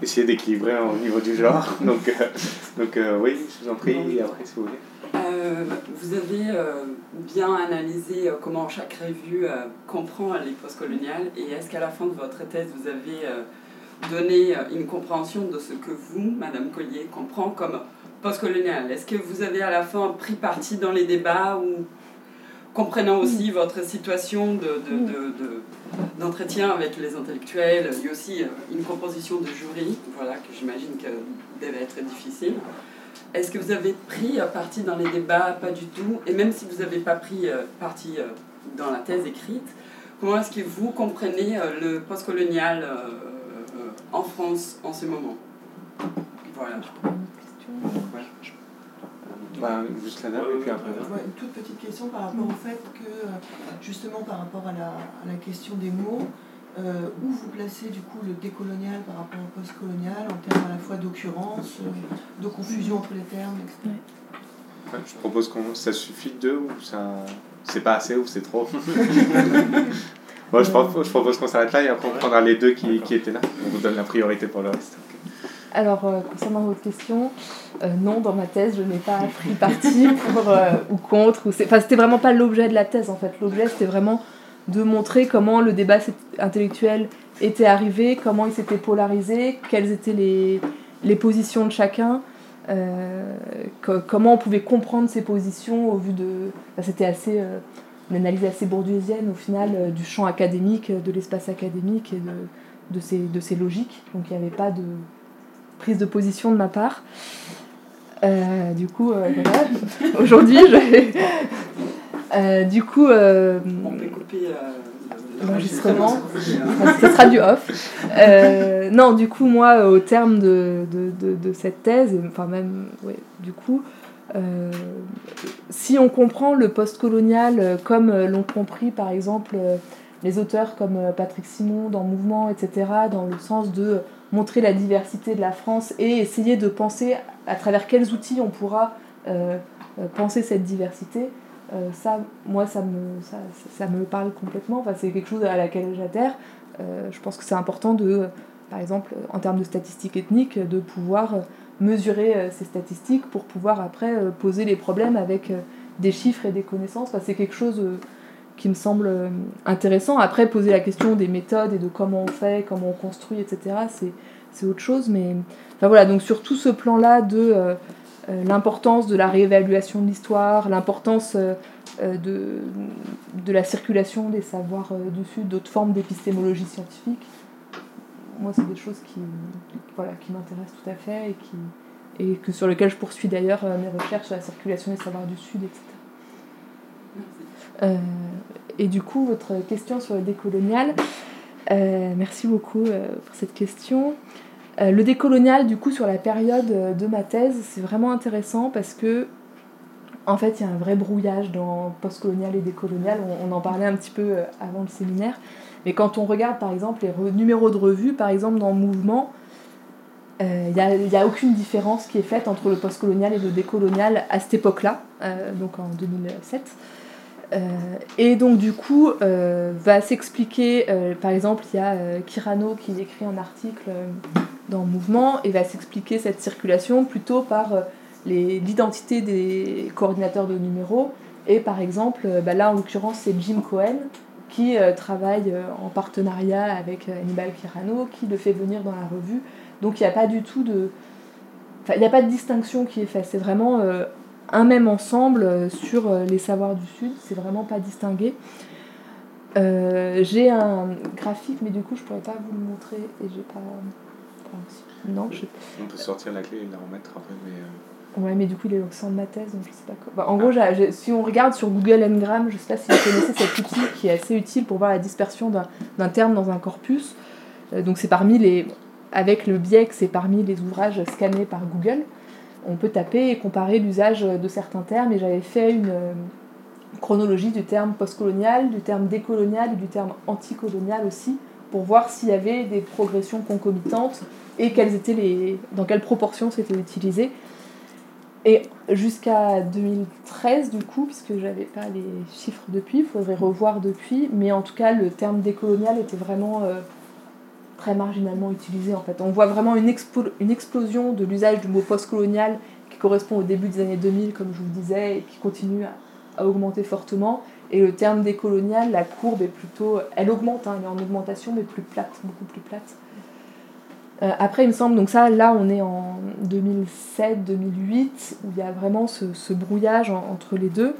essayer d'équilibrer au niveau du genre. <laughs> donc, euh, donc euh, oui, je vous en prie, après si vous voulez. Euh, vous avez euh, bien analysé comment chaque revue comprend les postcoloniales et est-ce qu'à la fin de votre thèse, vous avez donné une compréhension de ce que vous, Madame Collier, comprend comme postcolonial? Est-ce que vous avez à la fin pris parti dans les débats ou comprenant aussi votre situation d'entretien de, de, avec les intellectuels, il y a aussi une composition de jury, voilà, que j'imagine que devait être difficile. Est-ce que vous avez pris parti dans les débats? Pas du tout. Et même si vous n'avez pas pris parti dans la thèse écrite, comment est-ce que vous comprenez le postcolonial en France en ce moment? Voilà. Bah, juste là et puis après. une toute petite question par rapport au fait que, justement, par rapport à la, à la question des mots, euh, où vous placez du coup le décolonial par rapport au postcolonial en termes à la fois d'occurrence, euh, de confusion entre les termes, etc. je propose qu'on ça suffit de ou ça c'est pas assez ou c'est trop? <laughs> <laughs> Bon, je, propose, je propose qu'on s'arrête là et après on prendra les deux qui, qui, étaient là. On vous donne la priorité pour le reste. Alors, euh, concernant votre question, euh, non, dans ma thèse, je n'ai pas pris parti pour euh, ou contre. Ou enfin, c'était vraiment pas l'objet de la thèse en fait. L'objet, c'était vraiment de montrer comment le débat intellectuel était arrivé, comment il s'était polarisé, quelles étaient les, les positions de chacun, comment on pouvait comprendre ces positions au vu de. c'était assez une analyse assez bourdieusienne au final euh, du champ académique, de l'espace académique et de, de, ces, de ces logiques. Donc il n'y avait pas de prise de position de ma part. Euh, du coup, euh, voilà. <laughs> aujourd'hui, je du coup. On peut couper l'enregistrement. Ce sera du off. non, du coup, moi, au terme de, de, de, de cette thèse, enfin même, ouais, du coup, euh, si on comprend le postcolonial euh, comme euh, l'ont compris par exemple les auteurs comme Patrick Simon dans Mouvement, etc., dans le sens de montrer la diversité de la France et essayer de penser à travers quels outils on pourra penser cette diversité, ça, moi, ça me, ça, ça me parle complètement. Enfin, c'est quelque chose à laquelle j'adhère. je pense que c'est important de, par exemple, en termes de statistiques ethniques, de pouvoir mesurer euh, ces statistiques pour pouvoir après euh, poser les problèmes avec euh, des chiffres et des connaissances. c'est quelque chose qui me semble intéressant. Après, poser la question des méthodes et de comment on fait, comment on construit, etc., c'est autre chose. Mais enfin, voilà, donc sur tout ce plan-là de l'importance de la réévaluation de l'histoire, l'importance de, de la circulation des savoirs dessus, d'autres formes d'épistémologie scientifique, moi, c'est des choses qui, voilà, qui m'intéressent tout à fait et, qui, et que, sur lesquelles je poursuis d'ailleurs euh, mes recherches sur la circulation des savoirs du Sud, etc. Euh, et du coup, votre question sur le décolonial, euh, merci beaucoup pour cette question. Le décolonial, du coup, sur la période de ma thèse, c'est vraiment intéressant parce que, en fait, il y a un vrai brouillage dans postcolonial et décolonial. On, en parlait un petit peu avant le séminaire. Mais quand on regarde par exemple les numéros de revue, par exemple dans Mouvement, il euh, n'y a, a, aucune différence qui est faite entre le postcolonial et le décolonial à cette époque-là, euh, donc en 2007. Euh, et donc du coup, va s'expliquer, par exemple, il y a Kirano qui écrit un article dans Mouvement et va s'expliquer cette circulation plutôt par l'identité des coordinateurs de numéros. Et par exemple, bah là en l'occurrence c'est Jim Cohen qui euh, travaille euh, en partenariat avec euh, Hannibal Kirano, qui le fait venir dans la revue. Donc il n'y a pas du tout de. Il n'y a pas de distinction qui est faite. C'est vraiment un même ensemble sur les savoirs du Sud. C'est vraiment pas distingué. j'ai un graphique, mais du coup, je pourrais pas vous le montrer et j'ai pas. Non, je... On peut sortir la clé et la remettre après, mais. Ouais, mais du coup, il est au centre de ma thèse, donc je sais pas quoi. Bah, en gros, si on regarde sur Google Ngram, je sais pas si vous connaissez cet outil qui est assez utile pour voir la dispersion d'un terme dans un corpus. Euh, donc, c'est parmi les. Avec le biais que c'est parmi les ouvrages scannés par Google, on peut taper et comparer l'usage de certains termes. Et j'avais fait une euh, chronologie du terme postcolonial, du terme décolonial et du terme anticolonial aussi, pour voir s'il y avait des progressions concomitantes et quelles étaient les, dans quelle proportion c'était utilisé. Et jusqu'à 2013, du coup, puisque j'avais pas les chiffres depuis, il faudrait revoir depuis, mais en tout cas, le terme décolonial était vraiment euh, très marginalement utilisé en fait. On voit vraiment une, explosion de l'usage du mot postcolonial qui correspond au début des années 2000, comme je vous disais, et qui continue à, augmenter fortement. Et le terme décolonial, la courbe est plutôt. Elle augmente, hein, elle est en augmentation, mais plus plate, beaucoup plus plate. Euh, après, il me semble, donc ça, là, on est en 2007-2008, où il y a vraiment ce, brouillage entre les deux.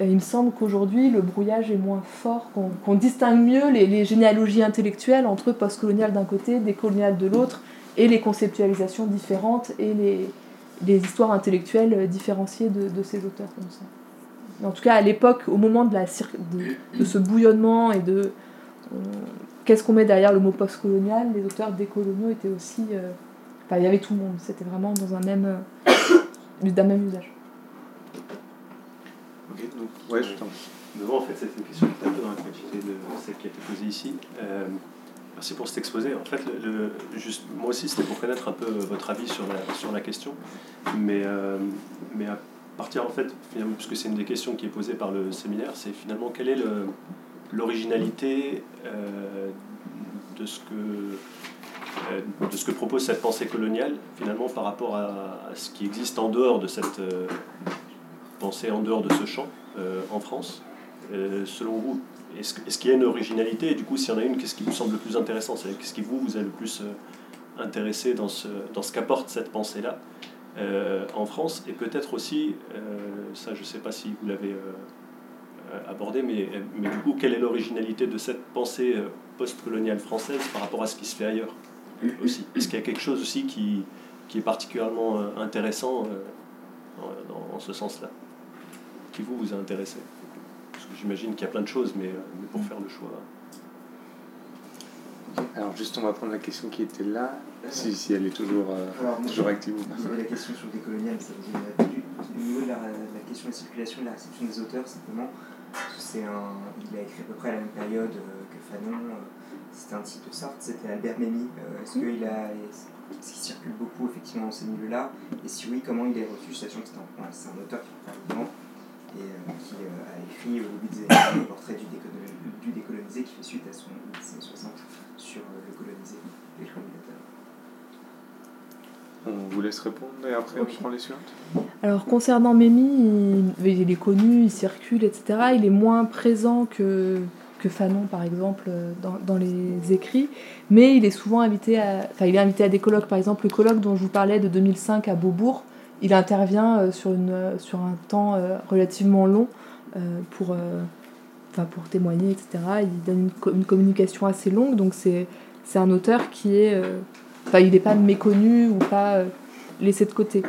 il me semble qu'aujourd'hui, le brouillage est moins fort, qu'on distingue mieux les, généalogies intellectuelles entre postcolonial d'un côté, décolonial de l'autre, et les conceptualisations différentes et les, histoires intellectuelles différenciées de, ces auteurs. En tout cas, à l'époque, au moment de, ce bouillonnement et de qu'est-ce qu'on met derrière le mot postcolonial, les auteurs décoloniaux étaient aussi. Euh, enfin, il y avait tout le monde, c'était vraiment dans un même, euh, d'un même usage. Ok, donc, ouais, je t'en en fait, c'est une question qui est un peu dans la quantité de celle qui a été posée ici. Euh, merci pour cet exposé. En fait, le, juste, moi aussi, c'était pour connaître un peu votre avis sur la, sur la question. Mais, mais à partir, en fait, finalement, puisque c'est une des questions qui est posée par le séminaire, c'est finalement quel est le l'originalité euh, de, ce que, euh, de ce que propose cette pensée coloniale, finalement, par rapport à, ce qui existe en dehors de cette euh, pensée, en dehors de ce champ, en France. selon vous, est-ce, est qu'il y a une originalité? Et du coup, s'il y en a une, qu'est-ce qui vous semble le plus intéressant? Qu'est-ce qui vous, vous a le plus intéressé dans ce, dans ce qu'apporte cette pensée-là en France? Et peut-être aussi, ça je ne sais pas si vous l'avez abordé, mais, mais du coup, quelle est l'originalité de cette pensée euh, post-coloniale française par rapport à ce qui se fait ailleurs aussi? Est-ce qu'il y a quelque chose aussi qui, qui est particulièrement euh, intéressant dans, en ce sens-là? Qui vous, vous a intéressé? Parce que j'imagine qu'il y a plein de choses, mais, mais pour faire le choix. Alors juste on va prendre la question qui était là, si, si elle est toujours, toujours active ou pas. la question sur le décolonial, ça vous a répondu. Au niveau de la, la, question de la circulation de la réception des auteurs, simplement, c'est un, il a écrit à peu près à la même période euh, que Fanon. Euh, c'était un type de sorte, c'était Albert Memmi. Euh, est-ce qu'il a, est-ce qu'il circule beaucoup effectivement dans ces milieux-là? Et si oui, comment il est reçu? Sachant que c'est un, c'est un auteur qui vivant et qui a écrit au début des années le portrait du, du, décolonisé qui fait suite à son 1960 sur le colonisé, les colonisateurs. On vous laisse répondre et après on prend les suivantes. Alors concernant Mémi, il, est connu, il circule, etc. Il est moins présent que, que Fanon par exemple dans, dans, les écrits, mais il est souvent invité à, enfin il est invité à des colloques. Par exemple le colloque dont je vous parlais de 2005 à Beaubourg, il intervient euh, sur, une, sur un temps euh, relativement long euh, pour, enfin, pour témoigner, etc. Il donne une, une communication assez longue, donc c'est un auteur qui est Enfin, il n'est pas méconnu ou pas euh, laissé de côté.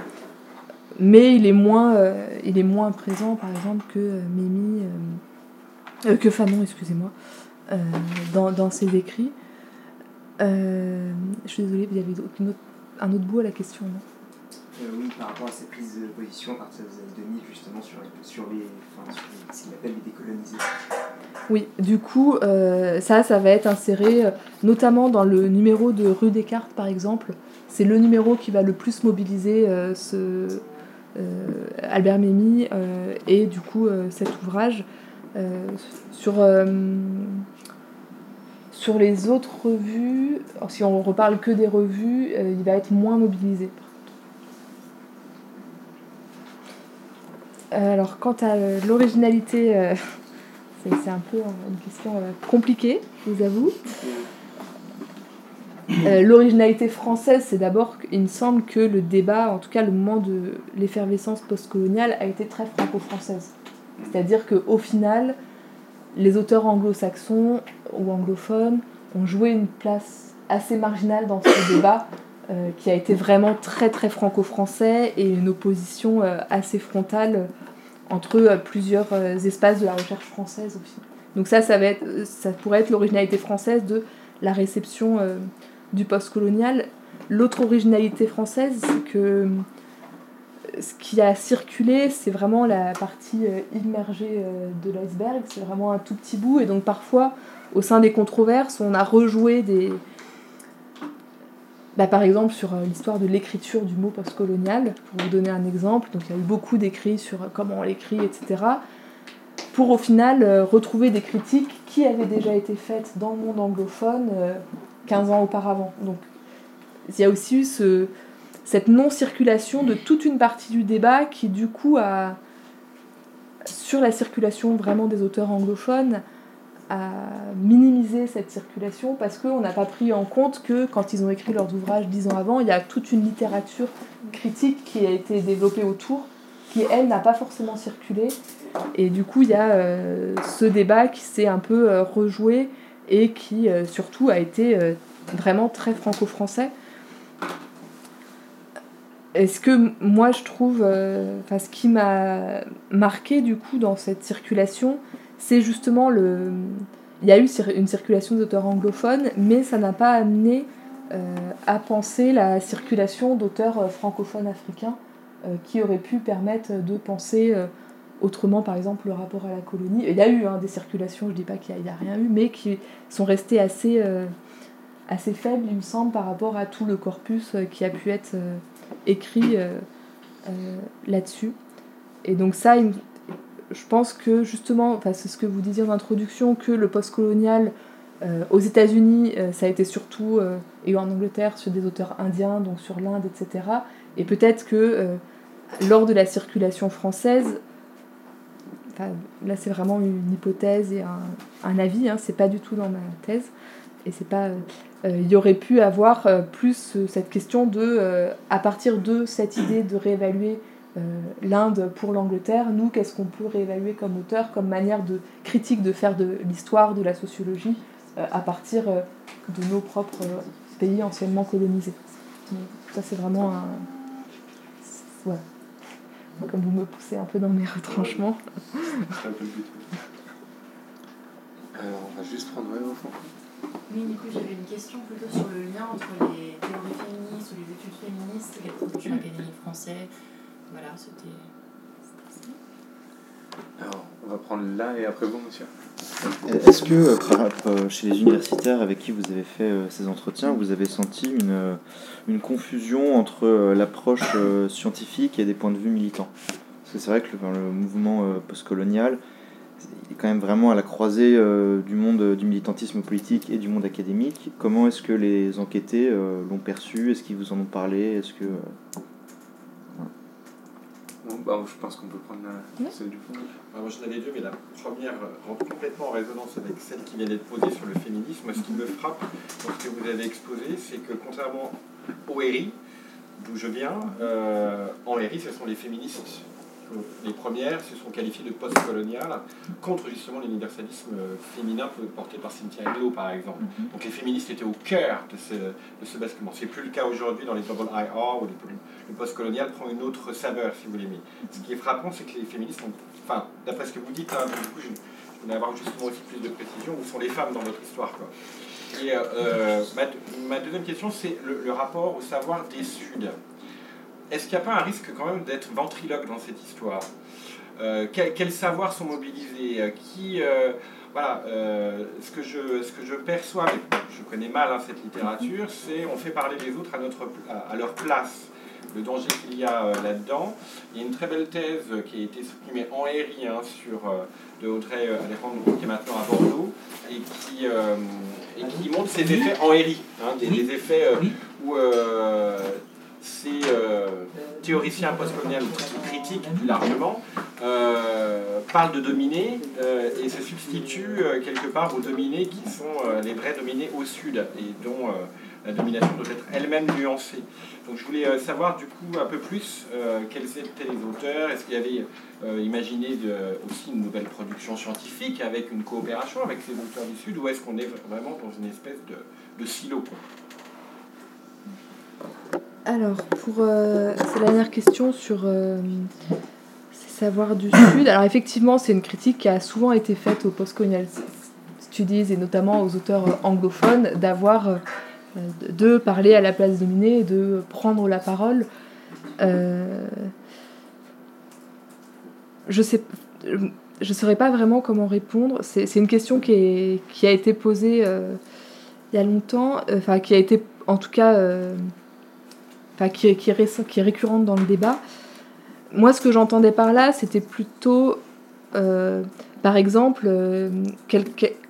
Mais il est moins, euh, il est moins présent, par exemple, que euh, Mimi, que Fanon, excusez-moi, dans, dans, ses écrits. je suis désolée, vous avez autre, un autre bout à la question, non? Oui, par rapport à cette prise de position à partir des années 2000, justement, sur, sur, les, enfin, sur ce qu'il appelle les décolonisés. Oui, du coup, euh, ça, ça va être inséré euh, notamment dans le numéro de Rue Descartes, par exemple. C'est le numéro qui va le plus mobiliser euh, ce, Albert Memmi et du coup cet ouvrage. sur, sur les autres revues, si on reparle que des revues, il va être moins mobilisé. Alors, quant à l'originalité <laughs> c'est un peu une question euh, compliquée, je vous avoue. Euh, l'originalité française, c'est d'abord, il me semble que le débat, en tout cas le moment de l'effervescence postcoloniale, a été très franco-française. C'est-à-dire qu'au final, les auteurs anglo-saxons ou anglophones ont joué une place assez marginale dans ce débat, euh, qui a été vraiment très très franco-français et une opposition assez frontale entre euh, plusieurs euh, espaces de la recherche française aussi. Donc ça, ça, va être, euh, ça pourrait être l'originalité française de la réception du postcolonial. L'autre originalité française, c'est que ce qui a circulé, c'est vraiment la partie immergée de l'iceberg, c'est vraiment un tout petit bout, et donc parfois, au sein des controverses, on a rejoué des, bah, par exemple sur euh, l'histoire de l'écriture du mot postcolonial, pour vous donner un exemple, donc il y a eu beaucoup d'écrits sur euh, comment on l'écrit, etc. Pour au final euh, retrouver des critiques qui avaient déjà été faites dans le monde anglophone 15 ans auparavant. Donc il y a aussi eu ce, cette non-circulation de toute une partie du débat qui du coup a, sur la circulation vraiment des auteurs anglophones, à minimiser cette circulation parce qu'on n'a pas pris en compte que quand ils ont écrit leurs ouvrages dix ans avant, il y a toute une littérature critique qui a été développée autour, qui elle n'a pas forcément circulé. Et du coup, il y a euh, ce débat qui s'est un peu euh, rejoué et qui euh, surtout a été vraiment très franco-français. Est-ce que moi je trouve, enfin ce qui m'a marqué du coup dans cette circulation, c'est justement le. Il y a eu une circulation d'auteurs anglophones, mais ça n'a pas amené euh, à penser la circulation d'auteurs euh, francophones africains euh, qui auraient pu permettre de penser autrement, par exemple, le rapport à la colonie. Il y a eu hein, des circulations, je ne dis pas qu'il n'y a, rien eu, mais qui sont restées assez, assez faibles, il me semble, par rapport à tout le corpus qui a pu être écrit là-dessus. Et donc ça, je pense que justement, enfin, c'est ce que vous disiez en introduction, que le postcolonial euh, aux États-Unis, euh, ça a été surtout, euh, et en Angleterre, sur des auteurs indiens, donc sur l'Inde, etc. Et peut-être que lors de la circulation française, là c'est vraiment une hypothèse et un, avis, hein, c'est pas du tout dans ma thèse, et c'est pas. il y aurait pu avoir plus cette question de, à partir de cette idée de réévaluer l'Inde pour l'Angleterre, nous, qu'est-ce qu'on peut réévaluer comme auteur, comme manière de critique de faire de l'histoire, de la sociologie, euh, à partir euh, de nos propres euh, pays anciennement colonisés. ça, c'est vraiment un. Ouais. Comme vous me poussez un peu dans mes retranchements. Alors, on va juste prendre ouais, au fond. Oui, Nico, j'avais une question plutôt sur le lien entre les théories féministes ou les études féministes et la production académique française. Voilà, c'était. Alors, on va prendre là et après vous, monsieur. Est-ce que euh, euh, chez les universitaires avec qui vous avez fait euh, ces entretiens, vous avez senti une, une confusion entre l'approche scientifique et des points de vue militants? Parce que c'est vrai que le, mouvement postcolonial est quand même vraiment à la croisée du monde du militantisme politique et du monde académique. Comment est-ce que les enquêtés l'ont perçu? Est-ce qu'ils vous en ont parlé? Est-ce que bah, je pense qu'on peut prendre la, celle du fond. Bah, moi, j'en avais deux, mais la première rentre complètement en résonance avec celle qui vient d'être posée sur le féminisme. Ce qui me frappe dans ce que vous avez exposé, c'est que contrairement au RI, d'où je viens, euh, en RI, ce sont les féministes les premières se sont qualifiées de post-coloniales contre justement l'universalisme féminin porté par Cynthia Englo par exemple. Mhm. Donc les féministes étaient au cœur de ce, de ce basculement. Ce n'est plus le cas aujourd'hui dans les double IR où le post-colonial prend une autre saveur si vous voulez. Mais ce qui est frappant, c'est que les féministes ont, enfin, d'après ce que vous dites, hein, du coup, je, voulais avoir justement aussi plus de précision, où sont les femmes dans votre histoire quoi. Et euh, ma, deuxième question, c'est le, le rapport au savoir des Suds est-ce qu'il n'y a pas un risque quand même d'être ventriloque dans cette histoire? Euh, quels, savoirs sont mobilisés? Euh, Qui, euh, voilà, ce, que je, ce que je perçois, mais je connais mal hein, cette littérature, c'est on fait parler les autres à, notre, à, leur place. Le danger qu'il y a là-dedans. Il y a une très belle thèse qui a été supprimée en RI hein, sur, de Audrey Alejandro, qui est maintenant à Bordeaux, et qui, et qui montre ces effets en RI, hein, des, des, effets où ces euh, théoriciens postcoloniaux critiques plus largement euh, parlent de dominés euh, et se substituent quelque part aux dominés qui sont les vrais dominés au sud et dont la domination doit être elle-même nuancée. Donc je voulais savoir du coup un peu plus quels étaient les auteurs, est-ce qu'il y avait imaginé aussi une nouvelle production scientifique avec une coopération avec ces auteurs du Sud ou est-ce qu'on est vraiment dans une espèce de silo alors, pour euh, cette dernière question sur euh, ces savoirs du Sud, alors effectivement, c'est une critique qui a souvent été faite aux postcolonial studies et notamment aux auteurs anglophones d'avoir, euh, de parler à la place dominée, de prendre la parole. je sais saurais pas vraiment comment répondre. C'est une question qui, qui, a été posée il y a longtemps, enfin qui a été en tout cas qui, est, récurrente dans le débat. Moi, ce que j'entendais par là, c'était plutôt, euh, par exemple, euh,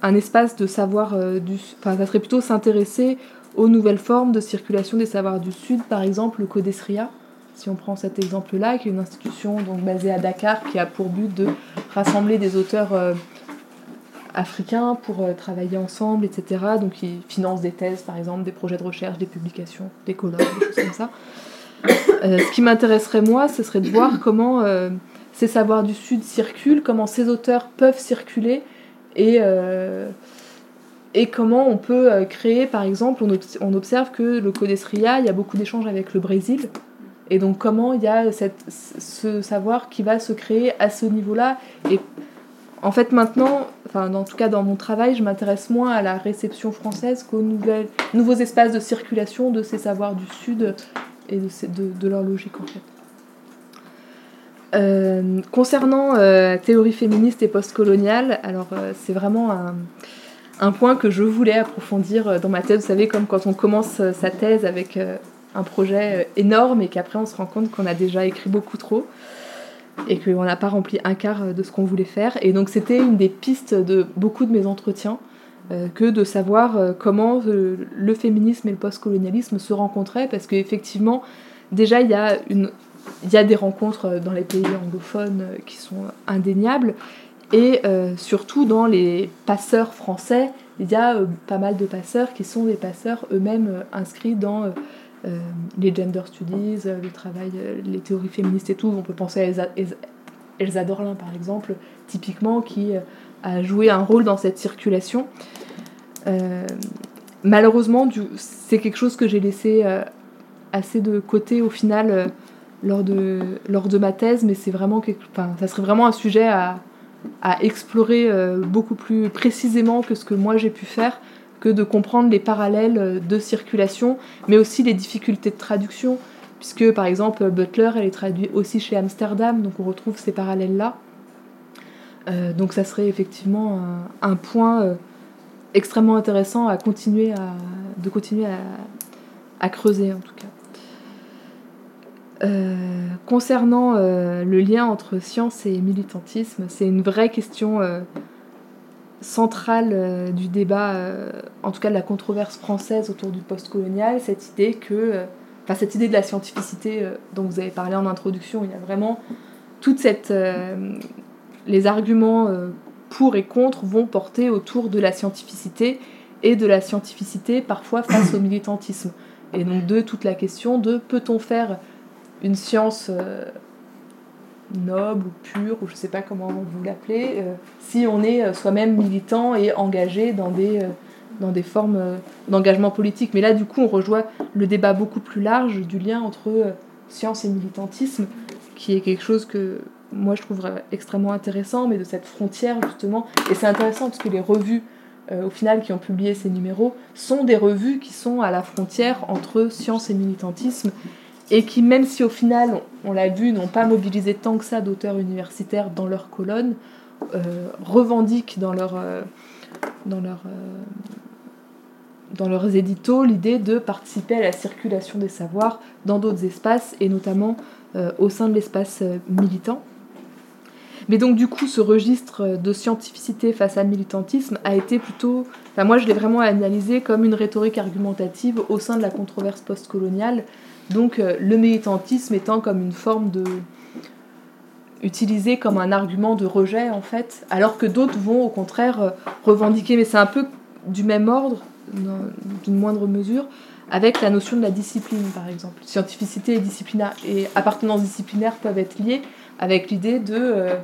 un espace de savoir euh, du... Enfin, ça serait plutôt s'intéresser aux nouvelles formes de circulation des savoirs du Sud, par exemple le Codesria, si on prend cet exemple-là, qui est une institution donc basée à Dakar, qui a pour but de rassembler des auteurs africains pour travailler ensemble, etc. Donc ils financent des thèses, par exemple, des projets de recherche, des publications, des colloques, des choses comme ça. ce qui m'intéresserait moi, ce serait de voir comment ces savoirs du Sud circulent, comment ces auteurs peuvent circuler et, et comment on peut créer, par exemple, on, observe que le Codesria, il y a beaucoup d'échanges avec le Brésil, et donc comment il y a cette, ce savoir qui va se créer à ce niveau-là. Et en fait maintenant, enfin en tout cas dans mon travail, je m'intéresse moins à la réception française qu'aux nouveaux espaces de circulation de ces savoirs du Sud et de, de, leur logique en fait. Euh, concernant euh, théorie féministe et postcoloniale, alors euh, c'est vraiment un, point que je voulais approfondir dans ma thèse. Vous savez, comme quand on commence sa thèse avec un projet énorme et qu'après on se rend compte qu'on a déjà écrit beaucoup trop et qu'on n'a pas rempli un quart euh, de ce qu'on voulait faire. Et donc c'était une des pistes de beaucoup de mes entretiens euh, que de savoir comment le féminisme et le postcolonialisme se rencontraient parce qu'effectivement déjà il y il y a des rencontres dans les pays anglophones qui sont indéniables et surtout dans les passeurs français il y a pas mal de passeurs qui sont des passeurs eux-mêmes inscrits dans euh, les gender studies, euh, le travail, euh, les théories féministes et tout. On peut penser à Elsa, Dorlin, par exemple, typiquement, qui a joué un rôle dans cette circulation. malheureusement, c'est quelque chose que j'ai laissé assez de côté au final lors, de, lors de ma thèse, mais c'est vraiment ça serait vraiment un sujet à explorer beaucoup plus précisément que ce que moi j'ai pu faire que de comprendre les parallèles de circulation, mais aussi les difficultés de traduction, puisque par exemple Butler, elle est traduite aussi chez Amsterdam, donc on retrouve ces parallèles-là. Euh, donc ça serait effectivement un, point euh, extrêmement intéressant à continuer à, de continuer à, creuser en tout cas. Euh, concernant le lien entre science et militantisme, c'est une vraie question centrale euh, du débat, euh, en tout cas de la controverse française autour du postcolonial, cette idée que, euh, enfin cette idée de la scientificité dont vous avez parlé en introduction, il y a vraiment toute cette, les arguments pour et contre vont porter autour de la scientificité et de la scientificité parfois face au militantisme. Et donc de toute la question de peut-on faire une science noble ou pur, ou je ne sais pas comment vous l'appelez, euh, si on est euh, soi-même militant et engagé dans des, euh, dans des formes d'engagement politique. Mais là, du coup, on rejoint le débat beaucoup plus large du lien entre science et militantisme, qui est quelque chose que moi je trouve extrêmement intéressant, mais de cette frontière justement. Et c'est intéressant parce que les revues, au final, qui ont publié ces numéros, sont des revues qui sont à la frontière entre science et militantisme et qui, même si au final, on, l'a vu, n'ont pas mobilisé tant que ça d'auteurs universitaires dans leurs colonnes, euh, revendiquent dans, leur, euh, leur, euh, dans leurs éditos l'idée de participer à la circulation des savoirs dans d'autres espaces, et notamment au sein de l'espace militant. Mais donc du coup, ce registre de scientificité face à militantisme a été plutôt, enfin moi je l'ai vraiment analysé comme une rhétorique argumentative au sein de la controverse postcoloniale, donc euh, le militantisme étant comme une forme de utilisé comme un argument de rejet en fait, alors que d'autres vont au contraire euh, revendiquer, mais c'est un peu du même ordre, d'une moindre mesure, avec la notion de la discipline par exemple. Scientificité et, disciplinaire, et appartenance disciplinaire peuvent être liées avec l'idée de euh,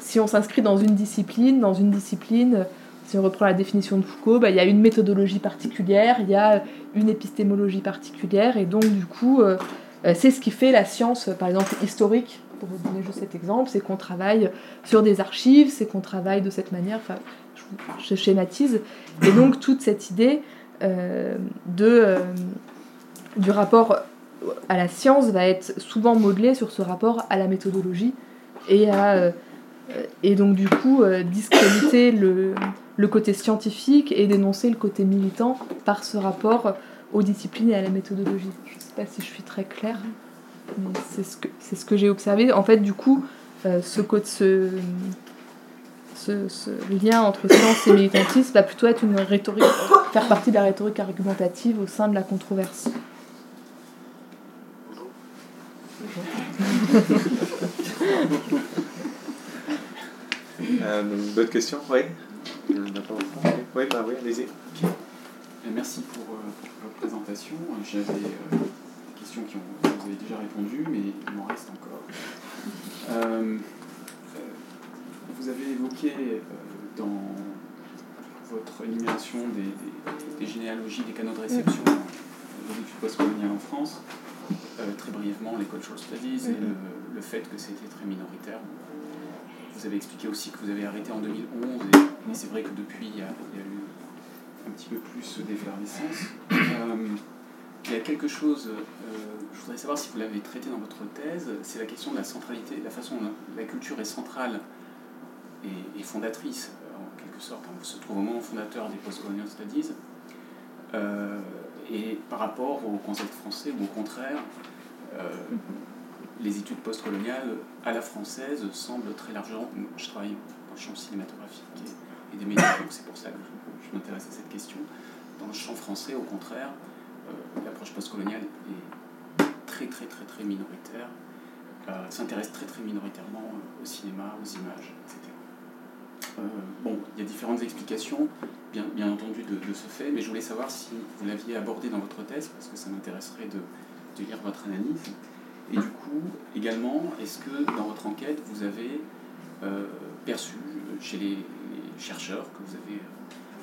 si on s'inscrit dans une discipline, dans une discipline, si on reprend la définition de Foucault, bah, il y a une méthodologie particulière, il y a une épistémologie particulière, et donc du coup, euh, euh, c'est ce qui fait la science, par exemple, historique, pour vous donner juste cet exemple, c'est qu'on travaille sur des archives, c'est qu'on travaille de cette manière, enfin, je, schématise, et donc toute cette idée euh, de, du rapport à la science va être souvent modelée sur ce rapport à la méthodologie et à et donc du coup discréditer le, le côté scientifique et dénoncer le côté militant par ce rapport aux disciplines et à la méthodologie. Je ne sais pas si je suis très claire, mais c'est ce que, ce que j'ai observé. En fait, du coup, euh, ce, ce, ce, ce, lien entre science et militantisme va plutôt être une rhétorique, faire partie de la rhétorique argumentative au sein de la controverse. <laughs> D'autres questions? Oui Oui, bah oui, allez-y. Merci pour votre présentation. J'avais des questions qui ont, vous avez déjà répondu, mais il m'en reste encore. vous avez évoqué dans votre énumération des, généalogies, des canaux de réception des études postcoloniales en France, euh, très brièvement les cultural studies et le, fait que c'était très minoritaire. Vous avez expliqué aussi que vous avez arrêté en 2011 et, c'est vrai que depuis il y, a, eu un petit peu plus d'effervescence. Euh, il y a quelque chose, euh, je voudrais savoir si vous l'avez traité dans votre thèse, c'est la question de la centralité, la façon dont la culture est centrale et, fondatrice sorte. Hein. se trouve au moment fondateur des Postcolonial Studies. Euh, et par rapport au concept français, ou au contraire, euh, les études postcoloniales à la française semblent très largement. Je travaille dans le champ cinématographique et, des médias, donc c'est pour ça que je, m'intéresse à cette question. Dans le champ français, au contraire, euh, l'approche postcoloniale est très très très très minoritaire, s'intéresse très très minoritairement au cinéma, aux images, etc. Euh, bon, il y a différentes explications, bien, bien entendu, de, ce fait, mais je voulais savoir si vous l'aviez abordé dans votre thèse, parce que ça m'intéresserait de, lire votre analyse. Et du coup, également, est-ce que dans votre enquête, vous avez euh, perçu chez les, chercheurs que vous avez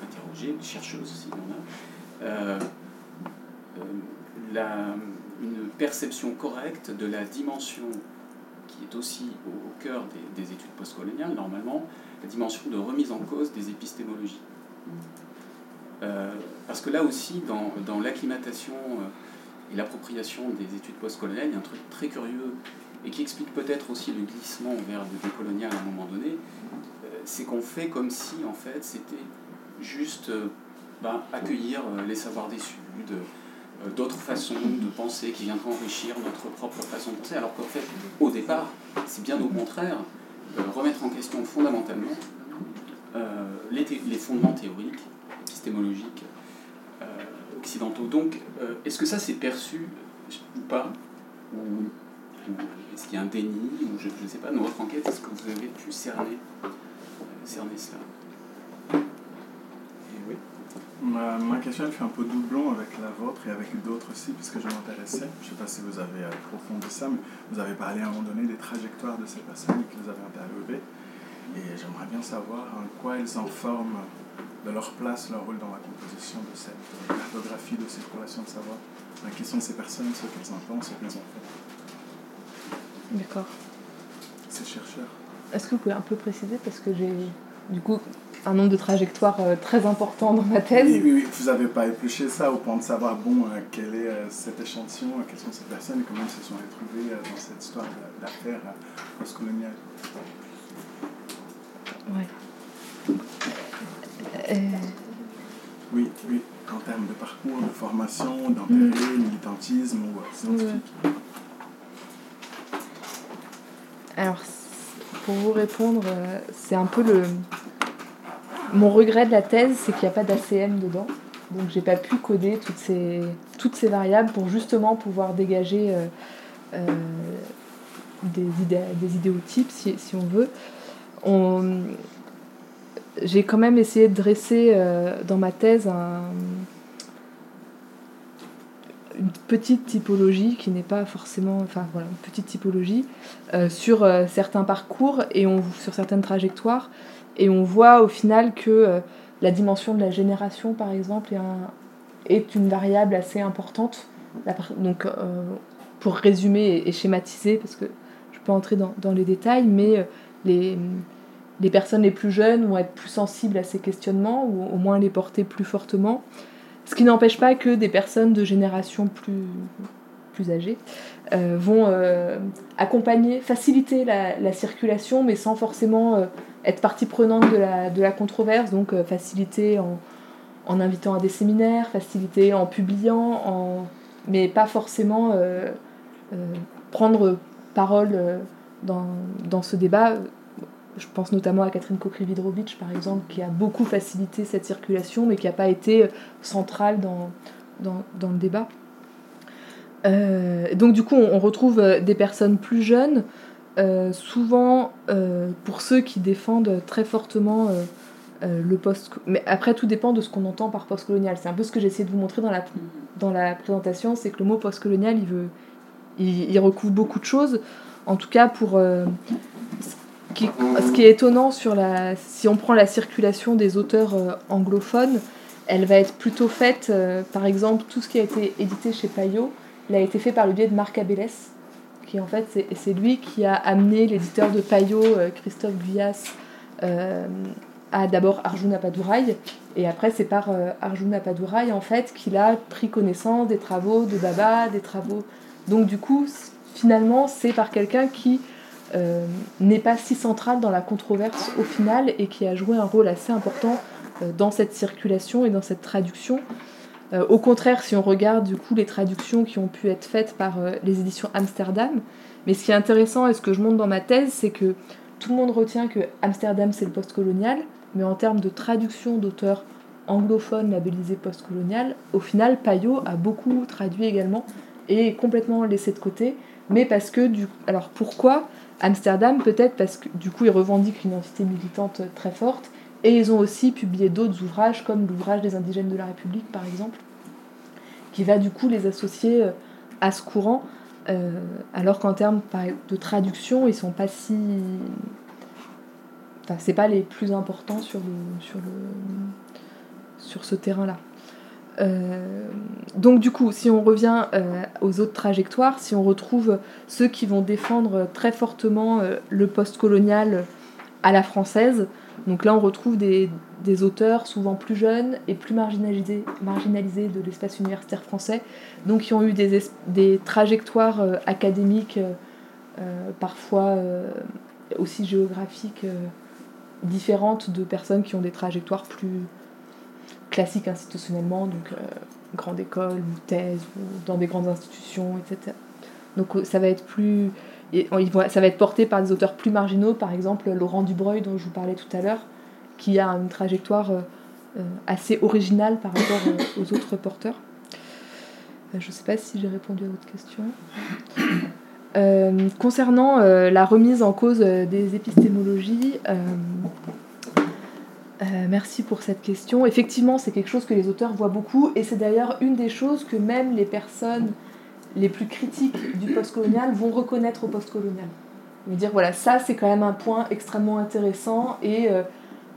interrogés, les chercheuses s'il y en a, la, une perception correcte de la dimension qui est aussi au, cœur des, des études postcoloniales, normalement, la dimension de remise en cause des épistémologies. Euh, parce que là aussi, dans, l'acclimatation euh, et l'appropriation des études postcoloniales, il y a un truc très curieux et qui explique peut-être aussi le glissement vers le décolonial à un moment donné, euh, c'est qu'on fait comme si, en fait, c'était juste ben, accueillir les savoirs des Sud, d'autres façons de penser qui viendraient enrichir notre propre façon de penser, alors qu'en fait, au départ, c'est bien au contraire euh, remettre en question fondamentalement euh, les, les, fondements théoriques, épistémologiques euh, occidentaux. Donc, est-ce que ça c'est perçu ou pas ou, est-ce qu'il y a un déni ou je ne sais pas, dans votre enquête, est-ce que vous avez pu cerner, cerner cela Ma, ma, question elle fait un peu doublon avec la vôtre et avec d'autres aussi, puisque je m'intéressais. Je ne sais pas si vous avez approfondi ça, mais vous avez parlé à un moment donné des trajectoires de ces personnes que vous avez interviewées. Et j'aimerais bien savoir en quoi elles informent de leur place, leur rôle dans la composition de cette cartographie de circulation de savoir. qui sont ces personnes, ce qu'elles en pensent, ce qu'elles ont fait. D'accord. Ces chercheurs. Est-ce que vous pouvez un peu préciser Parce que j'ai, du coup, un nombre de trajectoires euh, très important dans ma thèse. Oui, oui, vous n'avez pas épluché ça au point de savoir, bon, euh, quel est euh, cet échantillon, quelles sont ces personnes et comment elles se sont retrouvées dans cette histoire d'affaires postcoloniale. Oui. Oui, oui, en termes de parcours, de formation, d'intérêt, mm. militantisme ou scientifique. Alors, pour vous répondre, c'est un peu le, mon regret de la thèse, c'est qu'il n'y a pas d'ACM dedans. Donc j'ai pas pu coder toutes ces, toutes ces variables pour justement pouvoir dégager euh, euh, des, des idéotypes, si, si, on veut. On, j'ai quand même essayé de dresser euh, dans ma thèse un, une petite typologie qui n'est pas forcément, enfin voilà, une petite typologie sur certains parcours et on, sur certaines trajectoires et on voit au final que euh, la dimension de la génération, par exemple, est, une variable assez importante. Donc, euh, pour résumer et, schématiser, parce que je peux entrer dans, les détails, mais euh, les, les, personnes les plus jeunes vont être plus sensibles à ces questionnements, ou au moins les porter plus fortement. Ce qui n'empêche pas que des personnes de génération plus, plus âgées vont accompagner, faciliter la, la, circulation, mais sans forcément être partie prenante de la, controverse, donc euh, faciliter en, invitant à des séminaires, faciliter en publiant, mais pas forcément euh, euh, prendre parole dans, ce débat. Je pense notamment à Catherine Kokrividrovitch, par exemple, qui a beaucoup facilité cette circulation, mais qui n'a pas été centrale dans, dans, le débat. donc du coup, on, retrouve des personnes plus jeunes, souvent, pour ceux qui défendent très fortement le post... Mais après, tout dépend de ce qu'on entend par postcolonial. C'est un peu ce que j'ai essayé de vous montrer dans la, dans la présentation, c'est que le mot postcolonial, il, veut, il, recouvre beaucoup de choses. En tout cas, pour... ce, qui, est étonnant sur la... Si on prend la circulation des auteurs anglophones, elle va être plutôt faite, euh, par exemple, tout ce qui a été édité chez Payot, il a été fait par le biais de Marc Abélès, qui en fait, c'est lui qui a amené l'éditeur de Payot, euh, Christophe Guyas, euh, à d'abord Arjuna Padouraï, et après c'est par Arjuna Padouraï, en fait, qu'il a pris connaissance des travaux de Baba, des travaux... Donc du coup, finalement, c'est par quelqu'un qui n'est pas si central dans la controverse au final, et qui a joué un rôle assez important euh, dans cette circulation et dans cette traduction. Euh, au contraire, si on regarde du coup les traductions qui ont pu être faites par euh, les éditions Amsterdam, mais ce qui est intéressant et ce que je montre dans ma thèse, c'est que tout le monde retient que Amsterdam c'est le postcolonial, mais en termes de traduction d'auteurs anglophones labellisés postcolonial, au final Payot a beaucoup traduit également et complètement laissé de côté, mais parce que du alors pourquoi Amsterdam peut-être parce que du coup il revendique une identité militante très forte et ils ont aussi publié d'autres ouvrages, comme l'ouvrage des indigènes de la République, par exemple, qui va du coup les associer euh, à ce courant, euh, alors qu'en termes de traduction, ils sont pas si. Enfin, c'est pas les plus importants sur, le, sur, le, sur ce terrain-là. Euh, donc du coup, si on revient aux autres trajectoires, si on retrouve ceux qui vont défendre très fortement le post-colonial à la française, donc là, on retrouve des, auteurs souvent plus jeunes et plus marginalisés, marginalisés de l'espace universitaire français, donc qui ont eu des, trajectoires euh, académiques, euh, euh, parfois aussi géographiques, différentes de personnes qui ont des trajectoires plus classiques institutionnellement, donc grande école ou thèse, dans des grandes institutions, etc. Donc ça va être plus ça va être porté par des auteurs plus marginaux, par exemple Laurent Dubreuil, dont je vous parlais tout à l'heure, qui a une trajectoire euh, euh, assez originale par rapport aux autres porteurs. Euh, je ne sais pas si j'ai répondu à votre question. concernant la remise en cause des épistémologies, merci pour cette question. Effectivement, c'est quelque chose que les auteurs voient beaucoup, et c'est d'ailleurs une des choses que même les personnes les plus critiques du postcolonial vont reconnaître au postcolonial. Ils dire voilà, ça c'est quand même un point extrêmement intéressant et euh,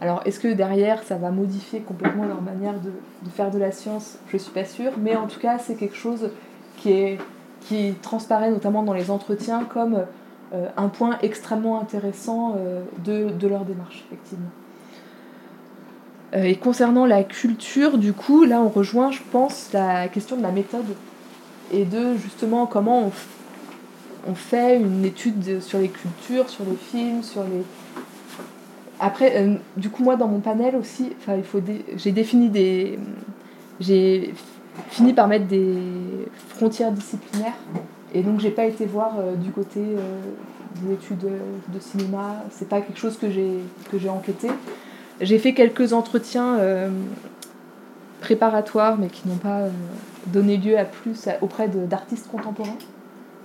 alors est-ce que derrière ça va modifier complètement leur manière de, faire de la science? Je suis pas sûre, mais en tout cas c'est quelque chose qui, est, qui transparaît notamment dans les entretiens comme euh, un point extrêmement intéressant euh, de, de, leur démarche, effectivement. Et concernant la culture, du coup, là on rejoint, je pense, la question de la méthode et de justement comment on, fait une étude sur les cultures, sur les films, sur les... Après, euh, du coup, moi, dans mon panel aussi, j'ai défini des... J'ai fini par mettre des frontières disciplinaires. Et donc, j'ai pas été voir euh, du côté euh, études de cinéma. C'est pas quelque chose que j'ai enquêté. J'ai fait quelques entretiens préparatoires, mais qui n'ont pas donner lieu à plus auprès d'artistes contemporains.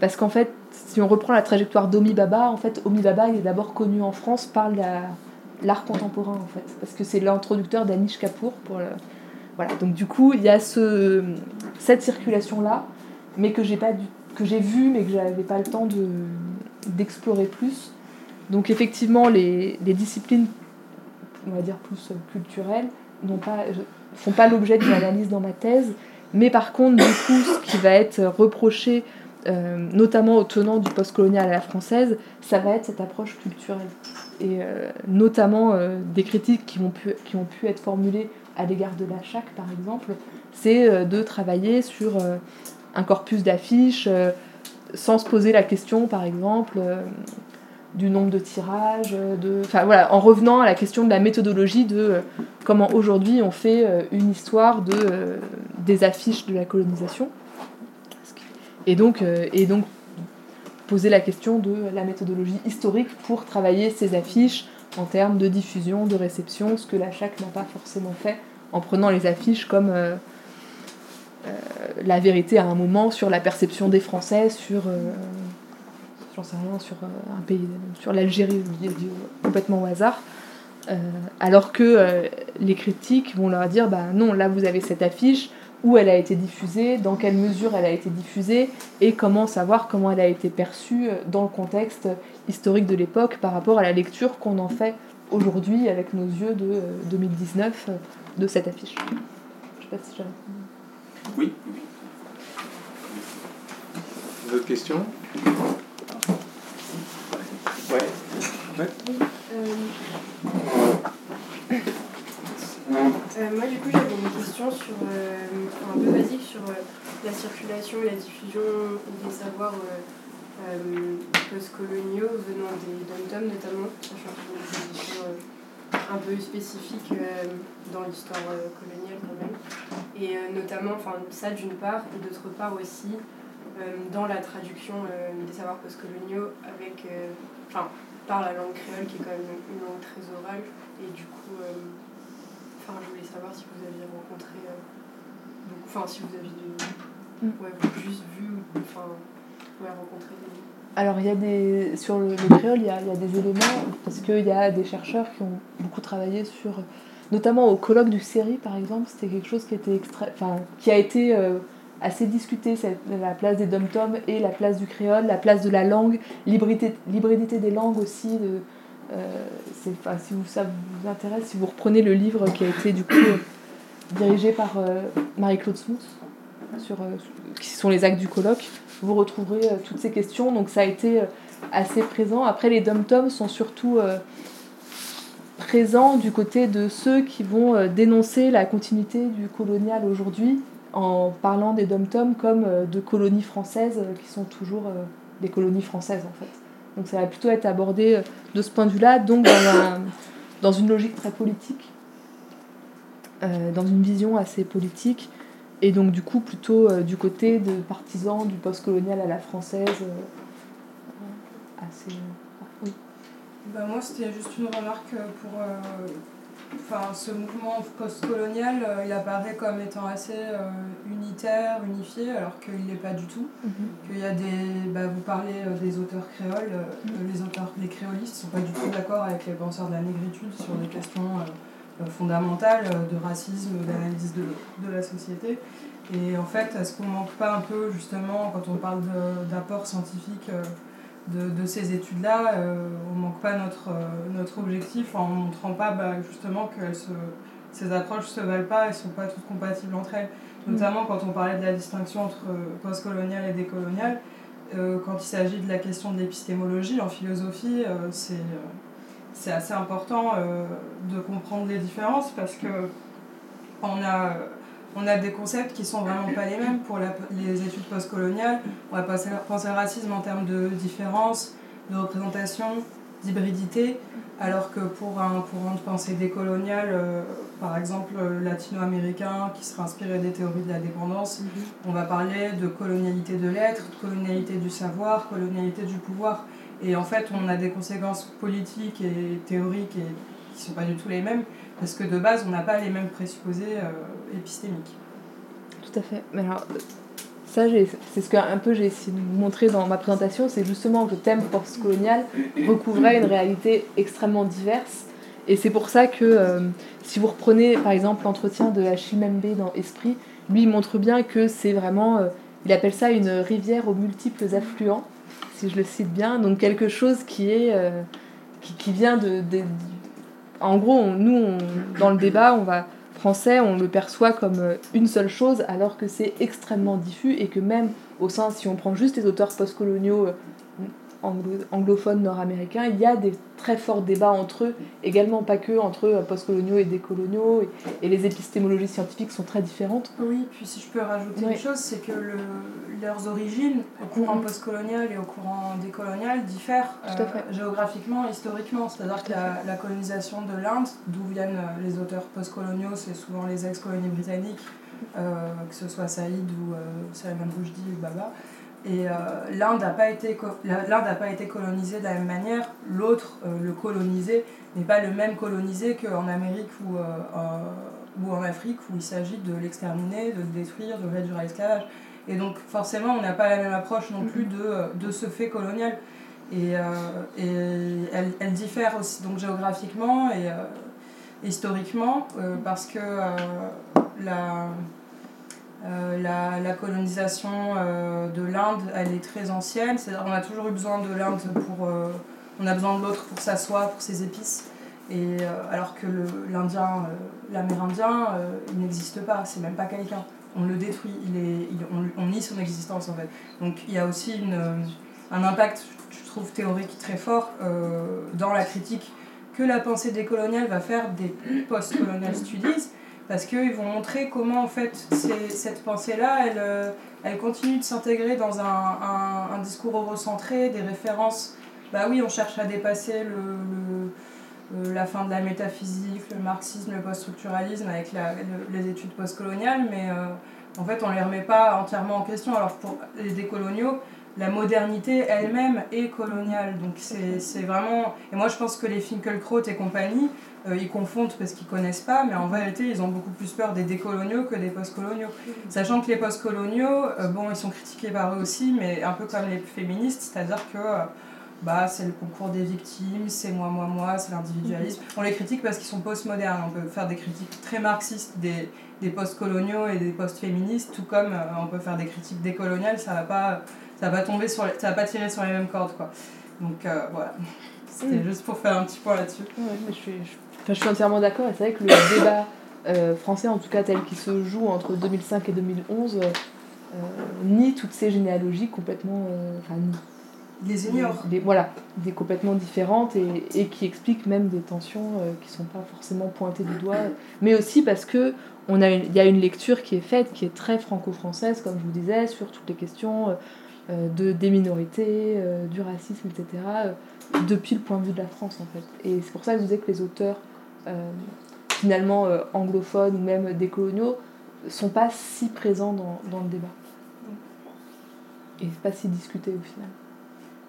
Parce qu'en fait, si on reprend la trajectoire d'Omi Baba, en fait, Omi Baba est d'abord connu en France par l'art contemporain, en fait. Parce que c'est l'introducteur d'Anish Kapoor. Pour le... Voilà, donc du coup, il y a ce, cette circulation-là, mais que j'ai pas que j'ai vu, mais que j'avais pas le temps de, d'explorer plus. Donc effectivement, les, les disciplines, on va dire plus culturelles, n'ont pas, font pas l'objet d'une analyse dans ma thèse, mais par contre, du coup, ce qui va être reproché, euh, notamment aux tenants du postcolonial à la française, ça va être cette approche culturelle. Et euh, notamment euh, des critiques qui, vont pu, qui ont pu être formulées à l'égard de la chac, par exemple, c'est de travailler sur un corpus d'affiches sans se poser la question, par exemple, du nombre de tirages, voilà, en revenant à la question de la méthodologie de euh, comment aujourd'hui on fait euh, une histoire de, euh, des affiches de la colonisation. Et donc, et donc poser la question de la méthodologie historique pour travailler ces affiches en termes de diffusion, de réception, ce que la chaque n'a pas forcément fait en prenant les affiches comme la vérité à un moment sur la perception des Français, sur j'en sais rien, sur un pays, sur l'Algérie, complètement au hasard. alors que les critiques vont leur dire bah non, là vous avez cette affiche, où elle a été diffusée, dans quelle mesure elle a été diffusée, et comment savoir comment elle a été perçue dans le contexte historique de l'époque par rapport à la lecture qu'on en fait aujourd'hui avec nos yeux de 2019 de cette affiche. Je sais pas si Oui. D'autres questions Ouais. ouais. Euh, euh, moi, du coup, j'avais une question sur, euh, un peu basique sur la circulation et la diffusion des savoirs post-coloniaux venant des dom notamment, sachant que un peu spécifique euh, dans l'histoire euh, coloniale quand même. Et euh, notamment, enfin ça d'une part, et d'autre part aussi dans la traduction des savoirs postcoloniaux avec, enfin par la langue créole qui est quand même une langue très orale. Et du coup, enfin je voulais savoir si vous aviez rencontré, enfin si vous aviez mm. ouais, juste vu, enfin ouais, rencontré des alors, il y a des, sur le, créole, il y, a, il y, a, des éléments, parce qu'il y a des chercheurs qui ont beaucoup travaillé sur, notamment au colloque du série, par exemple, c'était quelque chose qui, était extra, enfin, qui a été euh, assez discuté, la place des dom-toms et la place du créole, la place de la langue, l'hybridité des langues aussi. De, euh, enfin, si vous, ça vous intéresse, si vous reprenez le livre qui a été du coup dirigé par euh, Marie-Claude Smous, sur, qui sont les actes du colloque, vous retrouverez euh, toutes ces questions. Donc ça a été euh, assez présent. Après, les dom-toms sont surtout euh, présents du côté de ceux qui vont dénoncer la continuité du colonial aujourd'hui en parlant des dom-toms comme de colonies françaises qui sont toujours des colonies françaises en fait. Donc ça va plutôt être abordé de ce point de vue-là, donc dans, une logique très politique, dans une vision assez politique, et donc du coup plutôt euh, du côté de partisans du post-colonial à la française. Euh, assez... oui. Bah, moi c'était juste une remarque pour... Euh, enfin, ce mouvement post-colonial, il apparaît comme étant assez unitaire, unifié, alors qu'il n'est pas du tout. Mhm. Qu'il y a des... Bah, vous parlez des auteurs créoles, mhm. les auteurs, les créolistes ne sont pas du tout d'accord avec les penseurs de la négritude sur des questions euh, fondamentale euh, de racisme, d'analyse de, de, la société. Et en fait, est-ce qu'on manque pas un peu, justement, quand on parle d'apport scientifique euh, de, de, ces études-là, on manque pas notre, notre objectif en montrant pas bah, justement que se, ces approches se valent pas, elles sont pas toutes compatibles entre elles. Mm. Notamment quand on parlait de la distinction entre postcolonial et décolonial, quand il s'agit de la question de l'épistémologie en philosophie, c'est c'est assez important euh, de comprendre les différences parce que on a, on a des concepts qui sont vraiment pas les mêmes pour les études postcoloniales. On va penser, penser le racisme en termes de différence, de représentation, d'hybridité, alors que pour un courant de pensée décolonial, euh, par exemple latino-américain, qui sera inspiré des théories de la dépendance, mhm. on va parler de colonialité de l'être, de colonialité du savoir, colonialité du pouvoir. Et en fait, on a des conséquences politiques et théoriques et, qui ne sont pas du tout les mêmes, parce que de base, on n'a pas les mêmes présupposés euh, épistémiques. Tout à fait. Mais alors, ça, c'est ce que un peu j'ai essayé de vous montrer dans ma présentation, c'est justement que le thème post-colonial recouvrait une réalité extrêmement diverse. Et c'est pour ça que euh, si vous reprenez par exemple l'entretien de Achille Membe dans Esprit, lui il montre bien que c'est vraiment, euh, il appelle ça une rivière aux multiples affluents si je le cite bien. Donc quelque chose qui est euh, qui, vient de, en gros, nous dans le débat, on va on le perçoit comme euh, une seule chose, alors que c'est extrêmement diffus et que même au sein, si on prend juste les auteurs postcoloniaux euh, anglophones nord-américains, il y a des très forts débats entre eux, également pas que entre euh, postcoloniaux et décoloniaux, et, les épistémologies scientifiques sont très différentes. Oui, puis si je peux rajouter une chose, c'est que le, leurs origines au courant mm-hmm. postcolonial et au courant décolonial diffèrent euh, géographiquement, historiquement. C'est-à-dire que la, colonisation de l'Inde, d'où viennent euh, les auteurs postcoloniaux, c'est souvent les ex-colonies britanniques, que ce soit Saïd ou Salman Rushdie ou Baba. Et euh, l'Inde n'a pas, été pas été colonisée de la même manière. L'autre, euh, le colonisé, n'est pas le même colonisé qu'en Amérique ou, euh, ou en Afrique où il s'agit de l'exterminer, de le détruire, de réduire à l'esclavage. Et donc forcément, on n'a pas la même approche non plus de, de ce fait colonial. Et, et elle, elle, diffère aussi donc géographiquement et historiquement parce que la, la, la, colonisation de l'Inde, elle est très ancienne. C'est-à-dire on a toujours eu besoin de l'Inde pour... on a besoin de l'autre pour sa soie, pour ses épices. Et, alors que l'Indien, l'Amérindien, il n'existe pas, c'est même pas quelqu'un on le détruit, il est, on, nie son existence en fait. Donc il y a aussi une, un impact, je trouve, théorique très fort euh, dans la critique que la pensée décoloniale va faire des post-colonial studies, parce qu'ils vont montrer comment en fait cette pensée-là, elle, euh, elle continue de s'intégrer dans un, un, discours eurocentré, des références. Bah oui, on cherche à dépasser le euh, la fin de la métaphysique, le marxisme, le post-structuralisme avec les études postcoloniales, mais euh, en fait on ne les remet pas entièrement en question. Alors pour les décoloniaux, la modernité elle-même est coloniale. Donc c'est vraiment... Et moi je pense que les Finkelkraut et compagnie, euh, ils confondent parce qu'ils connaissent pas, mais en vérité ils ont beaucoup plus peur des décoloniaux que des postcoloniaux. Sachant que les postcoloniaux, bon ils sont critiqués par eux aussi, mais un peu comme les féministes, c'est-à-dire que bah, c'est le concours des victimes, c'est moi, moi, moi, c'est l'individualisme. On les critique parce qu'ils sont postmodernes. On peut faire des critiques très marxistes des, des post-coloniaux et des post-féministes, tout comme euh, on peut faire des critiques décoloniales, ça va pas, ça va tomber sur, ça va pas tirer sur les mêmes cordes, quoi. Donc euh, voilà, c'était mm. juste pour faire un petit point là-dessus. je, suis, je, je suis entièrement d'accord, et c'est vrai que le débat euh, français, en tout cas tel qu'il se joue entre 2005 et 2011, nie toutes ces généalogies complètement, enfin les ignore. Des, voilà, des complètement différentes et, et, qui expliquent même des tensions euh, qui ne sont pas forcément pointées du doigt, mais aussi parce que on a il y a une lecture qui est faite, qui est très franco-française, comme je vous disais, sur toutes les questions euh, euh, de, des minorités, du racisme, etc., depuis le point de vue de la France, en fait. Et c'est pour ça que je disais que les auteurs, finalement anglophones ou même décoloniaux, sont pas si présents dans, dans le débat. Et pas si discutés au final.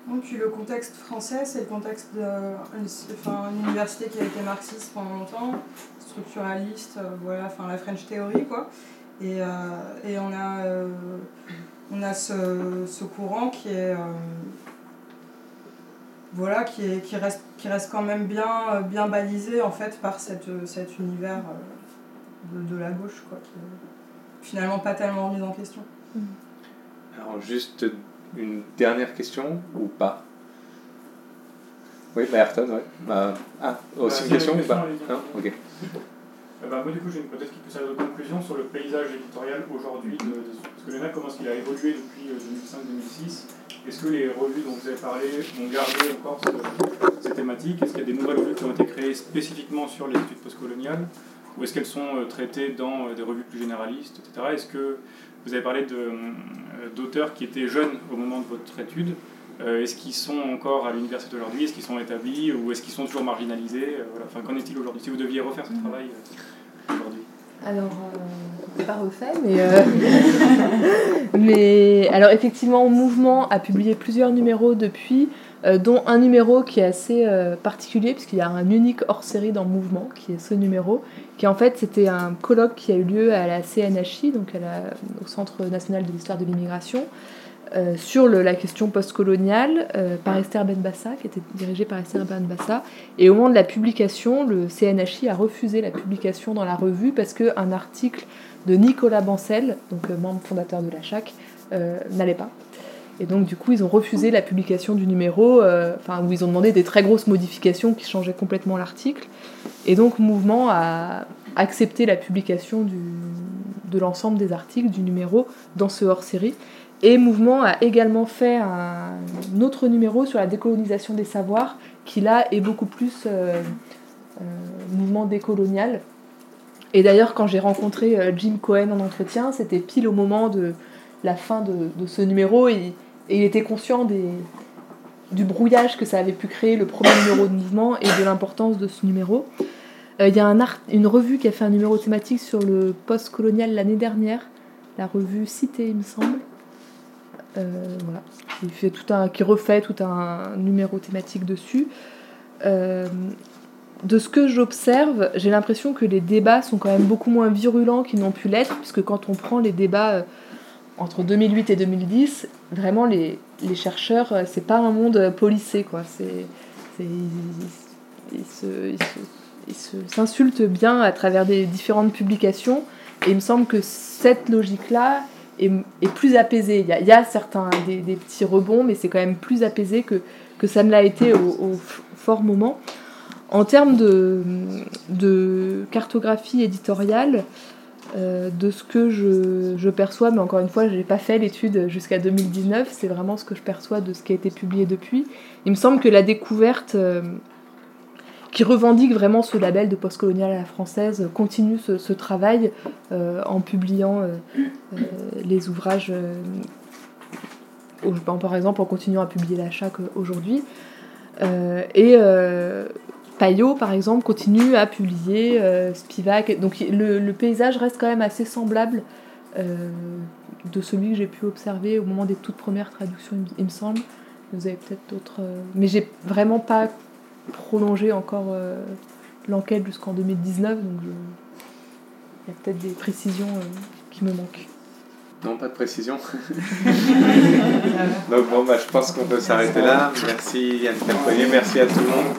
Donc, le contexte français, c'est le contexte d'une enfin, université qui a été marxiste pendant longtemps, structuraliste, euh, voilà, enfin la French Theory, quoi. Et, euh, et on a, euh, on a ce, ce, courant qui est, voilà, qui, est, qui, reste, qui reste quand même bien, bien balisé, en fait, par cette, cet univers de, de, la gauche, quoi, qui est finalement pas tellement remis en question. Alors, juste une dernière question ou pas? Oui, bah Ayrton, ouais. Bah, ah, aussi une question ou pas? Non? Ok. Euh, bah, moi, du coup, j'ai peut-être qui peut servir de conclusion sur le paysage éditorial aujourd'hui. De, parce que le NAC, comment est-ce qu'il a évolué depuis 2005-2006 euh, Est-ce que les revues dont vous avez parlé ont gardé encore ces thématiques Est-ce qu'il y a des nouvelles revues qui ont été créées spécifiquement sur les études postcoloniales? Ou est-ce qu'elles sont euh, traitées dans des revues plus généralistes, etc. Est-ce que vous avez parlé euh, d'auteurs qui étaient jeunes au moment de votre étude? Euh, est-ce qu'ils sont encore à l'université aujourd'hui Est-ce qu'ils sont établis Ou est-ce qu'ils sont toujours marginalisés? Euh, voilà. enfin, Qu'en est-il aujourd'hui? Si vous deviez refaire ce mm. travail aujourd'hui alors, euh, pas refait, mais, <laughs> mais alors effectivement, Mouvement a publié plusieurs numéros depuis. Euh, dont un numéro qui est assez euh, particulier, puisqu'il y a un unique hors-série dans Mouvement, qui est ce numéro, qui en fait c'était un colloque qui a eu lieu à la CNHI, donc à la, au Centre national de l'histoire de l'immigration, euh, sur le, la question postcoloniale par Esther Benbassa, qui était dirigée par Esther Benbassa. Et au moment de la publication, le CNHI a refusé la publication dans la revue parce qu'un article de Nicolas Bancel, donc membre fondateur de la CHAC, n'allait pas. Et donc, du coup, ils ont refusé la publication du numéro, euh, enfin, où ils ont demandé des très grosses modifications qui changeaient complètement l'article. Et donc, Mouvement a accepté la publication du, de l'ensemble des articles du numéro dans ce hors-série. Et Mouvement a également fait un, autre numéro sur la décolonisation des savoirs, qui là est beaucoup plus euh, euh, mouvement décolonial. Et d'ailleurs, quand j'ai rencontré Jim Cohen en entretien, c'était pile au moment de la fin de, ce numéro. Et, il était conscient des, du brouillage que ça avait pu créer le premier numéro de mouvement et de l'importance de ce numéro. Euh, il y a une revue qui a fait un numéro thématique sur le post-colonial l'année dernière, la revue Cité, il me semble. Euh, voilà. Il fait tout un, qui refait tout un numéro thématique dessus. Euh, de ce que j'observe, j'ai l'impression que les débats sont quand même beaucoup moins virulents qu'ils n'ont pu l'être, puisque quand on prend les débats entre 2008 et 2010, vraiment les, les chercheurs, c'est pas un monde policé quoi. C'est, ils, s'insultent bien à travers des différentes publications. Et il me semble que cette logique-là est, plus apaisée. Il y a, certains des, petits rebonds, mais c'est quand même plus apaisé que, que ça ne l'a été au, fort moment. En termes de, cartographie éditoriale, euh, de ce que je, je, perçois, mais encore une fois, je n'ai pas fait l'étude jusqu'à 2019, c'est vraiment ce que je perçois de ce qui a été publié depuis. Il me semble que la découverte euh, qui revendique vraiment ce label de postcolonial à la française continue ce, travail euh, en publiant euh, euh, les ouvrages, par exemple en continuant à publier la chaque aujourd'hui. et Payot, par exemple, continue à publier Spivak. Donc le, le, paysage reste quand même assez semblable de celui que j'ai pu observer au moment des toutes premières traductions, il me semble. Vous avez peut-être d'autres. Mais j'ai vraiment pas prolonger encore euh, l'enquête jusqu'en 2019, donc je... il y a peut-être des précisions euh, qui me manquent. Non, pas de précision. donc <laughs> bon, bah, je pense qu'on peut s'arrêter là. Merci Yann Calponier, merci à tout le monde.